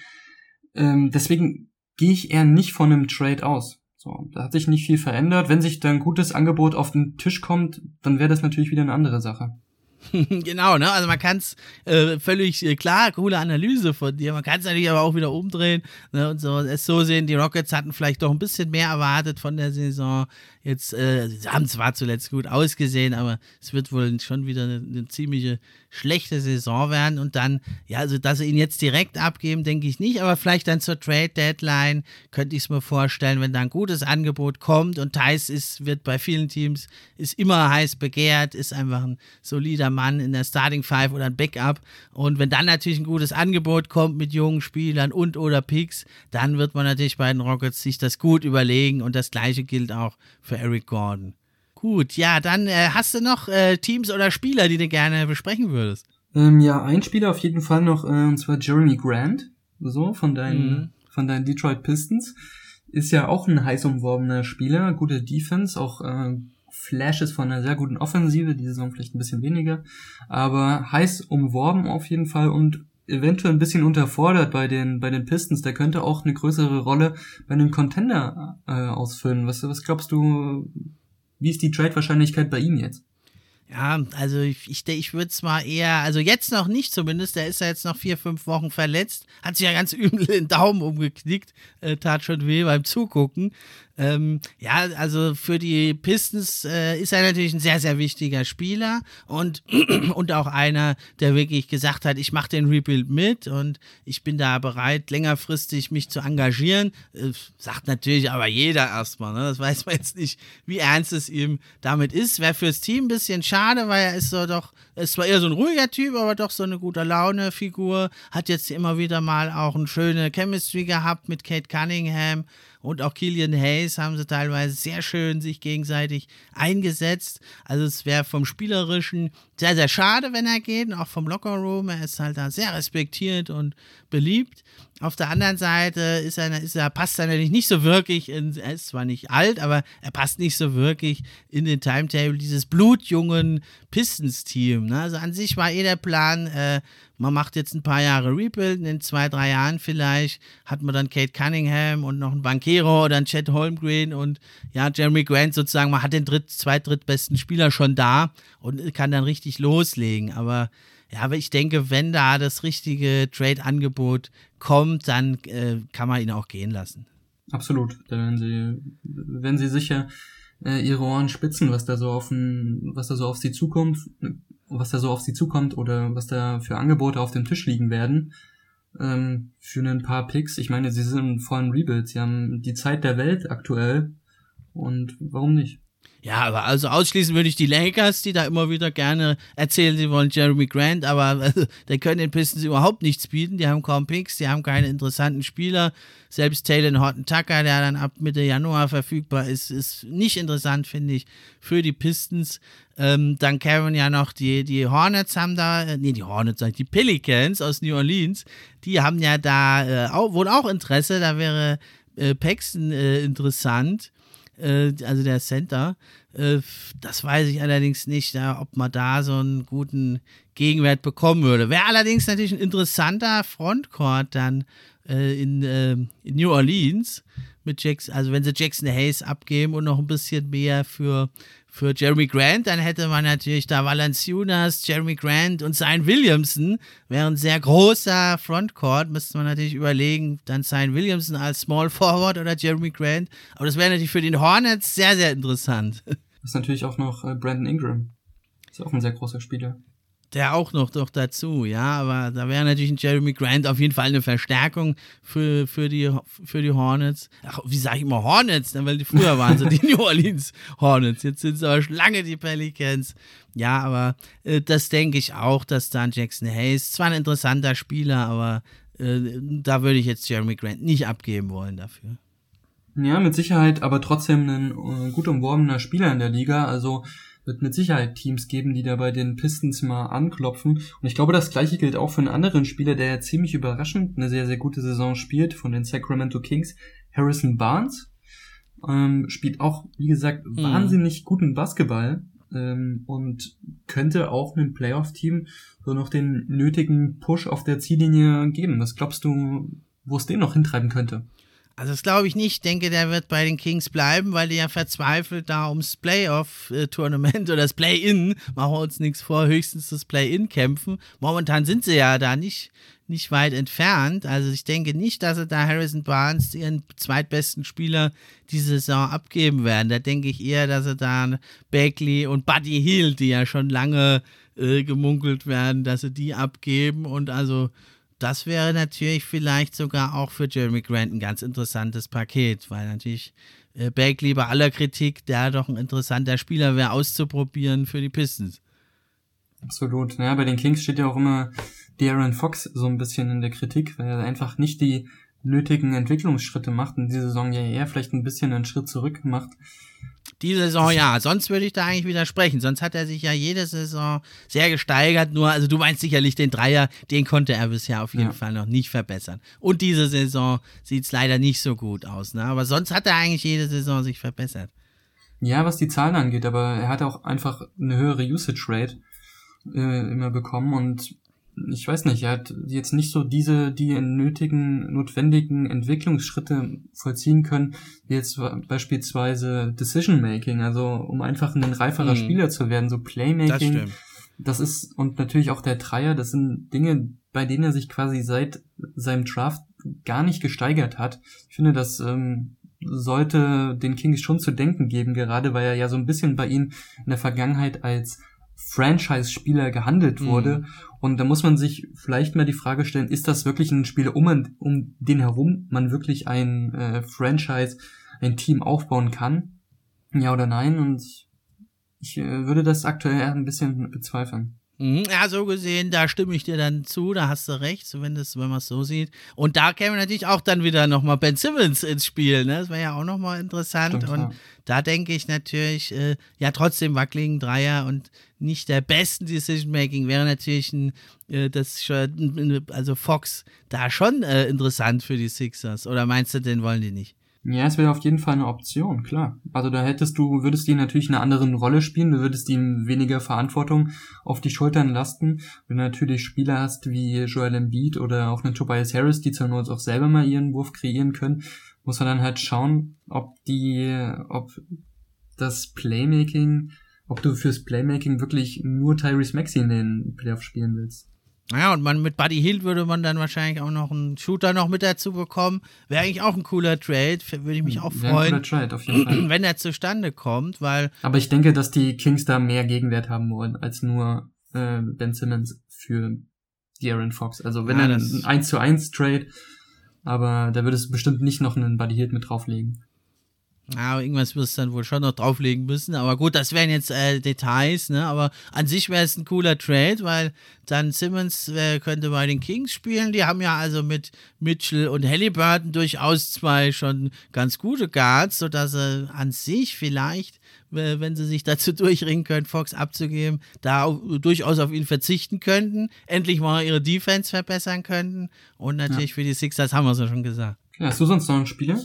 Ähm, deswegen gehe ich eher nicht von einem Trade aus. So, da hat sich nicht viel verändert. Wenn sich da ein gutes Angebot auf den Tisch kommt, dann wäre das natürlich wieder eine andere Sache. genau, ne? Also man kann es äh, völlig äh, klar, coole Analyse von dir. Man kann es natürlich aber auch wieder umdrehen ne? und so es so sehen. Die Rockets hatten vielleicht doch ein bisschen mehr erwartet von der Saison. Jetzt äh, sie haben zwar zuletzt gut ausgesehen, aber es wird wohl schon wieder eine, eine, ziemliche schlechte Saison werden. Und dann, ja, also dass sie ihn jetzt direkt abgeben, denke ich nicht, aber vielleicht dann zur Trade Deadline könnte ich es mir vorstellen, wenn da ein gutes Angebot kommt und Thais ist, wird bei vielen Teams ist immer heiß begehrt, ist einfach ein solider Mann in der Starting Five oder ein Backup. Und wenn dann natürlich ein gutes Angebot kommt mit jungen Spielern und oder Picks, dann wird man natürlich bei den Rockets sich das gut überlegen und das gleiche gilt auch für für Eric Gordon. Gut, ja, dann äh, hast du noch äh, Teams oder Spieler, die du gerne besprechen würdest? Ähm, ja, ein Spieler auf jeden Fall noch, äh, und zwar Jeremy Grant, so von deinen, mhm. von deinen Detroit Pistons. Ist ja auch ein heiß umworbener Spieler, gute Defense, auch äh, Flashes von einer sehr guten Offensive, die Saison vielleicht ein bisschen weniger, aber heiß umworben auf jeden Fall und eventuell ein bisschen unterfordert bei den bei den Pistons. Der könnte auch eine größere Rolle bei einem Contender äh, ausfüllen. Was was glaubst du? Wie ist die Trade-Wahrscheinlichkeit bei ihm jetzt? Ja, also ich, ich, ich würde es mal eher, also jetzt noch nicht zumindest, der ist ja jetzt noch vier, fünf Wochen verletzt, hat sich ja ganz übel den Daumen umgeknickt, äh, tat schon weh beim Zugucken. Ähm, ja, also für die Pistons äh, ist er natürlich ein sehr, sehr wichtiger Spieler und, und auch einer, der wirklich gesagt hat, ich mache den Rebuild mit und ich bin da bereit, längerfristig mich zu engagieren. Äh, sagt natürlich aber jeder erstmal, ne? das weiß man jetzt nicht, wie ernst es ihm damit ist. Wäre fürs Team ein bisschen schade, schade, weil er ist so doch, ist zwar eher so ein ruhiger Typ, aber doch so eine gute Laune-Figur. Hat jetzt immer wieder mal auch eine schöne Chemistry gehabt mit Kate Cunningham und auch Killian Hayes haben sie teilweise sehr schön sich gegenseitig eingesetzt. Also es wäre vom Spielerischen sehr, sehr schade, wenn er geht, und auch vom Lockerroom. Er ist halt da sehr respektiert und beliebt. Auf der anderen Seite ist er, ist er, passt er natürlich nicht so wirklich in, er ist zwar nicht alt, aber er passt nicht so wirklich in den Timetable dieses blutjungen Pistons-Team. Ne? Also an sich war eh der Plan, äh, man macht jetzt ein paar Jahre Rebuild, in zwei, drei Jahren vielleicht hat man dann Kate Cunningham und noch einen Bankero oder einen Chad Holmgren und ja, Jeremy Grant sozusagen, man hat den dritt, zweit, drittbesten Spieler schon da und kann dann richtig loslegen. Aber ja, aber ich denke, wenn da das richtige Trade-Angebot kommt, dann äh, kann man ihn auch gehen lassen. Absolut. Wenn sie, wenn sie sicher äh, ihre Ohren spitzen, was da so auf ein, was da so auf sie zukommt, was da so auf sie zukommt oder was da für Angebote auf dem Tisch liegen werden, ähm, für ein paar Picks. Ich meine, sie sind vor allem Rebuild, sie haben die Zeit der Welt aktuell und warum nicht? Ja, aber also ausschließen würde ich die Lakers, die da immer wieder gerne erzählen, sie wollen Jeremy Grant, aber äh, die können den Pistons überhaupt nichts bieten. Die haben kaum Picks, die haben keine interessanten Spieler. Selbst Taylor Horton Tucker, der dann ab Mitte Januar verfügbar ist, ist nicht interessant, finde ich, für die Pistons. Ähm, dann Kevin ja noch die, die Hornets haben da, äh, nee, die Hornets, die Pelicans aus New Orleans, die haben ja da äh, auch, wohl auch Interesse, da wäre äh, Paxton äh, interessant äh, also der Center. Äh, das weiß ich allerdings nicht, ja, ob man da so einen guten Gegenwert bekommen würde. Wäre allerdings natürlich ein interessanter Frontcourt dann äh, in, äh, in, New Orleans mit Jackson, also wenn sie Jackson Hayes abgeben und noch ein bisschen mehr für für Jeremy Grant, dann hätte man natürlich da Valanciunas, Jeremy Grant und Zion Williamson. Wäre ein sehr großer Frontcourt, müsste man natürlich überlegen, dann Zion Williamson als Small Forward oder Jeremy Grant. Aber das wäre natürlich für den Hornets sehr, sehr interessant. Ist natürlich auch noch äh, Brandon Ingram. Ist auch ein sehr großer Spieler der auch noch doch dazu, ja, aber da wäre natürlich ein Jeremy Grant auf jeden Fall eine Verstärkung für, für, die, für die Hornets. Ach, wie sage ich immer Hornets? Weil die früher waren so die New Orleans Hornets. Jetzt sind es aber schon lange die Pelicans. Ja, aber äh, das denke ich auch, dass dann Jackson Hayes, zwar ein interessanter Spieler, aber äh, da würde ich jetzt Jeremy Grant nicht abgeben wollen dafür. Ja, mit Sicherheit, aber trotzdem ein äh, gut umworbener Spieler in der Liga. Also wird mit Sicherheit Teams geben, die da bei den Pistons mal anklopfen. Und ich glaube, das gleiche gilt auch für einen anderen Spieler, der ja ziemlich überraschend eine sehr, sehr gute Saison spielt, von den Sacramento Kings, Harrison Barnes. Ähm, spielt auch, wie gesagt, mhm. wahnsinnig guten Basketball ähm, und könnte auch einem Playoff-Team so noch den nötigen Push auf der Ziellinie geben. Was glaubst du, wo es den noch hintreiben könnte? Also das glaube ich nicht. Ich denke, der wird bei den Kings bleiben, weil die ja verzweifelt da ums Playoff-Tournament oder das Play-In, machen wir uns nichts vor, höchstens das Play-In kämpfen. Momentan sind sie ja da nicht, nicht weit entfernt. Also ich denke nicht, dass sie da Harrison Barnes, ihren zweitbesten Spieler, diese Saison abgeben werden. Da denke ich eher, dass sie da Bagley und Buddy Hill, die ja schon lange äh, gemunkelt werden, dass sie die abgeben und also das wäre natürlich vielleicht sogar auch für Jeremy Grant ein ganz interessantes Paket, weil natürlich äh, Bagley bei aller Kritik, der doch ein interessanter Spieler wäre, auszuprobieren für die Pistons. Absolut. Ja, bei den Kings steht ja auch immer Darren Fox so ein bisschen in der Kritik, weil er einfach nicht die nötigen Entwicklungsschritte macht und diese Saison ja eher vielleicht ein bisschen einen Schritt zurück macht. Die Saison ja, sonst würde ich da eigentlich widersprechen. Sonst hat er sich ja jede Saison sehr gesteigert. Nur, also du meinst sicherlich den Dreier, den konnte er bisher auf jeden ja. Fall noch nicht verbessern. Und diese Saison sieht es leider nicht so gut aus. Ne? Aber sonst hat er eigentlich jede Saison sich verbessert. Ja, was die Zahlen angeht, aber er hat auch einfach eine höhere Usage Rate äh, immer bekommen und ich weiß nicht, er hat jetzt nicht so diese, die nötigen, notwendigen Entwicklungsschritte vollziehen können, wie jetzt beispielsweise Decision Making, also um einfach ein reiferer mhm. Spieler zu werden, so Playmaking. Das, das ist, und natürlich auch der Dreier, das sind Dinge, bei denen er sich quasi seit seinem Draft gar nicht gesteigert hat. Ich finde, das ähm, sollte den Kings schon zu denken geben, gerade weil er ja so ein bisschen bei ihnen in der Vergangenheit als Franchise-Spieler gehandelt wurde. Mhm. Und da muss man sich vielleicht mal die Frage stellen, ist das wirklich ein Spieler, um, um den herum man wirklich ein äh, Franchise, ein Team aufbauen kann? Ja oder nein? Und Ich äh, würde das aktuell eher ein bisschen bezweifeln. Mhm. Ja, so gesehen, da stimme ich dir dann zu, da hast du recht, wenn, das, wenn man es so sieht. Und da käme natürlich auch dann wieder nochmal Ben Simmons ins Spiel, ne? Das wäre ja auch nochmal interessant. Stimmt, und ja. da denke ich natürlich, äh, ja, trotzdem wackeligen Dreier und nicht der besten Decision-Making wäre natürlich ein, äh, das also Fox da schon äh, interessant für die Sixers. Oder meinst du, den wollen die nicht? Ja, es wäre auf jeden Fall eine Option, klar. Also da hättest du, würdest ihn natürlich in einer anderen Rolle spielen, du würdest ihm weniger Verantwortung auf die Schultern lasten. Wenn du natürlich Spieler hast wie Joel Embiid oder auch eine Tobias Harris, die zur Not auch selber mal ihren Wurf kreieren können, muss man dann halt schauen, ob die, ob das Playmaking, ob du fürs Playmaking wirklich nur Tyrese Maxey in den Playoffs spielen willst. Naja, und man mit Buddy Hield würde man dann wahrscheinlich auch noch einen Shooter noch mit dazu bekommen. Wäre eigentlich auch ein cooler Trade, würde ich mich auch freuen. Ein Trade, auf jeden Fall. Wenn er zustande kommt, weil. Aber ich denke, dass die Kings da mehr Gegenwert haben wollen, als nur äh, Ben Simmons für die Aaron Fox. Also wenn ja, er ein 1 zu 1 Trade, aber da würde es bestimmt nicht noch einen Buddy Hield mit drauflegen. Ja, aber irgendwas wirst du dann wohl schon noch drauflegen müssen. Aber gut, das wären jetzt äh, Details, ne? Aber an sich wäre es ein cooler Trade, weil dann Simmons äh, könnte bei den Kings spielen. Die haben ja also mit Mitchell und Halliburton durchaus zwei schon ganz gute Guards, sodass sie an sich vielleicht, äh, wenn sie sich dazu durchringen können, Fox abzugeben, da durchaus auf ihn verzichten könnten, endlich mal ihre Defense verbessern könnten. Und natürlich ja. für die Sixers haben wir es ja schon gesagt. Ja, hast du sonst noch einen Spieler?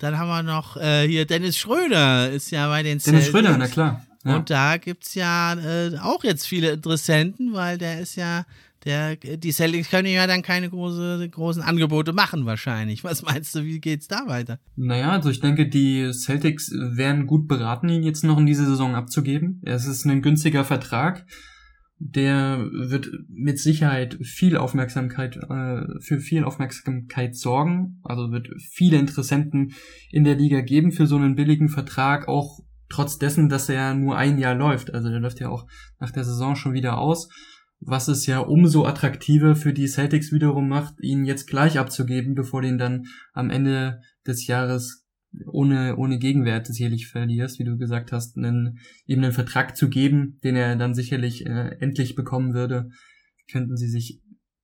Dann haben wir noch äh, hier Dennis Schröder, ist ja bei den Dennis Celtics. Schröder, na klar. Ja. Und da gibt's ja äh, auch jetzt viele Interessenten, weil der ist ja, der, die Celtics können ja dann keine große, großen Angebote machen wahrscheinlich. Was meinst du, wie geht's da weiter? Naja, also ich denke, die Celtics wären gut beraten, ihn jetzt noch in diese Saison abzugeben. Es ist ein günstiger Vertrag der wird mit Sicherheit viel Aufmerksamkeit äh, für viel Aufmerksamkeit sorgen. Also wird viele Interessenten in der Liga geben für so einen billigen Vertrag, auch trotz dessen, dass er nur ein Jahr läuft. Also der läuft ja auch nach der Saison schon wieder aus, was es ja umso attraktiver für die Celtics wiederum macht, ihn jetzt gleich abzugeben, bevor den dann am Ende des Jahres ohne, ohne Gegenwert sicherlich verlierst, wie du gesagt hast, einen, ihm einen Vertrag zu geben, den er dann sicherlich äh, endlich bekommen würde, könnten sie sich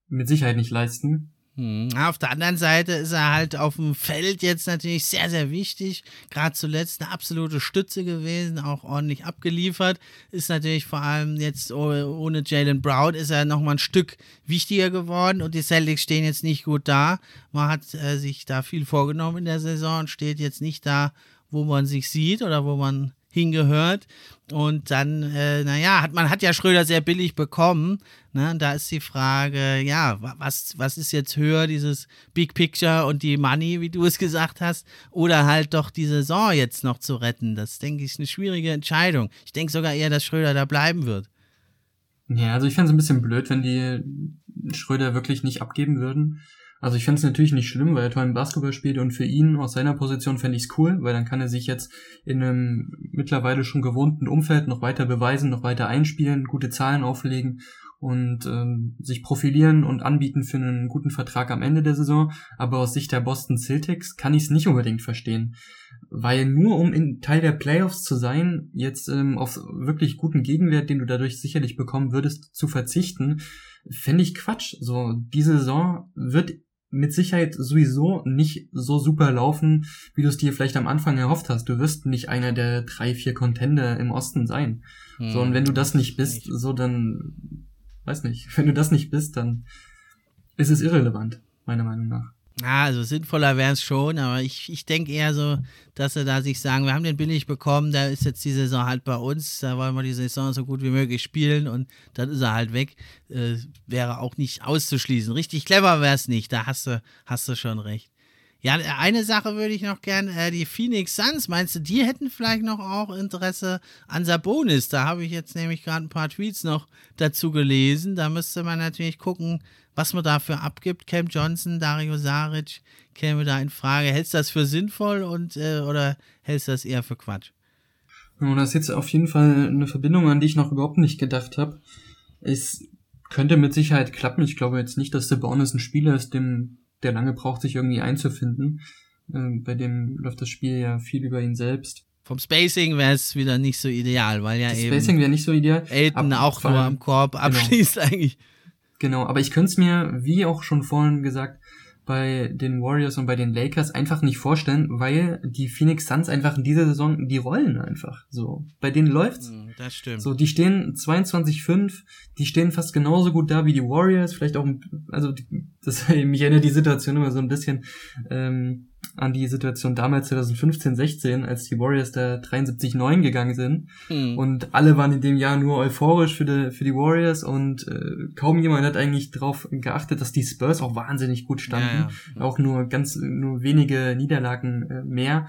mit Sicherheit nicht leisten. Hm. Auf der anderen Seite ist er halt auf dem Feld jetzt natürlich sehr, sehr wichtig. Gerade zuletzt eine absolute Stütze gewesen, auch ordentlich abgeliefert. Ist natürlich vor allem jetzt ohne Jalen Brown ist er nochmal ein Stück wichtiger geworden und die Celtics stehen jetzt nicht gut da. Man hat äh, sich da viel vorgenommen in der Saison und steht jetzt nicht da, wo man sich sieht oder wo man hingehört. Und dann, äh, naja, hat, man hat ja Schröder sehr billig bekommen. Ne? Da ist die Frage, ja, was, was ist jetzt höher, dieses Big Picture und die Money, wie du es gesagt hast, oder halt doch die Saison jetzt noch zu retten? Das, denke ich, ist eine schwierige Entscheidung. Ich denke sogar eher, dass Schröder da bleiben wird. Ja, also ich fände es ein bisschen blöd, wenn die Schröder wirklich nicht abgeben würden. Also ich fände es natürlich nicht schlimm, weil er tollen Basketball spielt und für ihn aus seiner Position fände ich es cool, weil dann kann er sich jetzt in einem mittlerweile schon gewohnten Umfeld noch weiter beweisen, noch weiter einspielen, gute Zahlen auflegen und ähm, sich profilieren und anbieten für einen guten Vertrag am Ende der Saison. Aber aus Sicht der Boston Celtics kann ich es nicht unbedingt verstehen. Weil nur um in Teil der Playoffs zu sein, jetzt ähm, auf wirklich guten Gegenwert, den du dadurch sicherlich bekommen würdest, zu verzichten, fände ich Quatsch. So, diese Saison wird mit Sicherheit sowieso nicht so super laufen, wie du es dir vielleicht am Anfang erhofft hast. Du wirst nicht einer der drei, vier Contender im Osten sein. Hm, so, und wenn du das nicht bist, nicht. so dann, weiß nicht, wenn du das nicht bist, dann ist es irrelevant, meiner Meinung nach. Ja, also sinnvoller wäre es schon, aber ich, ich denke eher so, dass sie da sich sagen, wir haben den billig bekommen, da ist jetzt die Saison halt bei uns, da wollen wir die Saison so gut wie möglich spielen und dann ist er halt weg. Äh, wäre auch nicht auszuschließen. Richtig clever wäre es nicht, da hast du, hast du schon recht. Ja, eine Sache würde ich noch gern, äh, die Phoenix Suns, meinst du, die hätten vielleicht noch auch Interesse an Sabonis? Da habe ich jetzt nämlich gerade ein paar Tweets noch dazu gelesen. Da müsste man natürlich gucken, was man dafür abgibt. Cam Johnson, Dario Saric käme da in Frage. Hältst du das für sinnvoll und äh, oder hältst du das eher für Quatsch? Und das ist jetzt auf jeden Fall eine Verbindung, an die ich noch überhaupt nicht gedacht habe. Es könnte mit Sicherheit klappen. Ich glaube jetzt nicht, dass der Bonus ein Spieler ist, dem, der lange braucht, sich irgendwie einzufinden. Äh, bei dem läuft das Spiel ja viel über ihn selbst. vom Spacing wäre es wieder nicht so ideal, weil ja Das eben Spacing wäre nicht so ideal. Elton auch nur am Korb abschließt eigentlich. Genau, aber ich könnte es mir, wie auch schon vorhin gesagt, bei den Warriors und bei den Lakers einfach nicht vorstellen, weil die Phoenix Suns einfach in dieser Saison, die rollen einfach so. Bei denen läuft's. Hm, Das stimmt. So, die stehen 22-5, die stehen fast genauso gut da wie die Warriors, vielleicht auch, ein- also das mich erinnert die Situation immer so ein bisschen ähm, an die Situation damals 2015, 16, als die Warriors da 73-9 gegangen sind Hm. und alle waren in dem Jahr nur euphorisch für die, für die Warriors und äh, kaum jemand hat eigentlich darauf geachtet, dass die Spurs auch wahnsinnig gut standen. Ja, Auch nur ganz, nur wenige Niederlagen äh, mehr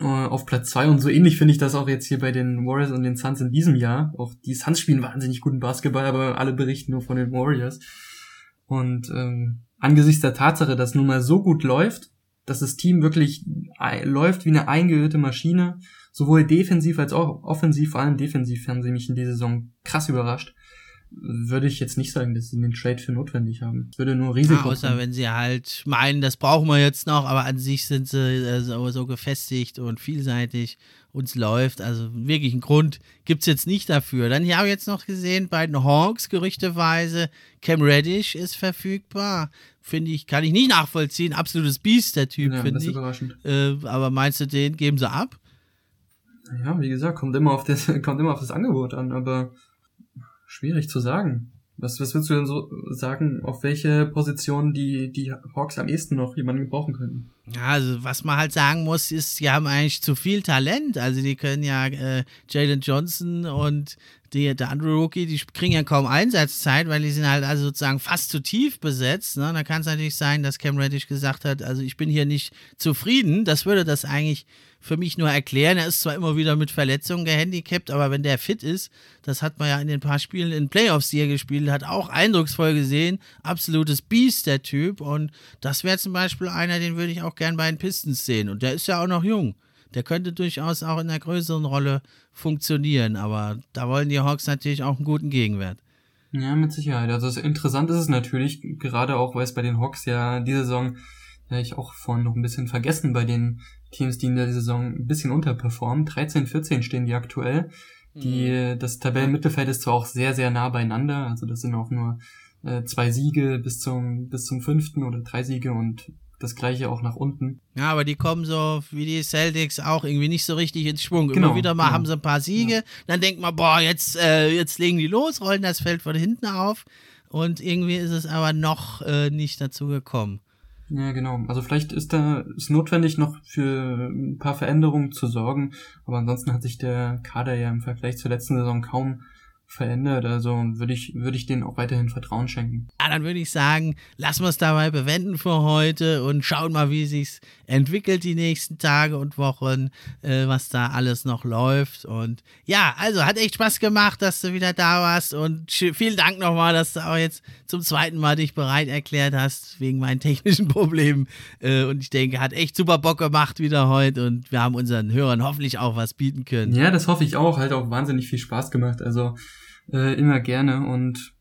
äh, auf Platz zwei und so ähnlich finde ich das auch jetzt hier bei den Warriors und den Suns in diesem Jahr. Auch die Suns spielen wahnsinnig guten Basketball, aber alle berichten nur von den Warriors. Und ähm, angesichts der Tatsache, dass nun mal so gut läuft, dass das Team wirklich läuft wie eine eingeölte Maschine, sowohl defensiv als auch offensiv, vor allem defensiv haben sie mich in dieser Saison krass überrascht, würde ich jetzt nicht sagen, dass sie den Trade für notwendig haben. Es würde nur Risiko Ja, außer bringen. wenn sie halt meinen, das brauchen wir jetzt noch, aber an sich sind sie äh, so, so gefestigt und vielseitig uns läuft. Also wirklich einen Grund gibt's jetzt nicht dafür. Dann hier habe ich jetzt noch gesehen, bei den Hawks gerüchteweise, Cam Reddish ist verfügbar. Finde ich, kann ich nicht nachvollziehen. Absolutes Biest, der Typ, ja, finde das ist ich. überraschend. Äh, aber meinst du, den geben sie ab? Ja, wie gesagt, kommt immer auf das, kommt immer auf das Angebot an, aber schwierig zu sagen. Was, was würdest du denn so sagen, auf welche Position die, die Hawks am ehesten noch jemanden gebrauchen könnten? Ja, also was man halt sagen muss, ist, die haben eigentlich zu viel Talent. Also die können ja äh, Jalen Johnson und die, der andere Rookie, die kriegen ja kaum Einsatzzeit, weil die sind halt also sozusagen fast zu tief besetzt. Ne? Da kann es natürlich sein, dass Cam Reddish gesagt hat, also ich bin hier nicht zufrieden. Das würde das eigentlich für mich nur erklären. Er ist zwar immer wieder mit Verletzungen gehandicapt, aber wenn der fit ist, das hat man ja in den paar Spielen in Playoffs, die er gespielt hat, auch eindrucksvoll gesehen. Absolutes Biest, der Typ. Und das wäre zum Beispiel einer, den würde ich auch gern bei den Pistons sehen. Und der ist ja auch noch jung. Der könnte durchaus auch in einer größeren Rolle funktionieren. Aber da wollen die Hawks natürlich auch einen guten Gegenwert. Ja, mit Sicherheit. Also es- interessant ist es natürlich, gerade auch, weil es bei den Hawks ja diese Saison, ja ich auch vorhin noch ein bisschen vergessen, bei den Teams, die in der Saison ein bisschen unterperformen. 13, 14 stehen die aktuell. Die, das Tabellenmittelfeld ist zwar auch sehr, sehr nah beieinander, also das sind auch nur äh, zwei Siege bis zum, bis zum fünften oder drei Siege und das gleiche auch nach unten. Ja, aber die kommen so wie die Celtics auch irgendwie nicht so richtig ins Schwung. Genau, Immer wieder mal genau. haben sie ein paar Siege, dann denkt man, boah, jetzt, äh, jetzt legen die los, rollen das Feld von hinten auf. Und irgendwie ist es aber noch äh, nicht dazu gekommen. Ja, genau. Also vielleicht ist da ist notwendig noch für ein paar Veränderungen zu sorgen, aber ansonsten hat sich der Kader ja im Vergleich zur letzten Saison kaum verändert. Also würde ich würde ich denen auch weiterhin Vertrauen schenken. Ja, dann würde ich sagen, lassen wir es dabei bewenden für heute und schauen mal, wie sich's entwickelt die nächsten Tage und Wochen, äh, was da alles noch läuft. Und ja, also hat echt Spaß gemacht, dass du wieder da warst und vielen Dank nochmal, dass du auch jetzt zum zweiten Mal dich bereit erklärt hast wegen meinen technischen Problemen. Äh, und ich denke, hat echt super Bock gemacht wieder heute und wir haben unseren Hörern hoffentlich auch was bieten können. Ja, das hoffe ich auch. Hat auch wahnsinnig viel Spaß gemacht. Also äh, immer gerne und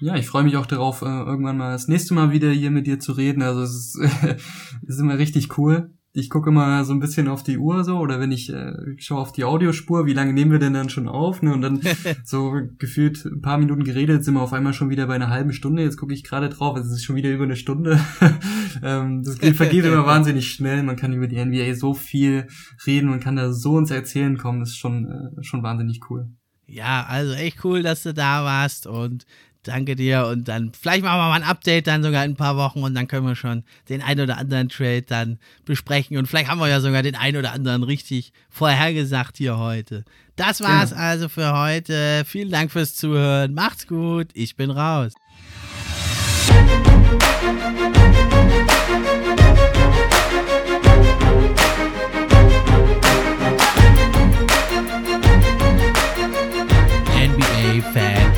ja, ich freue mich auch darauf, äh, irgendwann mal das nächste Mal wieder hier mit dir zu reden. Also es ist, es ist immer richtig cool. Ich gucke immer so ein bisschen auf die Uhr so oder wenn ich, äh, schaue auf die Audiospur, wie lange nehmen wir denn dann schon auf? Ne? Und dann so gefühlt ein paar Minuten geredet, sind wir auf einmal schon wieder bei einer halben Stunde. Jetzt gucke ich gerade drauf, es ist schon wieder über eine Stunde. ähm, das geht, vergeht immer wahnsinnig schnell. Man kann über die NBA so viel reden, man kann da so ins Erzählen kommen. Das ist schon, äh, schon wahnsinnig cool. Ja, also echt cool, dass du da warst und danke dir. Und dann vielleicht machen wir mal ein Update dann sogar in ein paar Wochen und dann können wir schon den ein oder anderen Trade dann besprechen. Und vielleicht haben wir ja sogar den ein oder anderen richtig vorhergesagt hier heute. Das war's Ja. also für heute. Vielen Dank fürs Zuhören. Macht's gut. Ich bin raus.